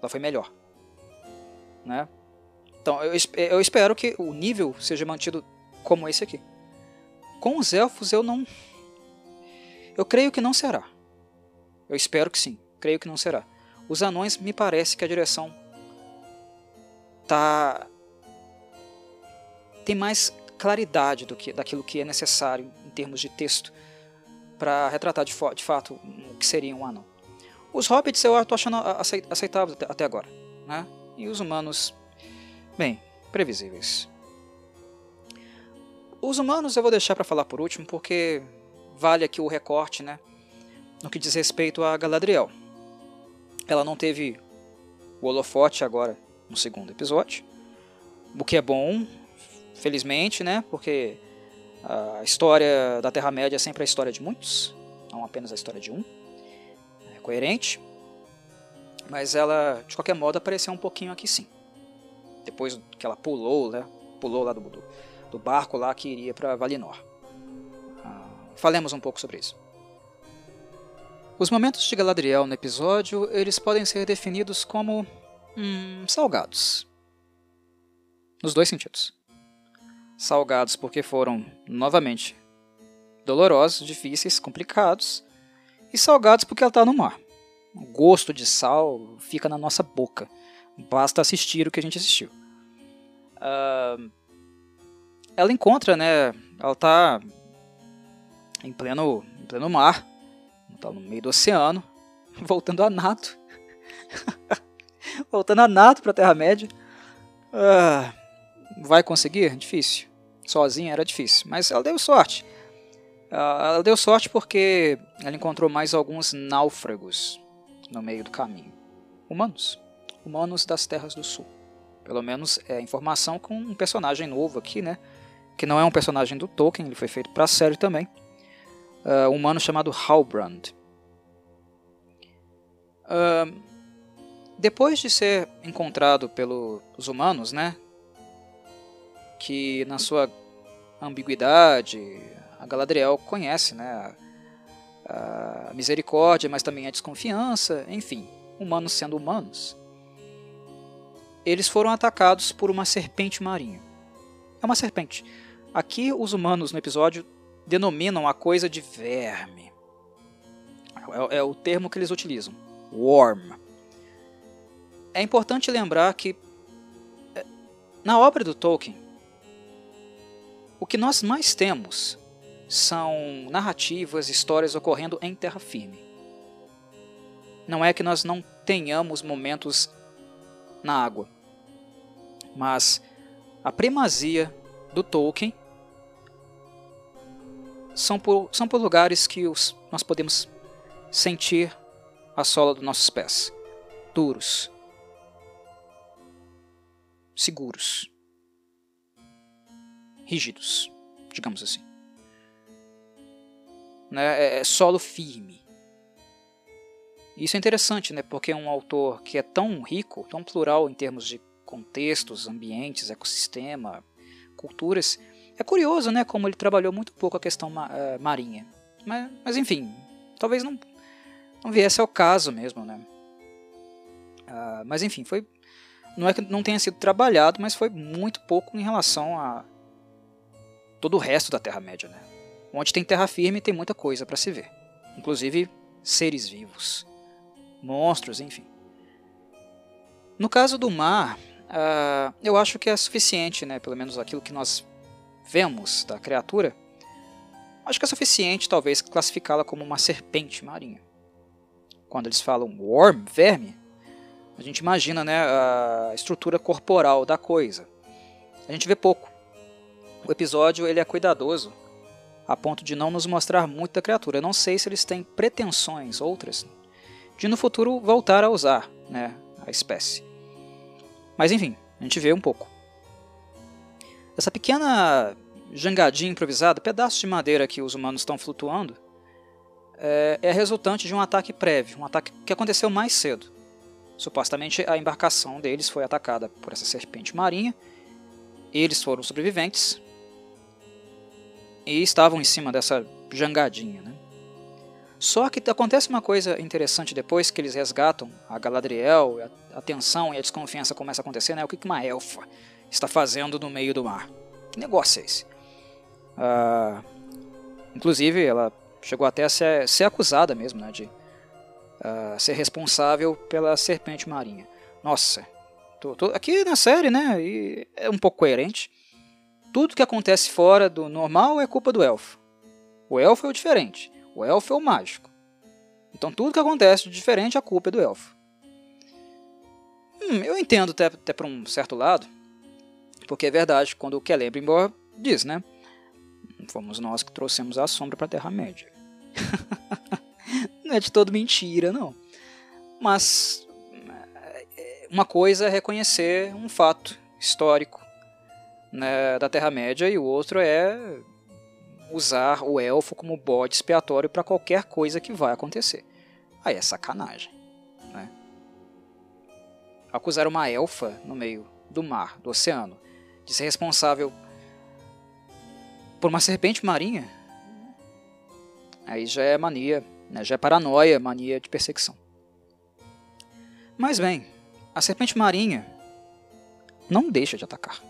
Ela foi melhor. Né? Então eu, eu espero que o nível seja mantido como esse aqui. Com os elfos eu não. Eu creio que não será. Eu espero que sim. Creio que não será. Os anões me parece que a direção tá tem mais claridade do que daquilo que é necessário em termos de texto para retratar de, de, fato o que seria um anão. Os hobbits eu estou achando aceitáveis até agora, né? E os humanos, bem, previsíveis. Os humanos eu vou deixar para falar por último, porque vale aqui o recorte, né? No que diz respeito a Galadriel. Ela não teve o holofote agora no segundo episódio, o que é bom, felizmente, né? Porque a história da Terra-média é sempre a história de muitos, não apenas a história de um. É coerente. Mas ela, de qualquer modo, apareceu um pouquinho aqui sim. Depois que ela pulou, né? Pulou lá do, do, do barco lá que iria para Valinor. Falemos um pouco sobre isso. Os momentos de Galadriel no episódio, eles podem ser definidos como hum, salgados. Nos dois sentidos. Salgados porque foram, novamente, dolorosos, difíceis, complicados. E salgados porque ela está no mar. O gosto de sal fica na nossa boca. Basta assistir o que a gente assistiu. Uh, ela encontra, né? Ela está em pleno, em pleno mar. No meio do oceano. Voltando a nato. voltando a nato para a Terra-média. Uh, vai conseguir? Difícil. Sozinha era difícil, mas ela deu sorte. Uh, ela deu sorte porque ela encontrou mais alguns náufragos no meio do caminho. Humanos. Humanos das Terras do Sul. Pelo menos é informação com um personagem novo aqui, né? Que não é um personagem do Tolkien, ele foi feito para a série também. Uh, um humano chamado Halbrand. Uh, depois de ser encontrado pelos humanos, né, que na sua ambiguidade, a Galadriel conhece, né, a, a misericórdia, mas também a desconfiança, enfim, humanos sendo humanos. Eles foram atacados por uma serpente marinha. É uma serpente. Aqui os humanos no episódio denominam a coisa de verme. É, é o termo que eles utilizam. Worm é importante lembrar que é, na obra do Tolkien, o que nós mais temos são narrativas, histórias ocorrendo em terra firme. Não é que nós não tenhamos momentos na água, mas a primazia do Tolkien são por, são por lugares que os, nós podemos sentir a sola dos nossos pés, duros, seguros, rígidos, digamos assim. Né? É, é solo firme. Isso é interessante, né? porque um autor que é tão rico, tão plural em termos de contextos, ambientes, ecossistema, culturas, é curioso né, como ele trabalhou muito pouco a questão uh, marinha. Mas, mas enfim, talvez não, não viesse ao caso mesmo. Né? Uh, mas enfim, foi não é que não tenha sido trabalhado, mas foi muito pouco em relação a todo o resto da Terra-média. Né? Onde tem terra firme tem muita coisa para se ver, inclusive seres vivos, monstros, enfim. No caso do mar, uh, eu acho que é suficiente, né? pelo menos aquilo que nós vemos da criatura, acho que é suficiente talvez classificá-la como uma serpente marinha. Quando eles falam worm, verme, a gente imagina né, a estrutura corporal da coisa. A gente vê pouco. O episódio ele é cuidadoso a ponto de não nos mostrar muito da criatura. Eu não sei se eles têm pretensões outras de no futuro voltar a usar né, a espécie. Mas enfim, a gente vê um pouco. Essa pequena jangadinha improvisada, pedaço de madeira que os humanos estão flutuando, é, é resultante de um ataque prévio, um ataque que aconteceu mais cedo. Supostamente a embarcação deles foi atacada por essa serpente marinha, eles foram sobreviventes e estavam em cima dessa jangadinha. Né? Só que acontece uma coisa interessante depois que eles resgatam a Galadriel, a, tensão e a desconfiança começa a acontecer, né? O que uma elfa está fazendo no meio do mar? Que negócio é esse? Uh, inclusive, ela chegou até a ser, ser acusada mesmo, né? De uh, ser responsável pela serpente marinha. Nossa, tô, tô, aqui na série, né? E é um pouco coerente. Tudo que acontece fora do normal é culpa do elfo. O elfo é o diferente. O elfo é o mágico. Então tudo que acontece de diferente, a culpa é do elfo. Hum, eu entendo até, até para um certo lado, porque é verdade, quando o Celebrimbor diz, né? Fomos nós que trouxemos a sombra para a Terra-média. não é de todo mentira, não. Mas é, uma coisa é reconhecer um fato histórico né, da Terra-média e o outro é usar o elfo como bode expiatório para qualquer coisa que vai acontecer. Aí é sacanagem. Né? Acusar uma elfa no meio do mar, do oceano, de ser responsável por uma serpente marinha, aí já é mania, né? já é paranoia, mania de perseguição. Mas bem, a serpente marinha não deixa de atacar.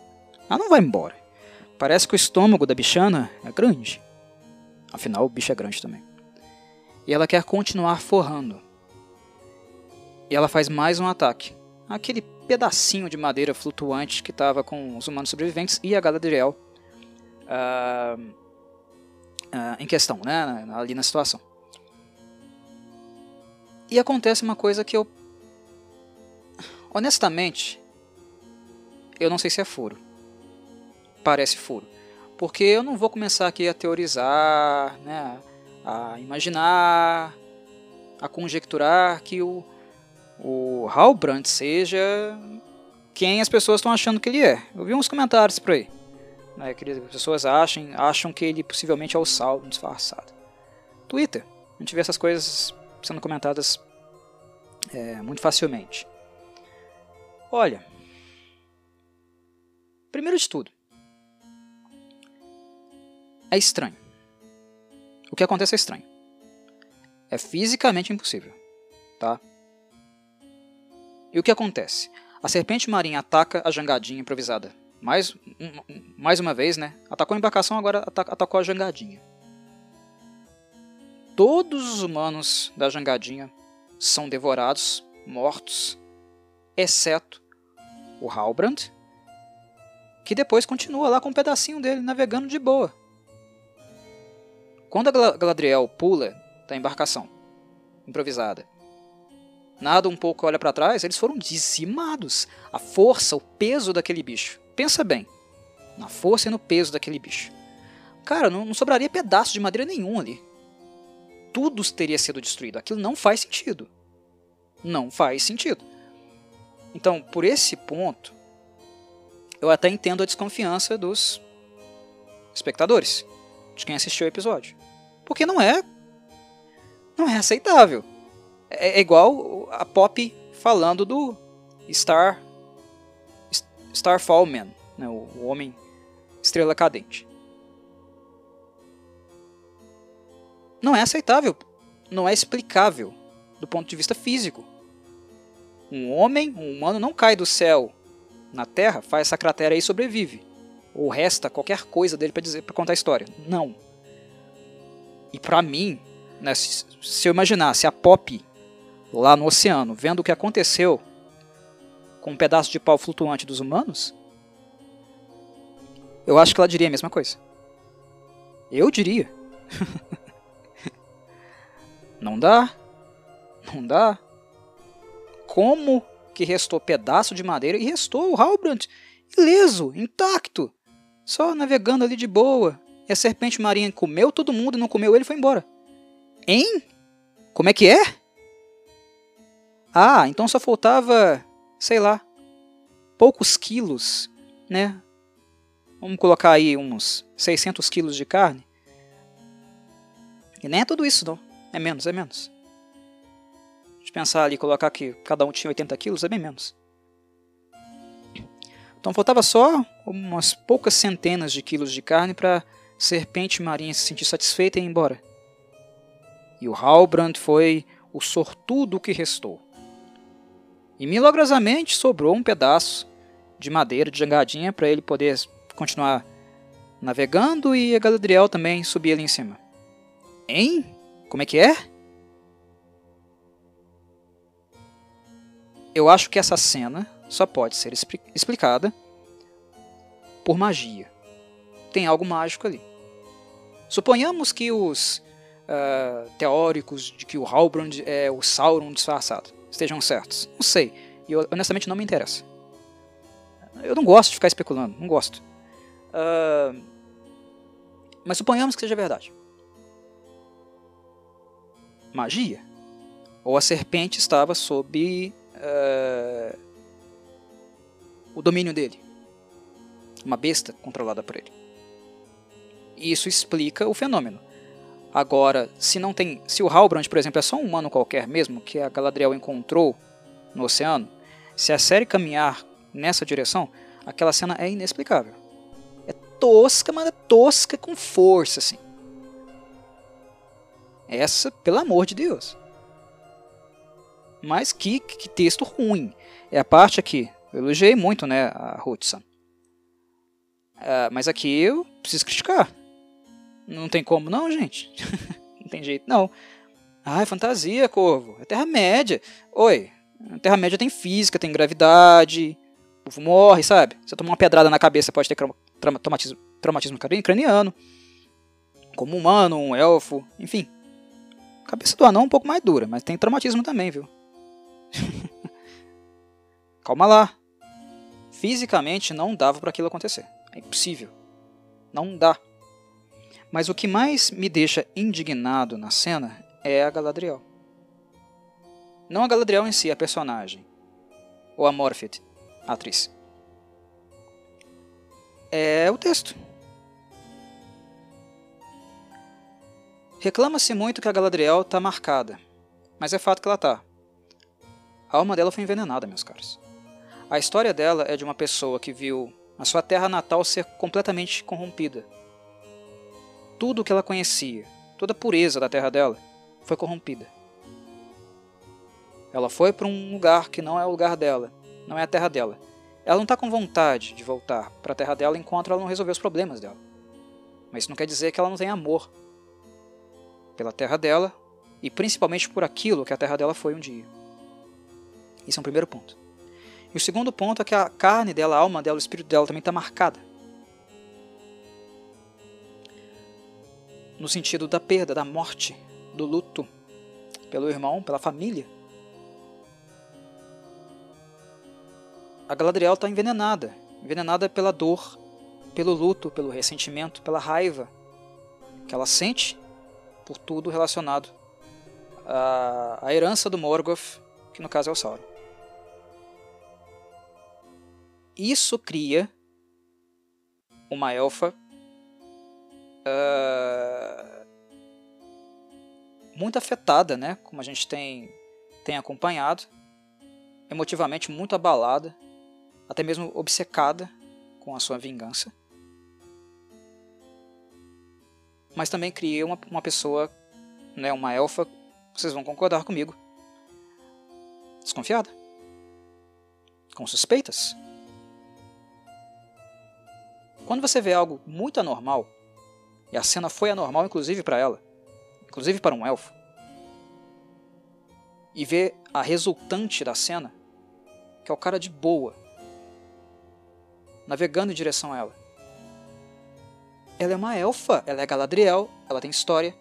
Ela não vai embora. Parece que o estômago da bichana é grande. Afinal, o bicho é grande também. E ela quer continuar forrando. E ela faz mais um ataque. Aquele pedacinho de madeira flutuante que estava com os humanos sobreviventes e a Galadriel uh, uh, em questão, né, ali na situação. E acontece uma coisa que eu. Honestamente, eu não sei se é furo parece furo. Porque eu não vou começar aqui a teorizar, né, a imaginar, a conjecturar que o, o Halbrand seja quem as pessoas estão achando que ele é. Eu vi uns comentários por aí. Né, que as pessoas acham, acham que ele possivelmente é o Sauron disfarçado. Twitter. A gente vê essas coisas sendo comentadas é, muito facilmente. Olha, primeiro de tudo, é estranho. O que acontece é estranho. É fisicamente impossível, tá? E o que acontece? A serpente marinha ataca a jangadinha improvisada. Mais, um, mais uma vez, né? Atacou a embarcação, agora atacou a jangadinha. Todos os humanos da jangadinha são devorados, mortos, exceto o Halbrand, que depois continua lá com um pedacinho dele navegando de boa. Quando a Galadriel pula da embarcação improvisada, nada um pouco olha para trás, eles foram dizimados. A força, o peso daquele bicho. Pensa bem, na força e no peso daquele bicho. Cara, não, não sobraria pedaço de madeira nenhum ali. Tudo teria sido destruído. Aquilo não faz sentido. Não faz sentido. Então, por esse ponto, eu até entendo a desconfiança dos espectadores, de quem assistiu o episódio. Porque não é. Não é aceitável. É, é igual a Pop falando do Star. Starfall Man, né, o, Homem Estrela Cadente. Não é aceitável. Não é explicável do ponto de vista físico. Um homem, um humano, não cai do céu na Terra, faz essa cratera e sobrevive. Ou resta qualquer coisa dele para dizer, para contar a história. Não. E para mim, né, se eu imaginasse a Pop lá no oceano, vendo o que aconteceu com um pedaço de pau flutuante dos humanos, Eu acho que ela diria a mesma coisa. Eu diria. não dá. Não dá. Como que restou pedaço de madeira e restou o Halbrand ileso, intacto, só navegando ali de boa. E a serpente marinha comeu todo mundo e não comeu ele e foi embora. Hein? Como é que é? Ah, então só faltava, sei lá, poucos quilos, né? Vamos colocar aí uns 600 quilos de carne. E nem é tudo isso, não. É menos, é menos. De pensar ali, colocar que cada um tinha 80 quilos, é bem menos. Então faltava só umas poucas centenas de quilos de carne para serpente marinha se sentir satisfeita e ir embora. E o Halbrand foi o sortudo que restou. E milagrosamente sobrou um pedaço de madeira de jangadinha para ele poder continuar navegando e a Galadriel também subir ali em cima. Hein? Como é que é? Eu acho que essa cena só pode ser explicada por magia. Tem algo mágico ali. Suponhamos que os uh, teóricos de que o Halbrand é o Sauron disfarçado estejam certos. Não sei. E honestamente não me interessa. Eu não gosto de ficar especulando. Não gosto. Uh, mas suponhamos que seja verdade. Magia? Ou a serpente estava sob uh, o domínio dele. Uma besta controlada por ele. Isso explica o fenômeno. Agora, se não tem, se o Halbrand, por exemplo, é só um humano qualquer mesmo que a Galadriel encontrou no oceano, se a série caminhar nessa direção, aquela cena é inexplicável. É tosca, mas é tosca com força, assim. Essa, pelo amor de Deus. Mas que, que texto ruim. É a parte aqui. Eu elogiei muito né, a Hudson. Uh, mas aqui eu preciso criticar. Não tem como não, gente. não tem jeito não. Ah, é fantasia, Corvo. É Terra-média. Oi, Terra-média tem física, tem gravidade. O povo morre, sabe? Se tomar uma pedrada na cabeça, pode ter traumatismo, traumatismo craniano. Como humano, um elfo, enfim. A cabeça do anão é um pouco mais dura, mas tem traumatismo também, viu? Calma lá. Fisicamente não dava para aquilo acontecer. É impossível. Não dá. Mas o que mais me deixa indignado na cena é a Galadriel. Não a Galadriel em si, a personagem. Ou a Morpheth, a atriz. É o texto. Reclama-se muito que a Galadriel está marcada, mas é fato que ela está. A alma dela foi envenenada, meus caros. A história dela é de uma pessoa que viu a sua terra natal ser completamente corrompida. Tudo o que ela conhecia, toda a pureza da terra dela, foi corrompida. Ela foi para um lugar que não é o lugar dela, não é a terra dela. Ela não está com vontade de voltar para a terra dela enquanto ela não resolver os problemas dela. Mas isso não quer dizer que ela não tenha amor pela terra dela e principalmente por aquilo que a terra dela foi um dia. Isso é um primeiro ponto. E o segundo ponto é que a carne dela, a alma dela, o espírito dela também está marcada. No sentido da perda, da morte, do luto pelo irmão, pela família. A Galadriel está envenenada envenenada pela dor, pelo luto, pelo ressentimento, pela raiva que ela sente por tudo relacionado à, à herança do Morgoth, que no caso é o Sauron. Isso cria uma elfa uh, muito afetada, né? Como a gente tem, tem acompanhado, emotivamente muito abalada, até mesmo obcecada com a sua vingança. Mas também cria uma, uma pessoa, né, uma elfa, vocês vão concordar comigo, desconfiada, com suspeitas. Quando você vê algo muito anormal, e a cena foi anormal inclusive para ela, inclusive para um elfo, e vê a resultante da cena, que é o cara de boa, navegando em direção a ela, ela é uma elfa, ela é Galadriel, ela tem história.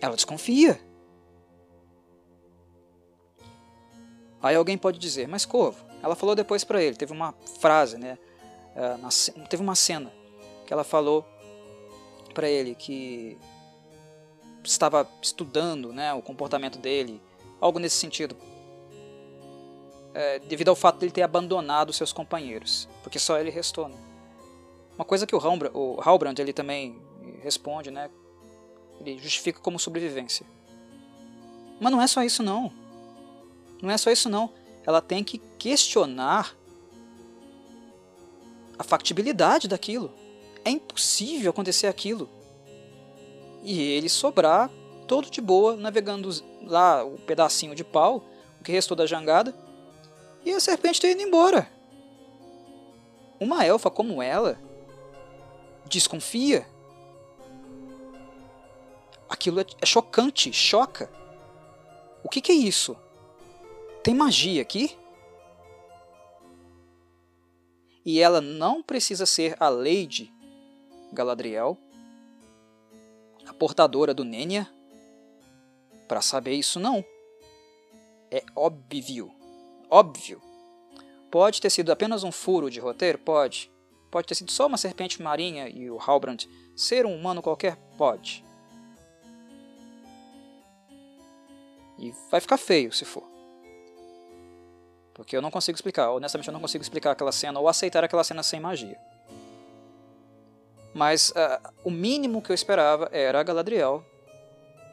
Ela desconfia. Aí alguém pode dizer, mas Corvo, ela falou depois para ele, teve uma frase, né? Uh, teve uma cena que ela falou para ele que estava estudando né, o comportamento dele, algo nesse sentido, é, devido ao fato de ele ter abandonado seus companheiros, porque só ele restou. Né? Uma coisa que o Halbrand, o Halbrand ele também responde, né, ele justifica como sobrevivência. Mas não é só isso não. Não é só isso não. Ela tem que questionar a factibilidade daquilo. É impossível acontecer aquilo. E ele sobrar todo de boa, navegando lá o pedacinho de pau, o que restou da jangada, e a serpente ter ido embora. Uma elfa como ela desconfia. Aquilo é, é chocante, choca. O que, que é isso? Tem magia aqui? E ela não precisa ser a Lady Galadriel, a portadora do Nenya, para saber isso não. É óbvio. Óbvio. Pode ter sido apenas um furo de roteiro? Pode. Pode ter sido só uma serpente marinha e o Halbrand ser um humano qualquer? Pode. E vai ficar feio se for. Porque eu não consigo explicar, honestamente eu não consigo explicar aquela cena ou aceitar aquela cena sem magia. Mas uh, o mínimo que eu esperava era a Galadriel.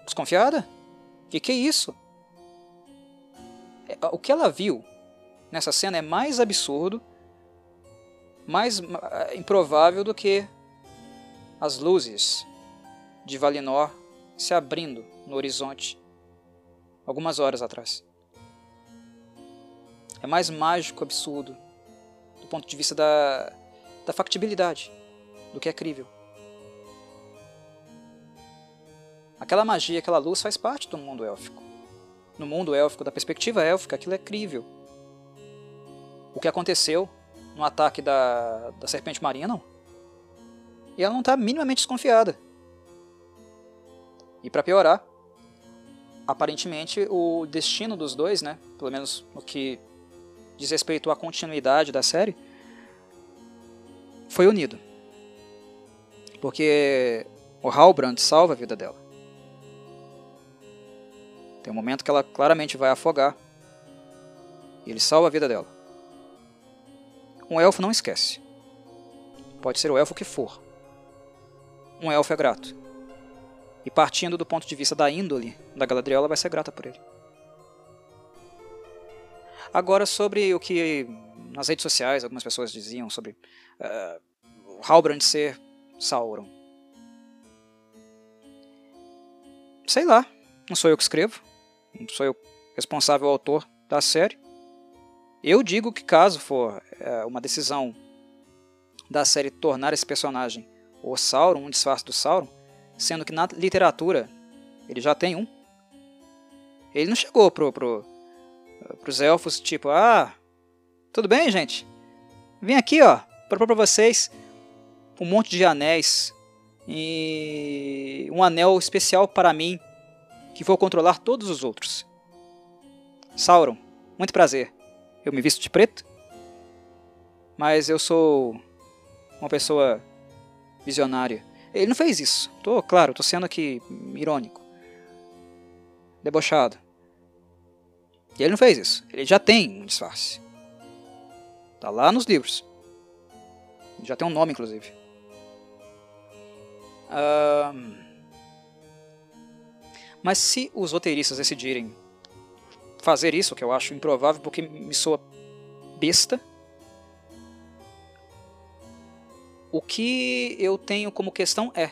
Desconfiada? Que, que é isso? É, o que ela viu nessa cena é mais absurdo, mais uh, improvável do que as luzes de Valinor se abrindo no horizonte algumas horas atrás é mais mágico, absurdo, do ponto de vista da, da factibilidade, do que é crível. Aquela magia, aquela luz faz parte do mundo élfico. No mundo élfico, da perspectiva élfica, aquilo é crível. O que aconteceu no ataque da, da serpente marinha, não. E ela não está minimamente desconfiada. E para piorar, aparentemente o destino dos dois, né, pelo menos no que diz respeito à continuidade da série, foi unido. Porque o Halbrand salva a vida dela. Tem um momento que ela claramente vai afogar. E ele salva a vida dela. Um elfo não esquece. Pode ser o elfo que for. Um elfo é grato. E partindo do ponto de vista da índole da Galadriel, ela vai ser grata por ele. Agora, sobre o que nas redes sociais algumas pessoas diziam sobre uh, Halbrand ser Sauron. Sei lá, não sou eu que escrevo, não sou eu responsável autor da série. Eu digo que caso for uh, uma decisão da série tornar esse personagem o Sauron, um disfarce do Sauron, sendo que na literatura ele já tem um. Ele não chegou pro, pro, pros elfos, tipo, ah, tudo bem, gente? Vim aqui, ó, propor para vocês um monte de anéis e um anel especial para mim que vou controlar todos os outros. Sauron, muito prazer. Eu me visto de preto, mas eu sou uma pessoa visionária. Ele não fez isso. Tô, claro, tô sendo aqui irônico. Debochado. E ele não fez isso. Ele já tem um disfarce. Tá lá nos livros. Já tem um nome, inclusive. Mas se os roteiristas decidirem fazer isso, que eu acho improvável porque me soa besta, o que eu tenho como questão é: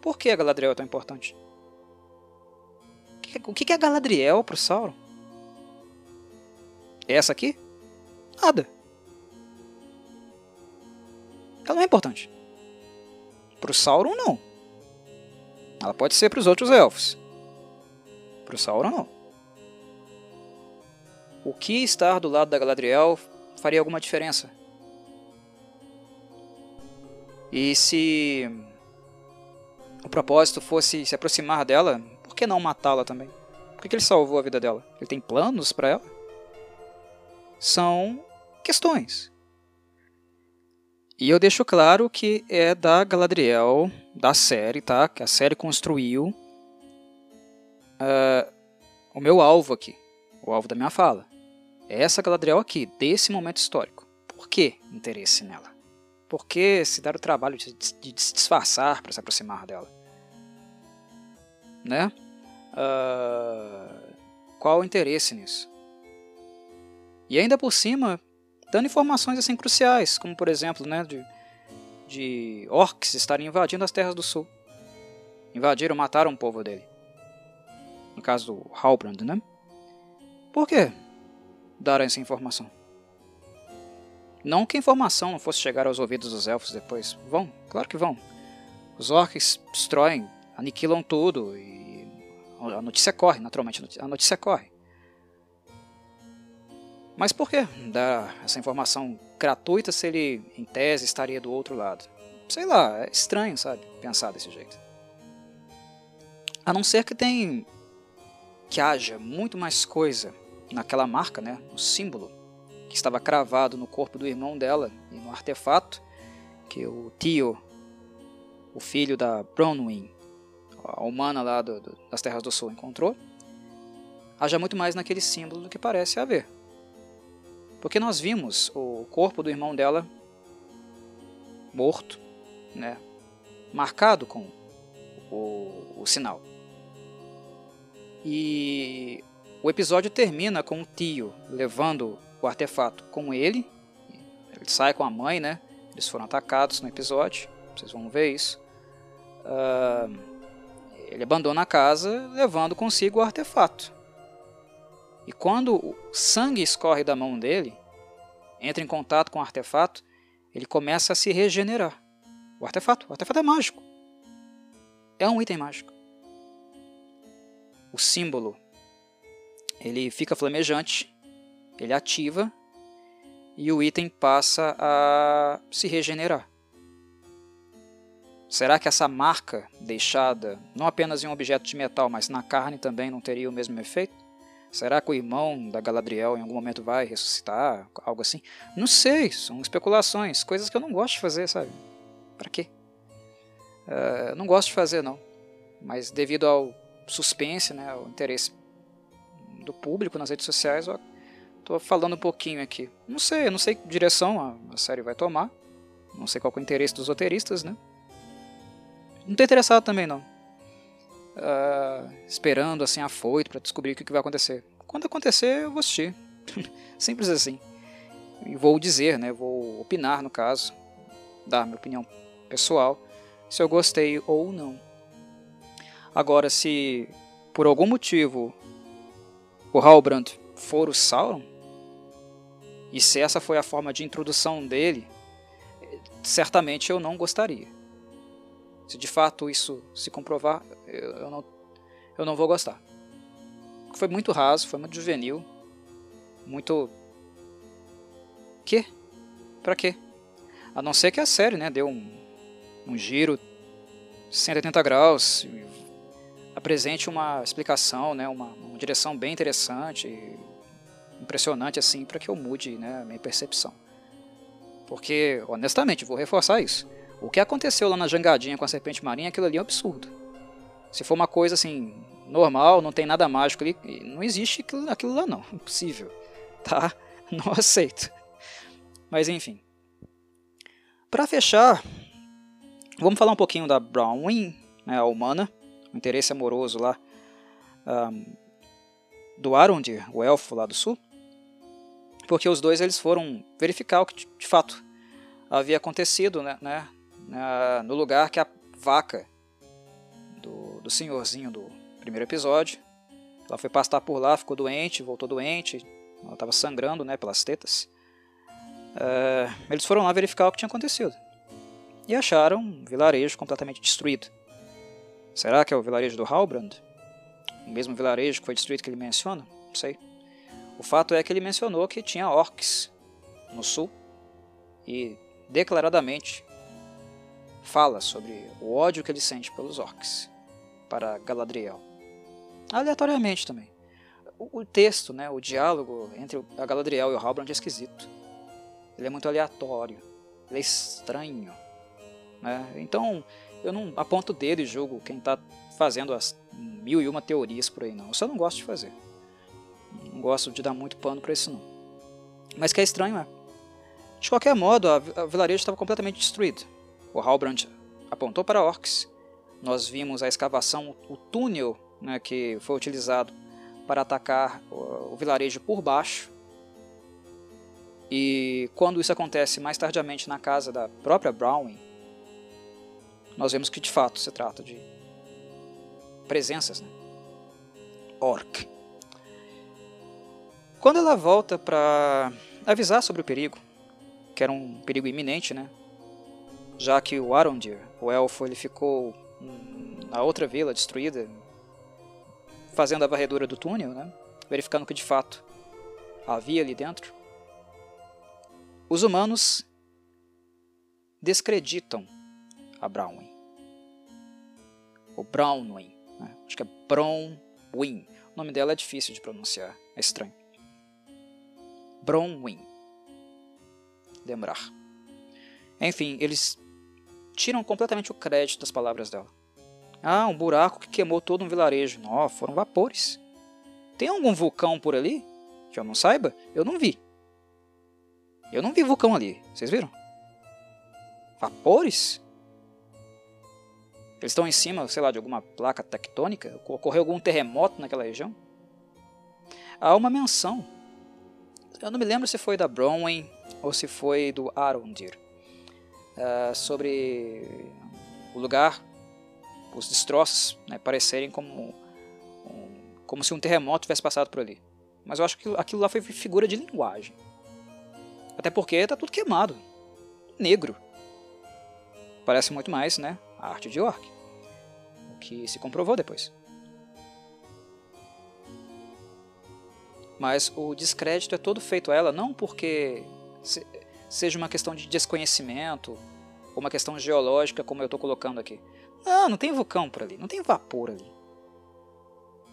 por que a Galadriel é tão importante? O que é a Galadriel pro Sauron? Essa aqui? Nada. Ela não é importante. Para o Sauron, não. Ela pode ser para os outros elfos. Para o Sauron, não. O que estar do lado da Galadriel faria alguma diferença? E se o propósito fosse se aproximar dela, por que não matá-la também? Por que ele salvou a vida dela? Ele tem planos para ela? São questões. E eu deixo claro que é da Galadriel, da série, tá? Que a série construiu uh, o meu alvo aqui, o alvo da minha fala. É essa Galadriel aqui, desse momento histórico. Por que interesse nela? Por que se dar o trabalho de, de, de se disfarçar para se aproximar dela? Né? Uh, qual o interesse nisso? E ainda por cima, dando informações assim cruciais, como por exemplo, né, de, de orcs estarem invadindo as terras do sul. Invadiram, mataram o povo dele. No caso do Halbrand, né? Por que dar essa informação? Não que a informação não fosse chegar aos ouvidos dos elfos depois. Vão, claro que vão. Os orcs destroem, aniquilam tudo e a notícia corre, naturalmente, a notícia corre. Mas por que dar essa informação gratuita se ele, em tese, estaria do outro lado? Sei lá, é estranho, sabe? Pensar desse jeito. A não ser que tem que haja muito mais coisa naquela marca, né, no símbolo que estava cravado no corpo do irmão dela e no artefato que o tio, o filho da Bronwyn, a humana lá do, do, das Terras do Sul, encontrou, haja muito mais naquele símbolo do que parece haver. Porque nós vimos o corpo do irmão dela morto, né, marcado com o, o sinal. E o episódio termina com o tio levando o artefato com ele. Ele sai com a mãe, né? Eles foram atacados no episódio. Vocês vão ver isso. Uh, ele abandona a casa levando consigo o artefato. E quando o sangue escorre da mão dele, entra em contato com o artefato, ele começa a se regenerar. O artefato, o artefato é mágico. É um item mágico o símbolo ele fica flamejante, ele ativa e o item passa a se regenerar. Será que essa marca deixada não apenas em um objeto de metal, mas na carne também não teria o mesmo efeito? Será que o irmão da Galadriel em algum momento vai ressuscitar? Algo assim? Não sei, são especulações, coisas que eu não gosto de fazer, sabe? Para quê? Uh, não gosto de fazer, não. Mas devido ao suspense, né, o interesse do público nas redes sociais, eu tô falando um pouquinho aqui. Não sei, eu não sei que direção a, a série vai tomar. Não sei qual é o interesse dos roteiristas, né? Não tô interessado também, não. Uh, esperando, assim, afoito para descobrir o que, que vai acontecer. Quando acontecer, eu vou assistir. Simples assim. E vou dizer, né? Vou opinar, no caso. Dar minha opinião pessoal. Se eu gostei ou não. Agora, se por algum motivo o Halbrand for o Sauron, e se essa foi a forma de introdução dele, certamente eu não gostaria. Se de fato isso se comprovar, eu não, eu não vou gostar. Foi muito raso, foi muito juvenil, muito. Que? Pra quê? A não ser que a série né, deu um, um giro 180 graus, apresente uma explicação, né, uma, uma direção bem interessante, impressionante assim, para que eu mude né, a minha percepção. Porque, honestamente, vou reforçar isso. O que aconteceu lá na jangadinha com a serpente marinha, aquilo ali é um absurdo. Se for uma coisa assim, normal, não tem nada mágico ali, não existe aquilo, aquilo lá não, impossível. Tá? Não aceito. Mas enfim. Para fechar, vamos falar um pouquinho da Brownwing, né, a humana um interesse amoroso lá um, do Arondir, o elfo lá do sul, porque os dois eles foram verificar o que de fato havia acontecido né, né, no lugar que a vaca do, senhorzinho do primeiro episódio, ela foi pastar por lá, ficou doente, voltou doente, ela estava sangrando né, pelas tetas. Uh, eles foram lá verificar o que tinha acontecido e acharam um vilarejo completamente destruído. Será que é o vilarejo do Halbrand? O mesmo vilarejo que foi destruído que ele menciona? Não sei. O fato é que ele mencionou que tinha orcs no sul e declaradamente fala sobre o ódio que ele sente pelos orcs para Galadriel. Aleatoriamente também. O, o texto, né, o diálogo entre a Galadriel e o Halbrand é esquisito. Ele é muito aleatório. Ele é estranho. Né? Então, eu não aponto dedo e julgo quem está fazendo as mil e uma teorias por aí, não. Eu só não gosto de fazer. Não gosto de dar muito pano para isso, não. Mas que é estranho, é. De qualquer modo, a, a vilarejo estava completamente destruído. O Halbrand apontou para orcs. Nós vimos a escavação, o túnel né, que foi utilizado para atacar o, vilarejo por baixo. E quando isso acontece mais tardiamente na casa da própria Browning, nós vemos que de fato se trata de presenças. Né? Orc. Quando ela volta para avisar sobre o perigo, que era um perigo iminente, né? já que o Arondir, o elfo, ele ficou na outra vila destruída, fazendo a varredura do túnel, né? verificando que de fato havia ali dentro. Os humanos descreditam a Brownwing. O Brownwing. Né? Acho que é Bronwyn. O nome dela é difícil de pronunciar, é estranho. Bronwyn. Lembrar. Enfim, eles tiram completamente o crédito das palavras dela. Ah, um buraco que queimou todo um vilarejo. Não, foram vapores. Tem algum vulcão por ali? Que eu não saiba? Eu não vi. Eu não vi vulcão ali. Vocês viram? Vapores? Eles estão em cima, sei lá, de alguma placa tectônica? Ocorreu algum terremoto naquela região? Há uma menção. Eu não me lembro se foi da Bronwyn ou se foi do Arondir. Uh, sobre o lugar, os destroços né, parecerem como, como se um terremoto tivesse passado por ali. Mas eu acho que aquilo lá foi figura de linguagem. Até porque está tudo queimado. Negro. Parece muito mais, né? A arte de Orc. O que se comprovou depois. Mas o descrédito é todo feito a ela não porque seja uma questão de desconhecimento ou uma questão geológica, como eu estou colocando aqui. Não, não tem vulcão por ali, não tem vapor ali.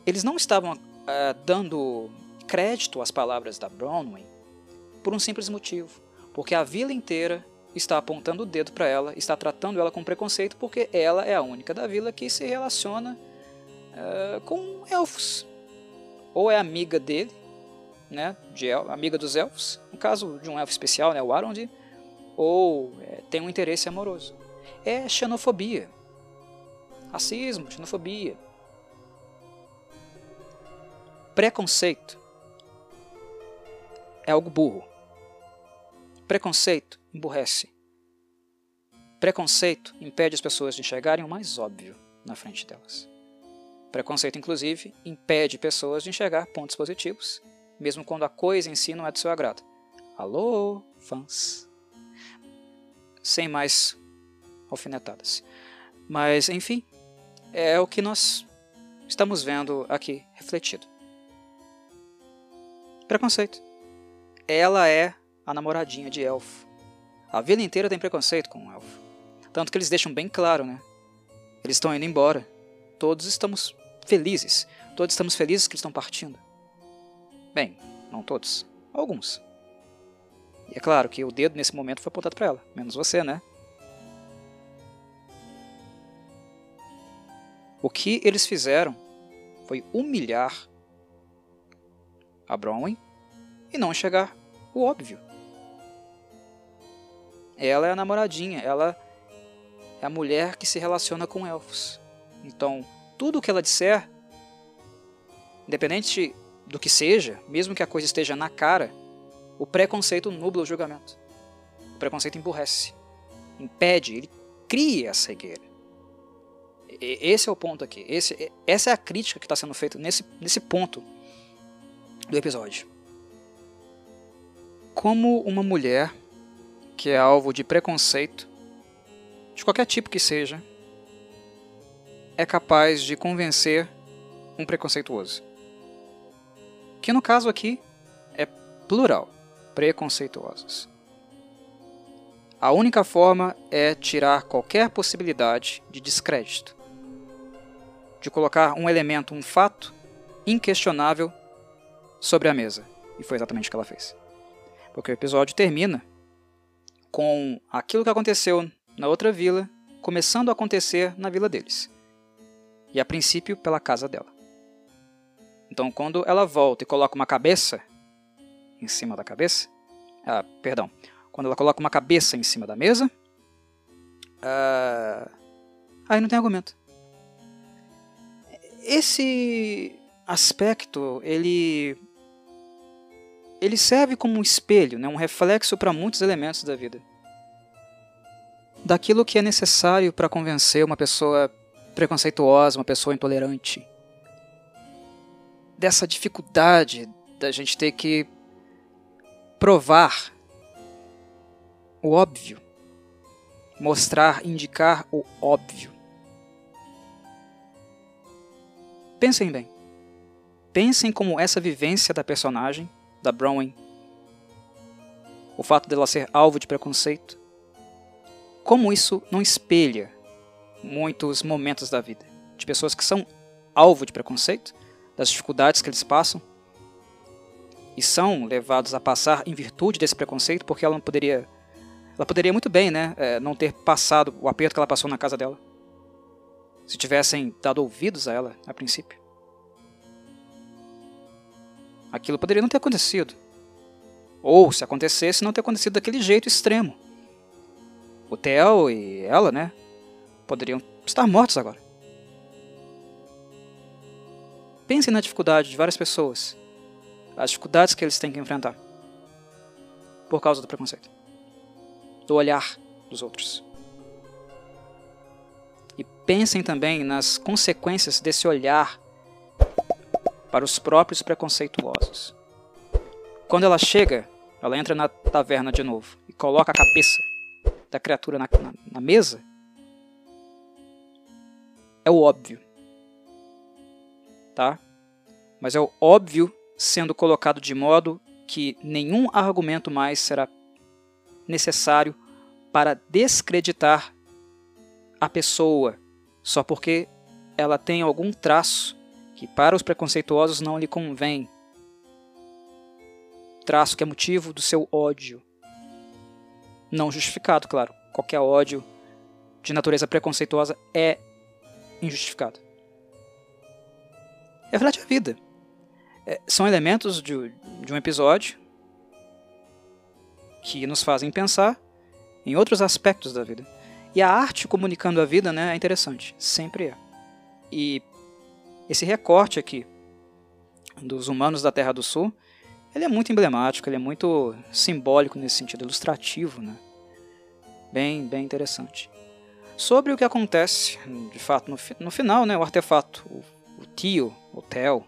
Eles não estavam uh, dando crédito às palavras da Bronwyn por um simples motivo, porque a vila inteira está apontando o dedo para ela, está tratando ela com preconceito, porque ela é a única da vila que se relaciona uh, com elfos. Ou é amiga dele, né, de el amiga dos elfos, no caso de um elfo especial, né, o Arond, ou é, tem um interesse amoroso. É xenofobia. Racismo, xenofobia. Preconceito é algo burro. Preconceito emburrece. Preconceito impede as pessoas de enxergarem o mais óbvio na frente delas. Preconceito, inclusive, impede pessoas de enxergar pontos positivos, mesmo quando a coisa em si não é do seu agrado. Alô, fãs? Sem mais alfinetadas. Mas, enfim, é o que nós estamos vendo aqui refletido. Preconceito. Ela é a namoradinha de elfo. A vila inteira tem preconceito com o elfo. Tanto que eles deixam bem claro, né? Eles estão indo embora. Todos estamos felizes. Todos estamos felizes que estão partindo. Bem, não todos. Alguns. E é claro que o dedo nesse momento foi apontado para ela. Menos você, né? O que eles fizeram foi humilhar a Bronwyn e não enxergar o óbvio. Ela é a namoradinha, ela é a mulher que se relaciona com elfos. Então, tudo o que ela disser, independente do que seja, mesmo que a coisa esteja na cara, o preconceito nubla o julgamento. O preconceito emburrece, impede, ele cria a cegueira. Esse é o ponto aqui. Esse, essa é a crítica que está sendo feita nesse, nesse ponto do episódio. Como uma mulher que é alvo de preconceito, de qualquer tipo que seja, é capaz de convencer um preconceituoso. Que no caso aqui é plural, preconceituosos. A única forma é tirar qualquer possibilidade de descrédito, de colocar um elemento, um fato inquestionável sobre a mesa. E foi exatamente o que ela fez. Porque o episódio termina com aquilo que aconteceu na outra vila começando a acontecer na vila deles. E a princípio pela casa dela. Então, quando ela volta e coloca uma cabeça em cima da cabeça, ah, perdão, quando ela coloca uma cabeça em cima da mesa, ah, aí não tem argumento. Esse aspecto, ele ele serve como um espelho, né, um reflexo para muitos elementos da vida. Daquilo que é necessário para convencer uma pessoa preconceituosa, uma pessoa intolerante. Dessa dificuldade da gente ter que provar o óbvio, mostrar, indicar o óbvio. Pensem bem. Pensem como essa vivência da personagem, da Bronwyn, o fato dela ser alvo de preconceito, como isso não espelha muitos momentos da vida de pessoas que são alvo de preconceito, das dificuldades que eles passam e são levados a passar em virtude desse preconceito, porque ela não poderia ela poderia muito bem, né, é, não ter passado o aperto que ela passou na casa dela. Se tivessem dado ouvidos a ela a princípio. Aquilo poderia não ter acontecido. Ou, se acontecesse, não ter acontecido daquele jeito extremo. O Theo e ela, né, poderiam estar mortos agora. Pense na dificuldade de várias pessoas, as dificuldades que eles têm que enfrentar por causa do preconceito do olhar dos outros. Pensem também nas consequências desse olhar para os próprios preconceituosos. Quando ela chega, ela entra na taverna de novo e coloca a cabeça da criatura na, na, na mesa. É o óbvio. Tá? Mas é o óbvio sendo colocado de modo que nenhum argumento mais será necessário para descreditar a pessoa só porque ela tem algum traço que para os preconceituosos não lhe convém. Traço que é motivo do seu ódio. Não justificado, claro. Qualquer ódio de natureza preconceituosa é injustificado. É verdade a vida. É, são elementos de, de um episódio que nos fazem pensar em outros aspectos da vida. E a arte comunicando a vida né, é interessante, sempre é. E esse recorte aqui dos humanos da Terra do Sul, ele é muito emblemático, ele é muito simbólico nesse sentido, ilustrativo, né? Bem, bem interessante. Sobre o que acontece, de fato, no, no final, né, o artefato, o, o tio, o Theo,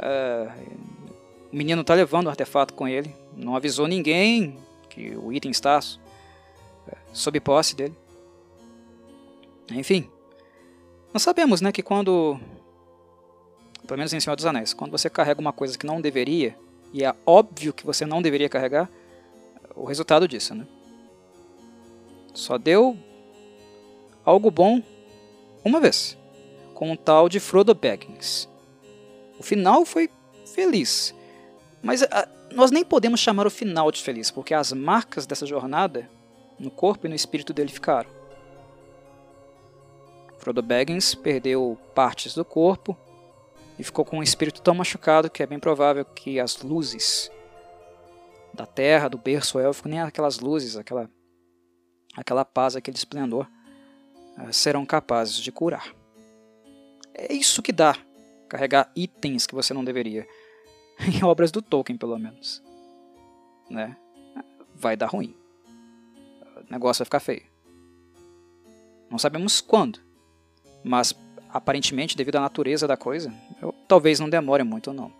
uh, o menino está levando o artefato com ele, não avisou ninguém que o item está é, sob posse dele. Enfim, nós sabemos né, que quando, pelo menos em Senhor dos Anéis, quando você carrega uma coisa que não deveria, e é óbvio que você não deveria carregar, o resultado disso. Né? Só deu algo bom uma vez, com um tal de Frodo Baggins. O final foi feliz, mas a, nós nem podemos chamar o final de feliz, porque as marcas dessa jornada no corpo e no espírito dele ficaram. Frodo Baggins perdeu partes do corpo e ficou com um espírito tão machucado que é bem provável que as luzes da terra, do berço élfico, nem aquelas luzes, aquela, aquela paz, aquele esplendor, eh, serão capazes de curar. É isso que dá carregar itens que você não deveria. em obras do Tolkien, pelo menos. Né? Vai dar ruim. O negócio vai ficar feio. Não sabemos quando, mas aparentemente, devido à natureza da coisa, eu, talvez não demore muito não.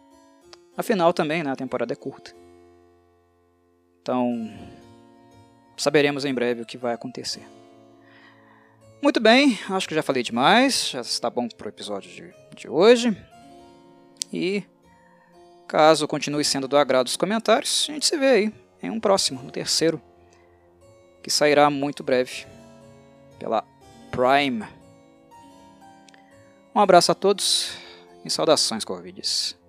Afinal, também, né, a temporada é curta. Então, saberemos em breve o que vai acontecer. Muito bem, acho que já falei demais, já está bom para o episódio de, de hoje. E Caso continue sendo do agrado dos comentários, a gente se vê aí em um próximo, no terceiro. que sairá muito breve pela Prime. Um abraço a todos e saudações Corvides.